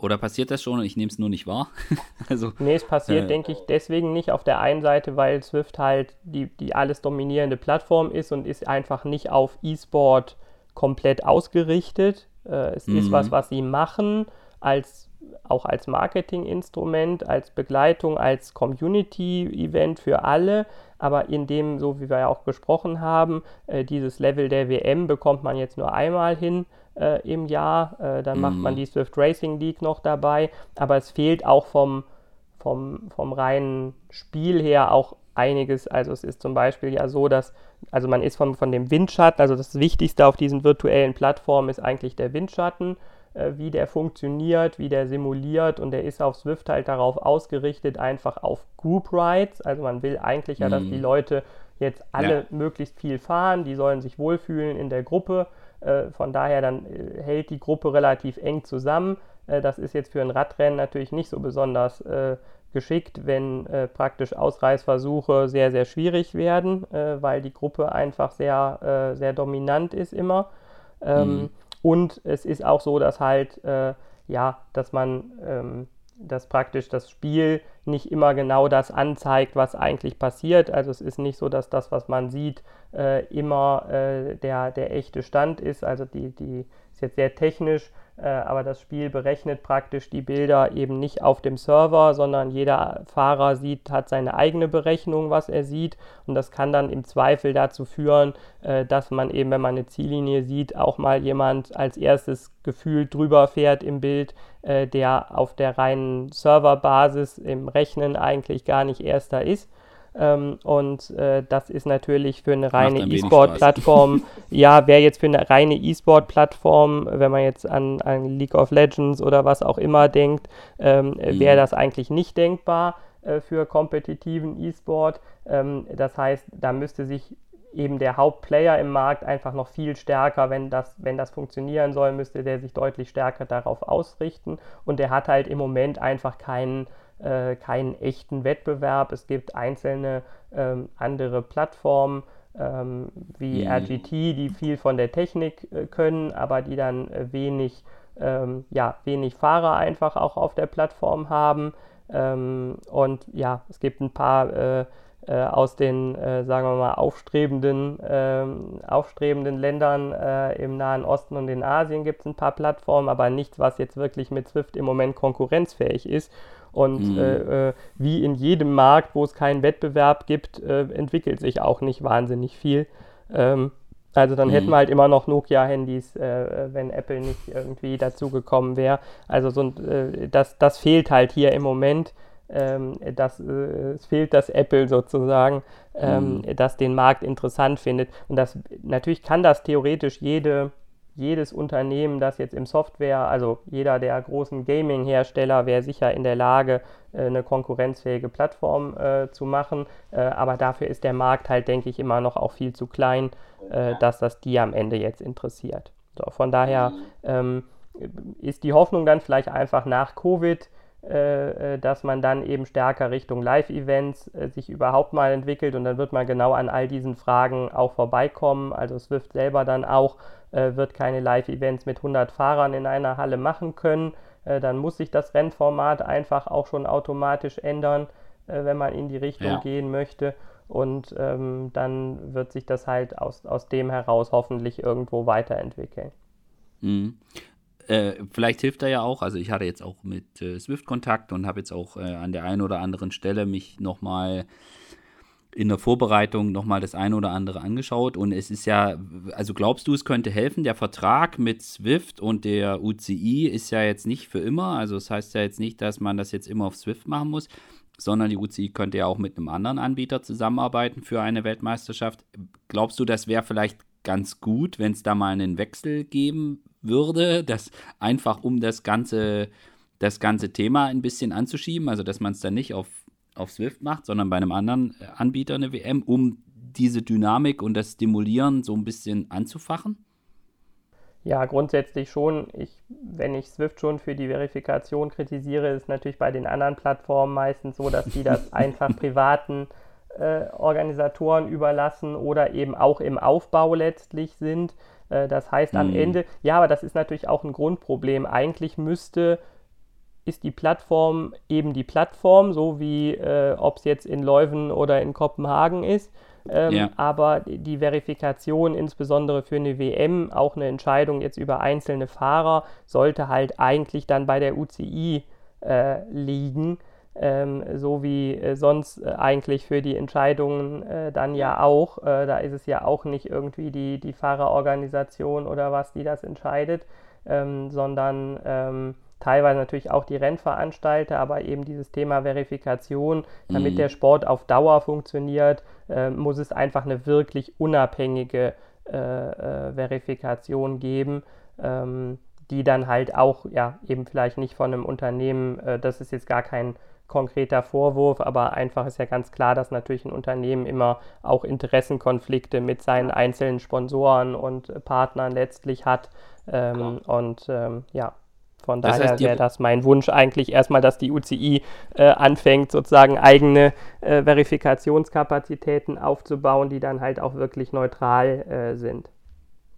oder passiert das schon und ich nehme es nur nicht wahr? (laughs)
also, nee, es passiert, äh, denke ich, deswegen nicht auf der einen Seite, weil Swift halt die, die alles dominierende Plattform ist und ist einfach nicht auf E-Sport komplett ausgerichtet. Äh, es ist was, mhm. was sie machen, als, auch als Marketinginstrument, als Begleitung, als Community-Event für alle. Aber in dem, so wie wir ja auch gesprochen haben, äh, dieses Level der WM bekommt man jetzt nur einmal hin äh, im Jahr. Äh, dann mhm. macht man mhm. die Swift Racing League noch dabei. Aber es fehlt auch vom, vom, vom reinen Spiel her auch einiges. Also es ist zum Beispiel ja so, dass, also man ist von, von dem Windschatten, also das Wichtigste auf diesen virtuellen Plattformen ist eigentlich der Windschatten, äh, wie der funktioniert, wie der simuliert und der ist auf Swift halt darauf ausgerichtet, einfach auf Group Rides. Also man will eigentlich ja, dass die mhm. Leute jetzt alle ja. möglichst viel fahren, die sollen sich wohlfühlen in der Gruppe von daher dann äh, hält die Gruppe relativ eng zusammen. Äh, das ist jetzt für ein Radrennen natürlich nicht so besonders geschickt, wenn praktisch Ausreißversuche sehr, sehr schwierig werden, weil die Gruppe einfach sehr, sehr dominant ist immer. Ähm, mhm. Und es ist auch so, dass halt, ja, dass man ähm, dass praktisch das Spiel nicht immer genau das anzeigt, was eigentlich passiert. Also es ist nicht so, dass das, was man sieht, äh, immer äh, der, der echte Stand ist. Also die, die ist jetzt sehr technisch, äh, aber das Spiel berechnet praktisch die Bilder eben nicht auf dem Server, sondern jeder Fahrer sieht, hat seine eigene Berechnung, was er sieht. Und das kann dann im Zweifel dazu führen, äh, dass man eben, wenn man eine Ziellinie sieht, auch mal jemand als erstes gefühlt drüber fährt im Bild, äh, der auf der reinen Serverbasis im Rechnen eigentlich gar nicht erster ist. Ähm, und äh, das ist natürlich für eine reine E-Sport-Plattform, (laughs) (laughs) ja, wäre jetzt für eine reine E-Sport-Plattform, wenn man jetzt an, an, League of Legends oder was auch immer denkt, ähm, mhm. wäre das eigentlich nicht denkbar äh, für kompetitiven E-Sport. Ähm, das heißt, da müsste sich eben der Hauptplayer im Markt einfach noch viel stärker, wenn das, wenn das funktionieren soll, müsste der sich deutlich stärker darauf ausrichten. Und der hat halt im Moment einfach keinen äh, keinen echten Wettbewerb. Es gibt einzelne ähm, andere Plattformen ähm, wie mhm. RGT, die viel von der Technik äh, können, aber die dann äh, wenig, ähm, ja, wenig Fahrer einfach auch auf der Plattform haben. Ähm, und ja, es gibt ein paar äh, äh, aus den, äh, sagen wir mal, aufstrebenden, ähm, aufstrebenden Ländern im Nahen Osten und in Asien gibt es ein paar Plattformen, aber nichts, was jetzt wirklich mit Swift im Moment konkurrenzfähig ist. Und mhm. äh, äh, wie in jedem Markt, wo es keinen Wettbewerb gibt, äh, entwickelt sich auch nicht wahnsinnig viel. Ähm, also dann mhm. hätten wir halt immer noch Nokia-Handys, äh, wenn Apple nicht irgendwie dazugekommen wäre. Also so, äh, das, das fehlt halt hier im Moment. Ähm, das, äh, es fehlt das Apple sozusagen, ähm, mhm. das den Markt interessant findet. Und das natürlich kann das theoretisch jede jedes Unternehmen, das jetzt im Software, also jeder der großen Gaming-Hersteller wäre sicher in der Lage, äh, eine konkurrenzfähige Plattform äh, zu machen. Äh, aber dafür ist der Markt halt, denke ich, immer noch auch viel zu klein, äh, dass das die am Ende jetzt interessiert. So, von daher ähm, ist die Hoffnung dann vielleicht einfach nach Covid, dass man dann eben stärker Richtung Live-Events äh, sich überhaupt mal entwickelt und dann wird man genau an all diesen Fragen auch vorbeikommen. Also Swift selber dann auch äh, wird keine Live-Events mit 100 Fahrern in einer Halle machen können. Äh, dann muss sich das Rennformat einfach auch schon automatisch ändern, äh, wenn man in die Richtung ja. gehen möchte. Und ähm, dann wird sich das halt aus, aus dem heraus hoffentlich irgendwo weiterentwickeln.
Mhm. Äh, vielleicht hilft er ja auch, also ich hatte jetzt auch mit äh, Swift Kontakt und habe jetzt auch äh, an der einen oder anderen Stelle mich nochmal in der Vorbereitung nochmal das eine oder andere angeschaut und es ist ja, also glaubst du, es könnte helfen? Der Vertrag mit Swift und der UCI ist ja jetzt nicht für immer, also das heißt ja jetzt nicht, dass man das jetzt immer auf Swift machen muss, sondern die UCI könnte ja auch mit einem anderen Anbieter zusammenarbeiten für eine Weltmeisterschaft. Glaubst du, das wäre vielleicht ganz gut, wenn es da mal einen Wechsel geben würde, das einfach um das ganze, das ganze Thema ein bisschen anzuschieben, also dass man es dann nicht auf, auf Swift macht, sondern bei einem anderen äh, Anbieter eine WM, um diese Dynamik und das Stimulieren so ein bisschen anzufachen?
Ja, grundsätzlich schon. Ich, wenn ich Swift schon für die Verifikation kritisiere, ist natürlich bei den anderen Plattformen meistens so, dass die das (laughs) einfach privaten äh, Organisatoren überlassen oder eben auch im Aufbau letztlich sind. Äh, das heißt am mhm. Ende, ja, aber das ist natürlich auch ein Grundproblem. Eigentlich müsste ist die Plattform eben die Plattform, so wie äh, ob es jetzt in Leuven oder in Kopenhagen ist. Ähm, ja. Aber die Verifikation, insbesondere für eine WM, auch eine Entscheidung jetzt über einzelne Fahrer, sollte halt eigentlich dann bei der UCI äh, liegen. Ähm, so wie äh, sonst äh, eigentlich für die Entscheidungen äh, dann ja auch. Äh, da ist es ja auch nicht irgendwie die, die Fahrerorganisation oder was, die das entscheidet, ähm, sondern ähm, teilweise natürlich auch die Rennveranstalter, aber eben dieses Thema Verifikation, damit mhm. der Sport auf Dauer funktioniert, äh, muss es einfach eine wirklich unabhängige äh, Verifikation geben, ähm, die dann halt auch, ja, eben vielleicht nicht von einem Unternehmen, äh, das ist jetzt gar kein konkreter Vorwurf, aber einfach ist ja ganz klar, dass natürlich ein Unternehmen immer auch Interessenkonflikte mit seinen einzelnen Sponsoren und Partnern letztlich hat. Ähm, und ähm, ja, von das daher wäre das mein Wunsch eigentlich erstmal, dass die UCI äh, anfängt, sozusagen eigene äh, Verifikationskapazitäten aufzubauen, die dann halt auch wirklich neutral äh, sind.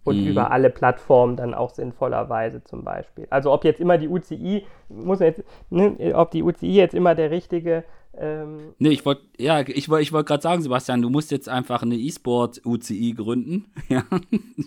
Und mhm. über alle Plattformen dann auch sinnvollerweise zum Beispiel. Also ob jetzt immer die UCI, muss jetzt, ne, ob die UCI jetzt immer der richtige
ähm, nee, ich wollte, ja, ich wollte ich wollt gerade sagen, Sebastian, du musst jetzt einfach eine E-Sport-UCI gründen. (laughs) ja,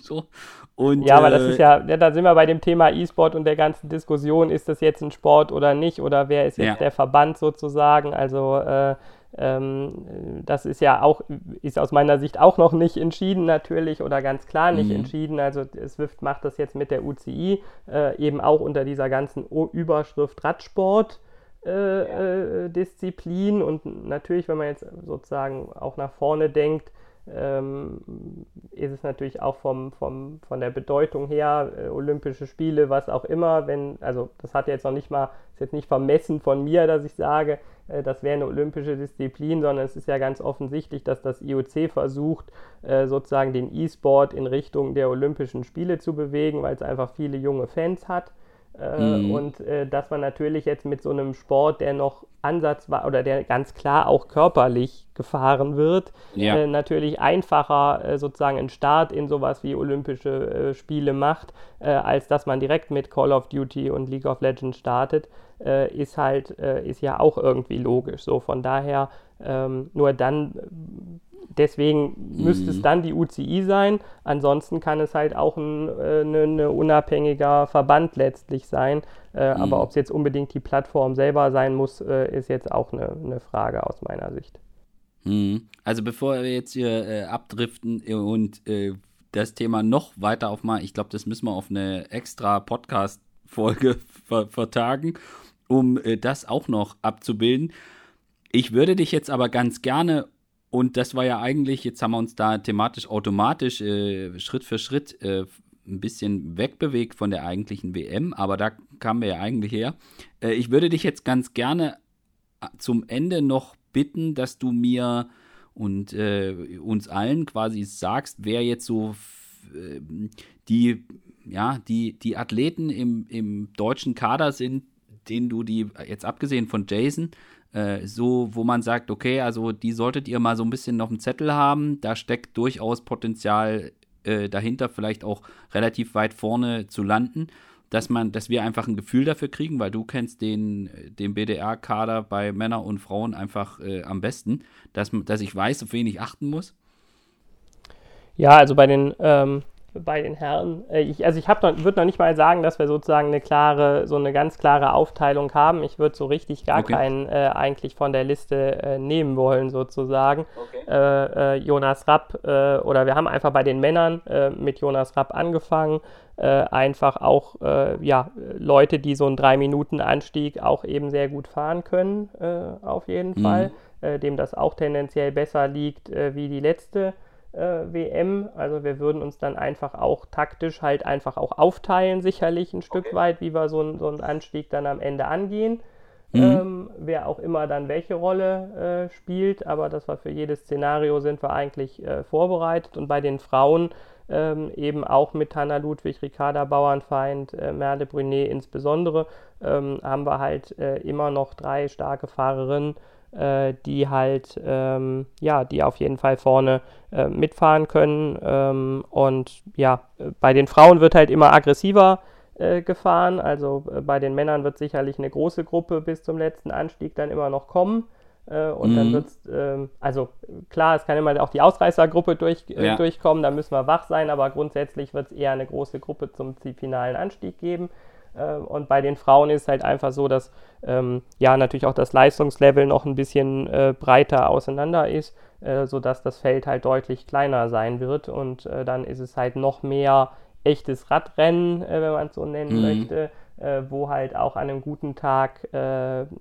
so. Und, ja, aber äh, das ist ja, ja, da sind wir bei dem Thema E-Sport und der ganzen Diskussion, ist das jetzt ein Sport oder nicht oder wer ist jetzt ja. der Verband sozusagen? Also, äh, ähm, das ist ja auch, ist aus meiner Sicht auch noch nicht entschieden natürlich oder ganz klar nicht mhm. entschieden. Also Swift macht das jetzt mit der UCI äh, eben auch unter dieser ganzen Überschrift Radsport. Äh, äh, Disziplin und natürlich, wenn man jetzt sozusagen auch nach vorne denkt, ähm, ist es natürlich auch vom, vom, von der Bedeutung her, äh, Olympische Spiele, was auch immer, wenn, also das hat jetzt noch nicht mal, ist jetzt nicht vermessen von mir, dass ich sage, äh, das wäre eine olympische Disziplin, sondern es ist ja ganz offensichtlich, dass das IOC versucht, äh, sozusagen den E-Sport in Richtung der Olympischen Spiele zu bewegen, weil es einfach viele junge Fans hat. Äh, mhm. Und äh, dass man natürlich jetzt mit so einem Sport, der noch Ansatz war oder der ganz klar auch körperlich gefahren wird, ja. äh, natürlich einfacher äh, sozusagen einen Start in sowas wie Olympische äh, Spiele macht, äh, als dass man direkt mit Call of Duty und League of Legends startet, ist halt, ist ja auch irgendwie logisch. So von daher ähm, nur dann deswegen müsste es mhm. dann die UCI sein. Ansonsten kann es halt auch ein äh, ne, ne unabhängiger Verband letztlich sein. Äh, mhm. Aber ob es jetzt unbedingt die Plattform selber sein muss, äh, ist jetzt auch eine ne Frage aus meiner Sicht.
Mhm. Also bevor wir jetzt hier äh, abdriften und äh, das Thema noch weiter aufmachen, ich glaube, das müssen wir auf eine extra Podcast-Folge (laughs) ver vertagen, um äh, das auch noch abzubilden. Ich würde dich jetzt aber ganz gerne und das war ja eigentlich, jetzt haben wir uns da thematisch automatisch äh, Schritt für Schritt äh, ein bisschen wegbewegt von der eigentlichen WM, aber da kamen wir ja eigentlich her. Äh, ich würde dich jetzt ganz gerne äh, zum Ende noch bitten, dass du mir und äh, uns allen quasi sagst, wer jetzt so äh, die, ja, die, die Athleten im, im deutschen Kader sind, denen du die, jetzt abgesehen von Jason, äh, so, wo man sagt, okay, also die solltet ihr mal so ein bisschen auf dem Zettel haben. Da steckt durchaus Potenzial äh, dahinter, vielleicht auch relativ weit vorne zu landen, dass man, dass wir einfach ein Gefühl dafür kriegen, weil du kennst den, den BDR-Kader bei Männern und Frauen einfach äh, am besten, dass, dass ich weiß, auf wen ich achten muss.
Ja, also bei den ähm, bei den Herren. Äh, ich, also ich würde noch nicht mal sagen, dass wir sozusagen eine klare, so eine ganz klare Aufteilung haben. Ich würde so richtig gar okay. keinen äh, eigentlich von der Liste äh, nehmen wollen, sozusagen. Okay. Äh, äh Jonas Rapp, äh, oder wir haben einfach bei den Männern mit Jonas Rapp angefangen. einfach auch ja, Leute, die so einen 3-Minuten-Anstieg auch eben sehr gut fahren können, auf jeden mhm. Fall. dem das auch tendenziell besser liegt wie die letzte WM. Also wir würden uns dann einfach auch taktisch halt einfach auch aufteilen, sicherlich ein Stück okay. weit, wie wir so, ein, so einen Anstieg dann am Ende angehen. Mhm. Ähm, wer auch immer dann welche Rolle äh, spielt, aber das war für jedes Szenario sind wir eigentlich äh, vorbereitet und bei den Frauen ähm, eben auch mit Hanna Ludwig, Ricarda Bauernfeind, äh, Merle Brunet insbesondere, ähm, haben wir halt äh, immer noch drei starke Fahrerinnen, äh, die halt, ähm, ja, die auf jeden Fall vorne äh, mitfahren können. Ähm, und ja, bei den Frauen wird halt immer aggressiver äh, gefahren. Also äh, bei den Männern wird sicherlich eine große Gruppe bis zum letzten Anstieg dann immer noch kommen. Und mhm. dann wird es, ähm, also klar, es kann immer auch die Ausreißergruppe durch, ja. durchkommen, da müssen wir wach sein, aber grundsätzlich wird es eher eine große Gruppe zum finalen Anstieg geben. Äh, und bei den Frauen ist es halt einfach so, dass ähm, ja natürlich auch das Leistungslevel noch ein bisschen äh, breiter auseinander ist, äh, sodass das Feld halt deutlich kleiner sein wird. Und äh, dann ist es halt noch mehr echtes Radrennen, äh, wenn man es so nennen mhm. möchte, äh, wo halt auch an einem guten Tag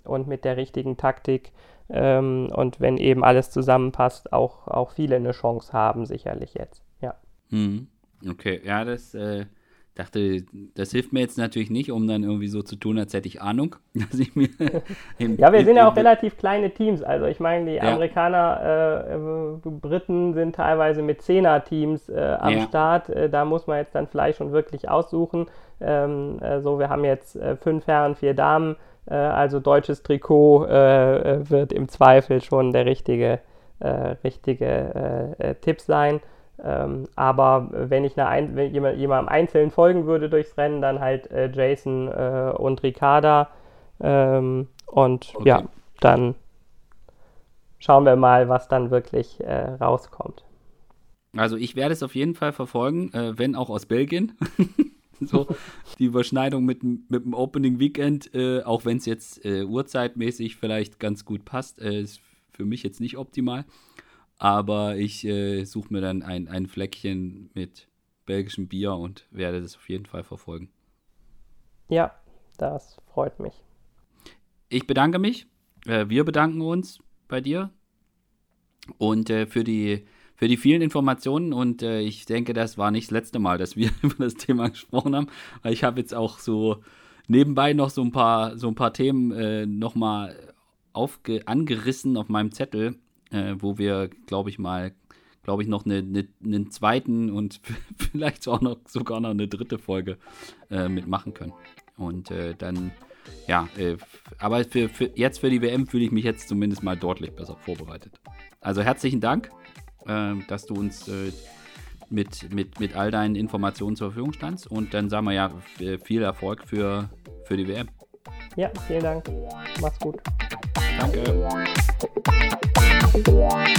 und mit der richtigen Taktik ähm, und wenn eben alles zusammenpasst, auch, auch viele eine Chance haben, sicherlich jetzt. Ja.
Mhm. Okay, ja, das dachte, das hilft mir jetzt natürlich nicht, um dann irgendwie so zu tun, als hätte ich Ahnung. (laughs) Dass ich mir (laughs)
ja, wir sind ja auch relativ kleine Teams. Also ich meine, die ja. Amerikaner, äh, Briten sind teilweise mit Zehner-Teams äh, am ja. Start. Äh, da muss man jetzt dann vielleicht schon wirklich aussuchen. Ähm, so, also wir haben jetzt äh, fünf Herren, vier Damen. Äh, also deutsches Trikot äh, wird im Zweifel schon der richtige, richtige Tipp sein. Ähm, aber wenn ich eine, wenn jemand, jemandem einzeln folgen würde durchs Rennen, dann halt äh, Jason äh, und Ricarda. Ähm, und okay. ja, dann schauen wir mal, was dann wirklich äh, rauskommt.
Also ich werde es auf jeden Fall verfolgen, äh, wenn auch aus Belgien. (laughs) so die Überschneidung mit, mit dem Opening Weekend, äh, auch wenn es jetzt äh, uhrzeitmäßig vielleicht ganz gut passt, ist für mich jetzt nicht optimal. Aber ich äh, suche mir dann ein, ein Fleckchen mit belgischem Bier und werde das auf jeden Fall verfolgen.
Ja, das freut mich.
Ich bedanke mich. Äh, wir bedanken uns bei dir und äh, für die für die vielen Informationen und äh, ich denke, das war nicht das letzte Mal, dass wir (laughs) über das Thema gesprochen haben, weil ich habe jetzt auch so nebenbei noch so ein paar so ein paar Themen äh, noch mal angerissen auf meinem Zettel äh, wo wir, glaube ich mal, glaube ich, noch eine, eine, einen zweiten und (laughs) vielleicht auch noch sogar noch eine dritte Folge äh, mitmachen können. Und äh, dann, ja, äh, aber für, für, jetzt für die WM fühle ich mich jetzt zumindest mal deutlich besser vorbereitet. Also herzlichen Dank, äh, dass du uns äh, mit, mit, mit all deinen Informationen zur Verfügung standst. Und dann sagen wir ja viel Erfolg für, für die WM.
Ja, vielen Dank. Mach's gut.
Danke. Bye.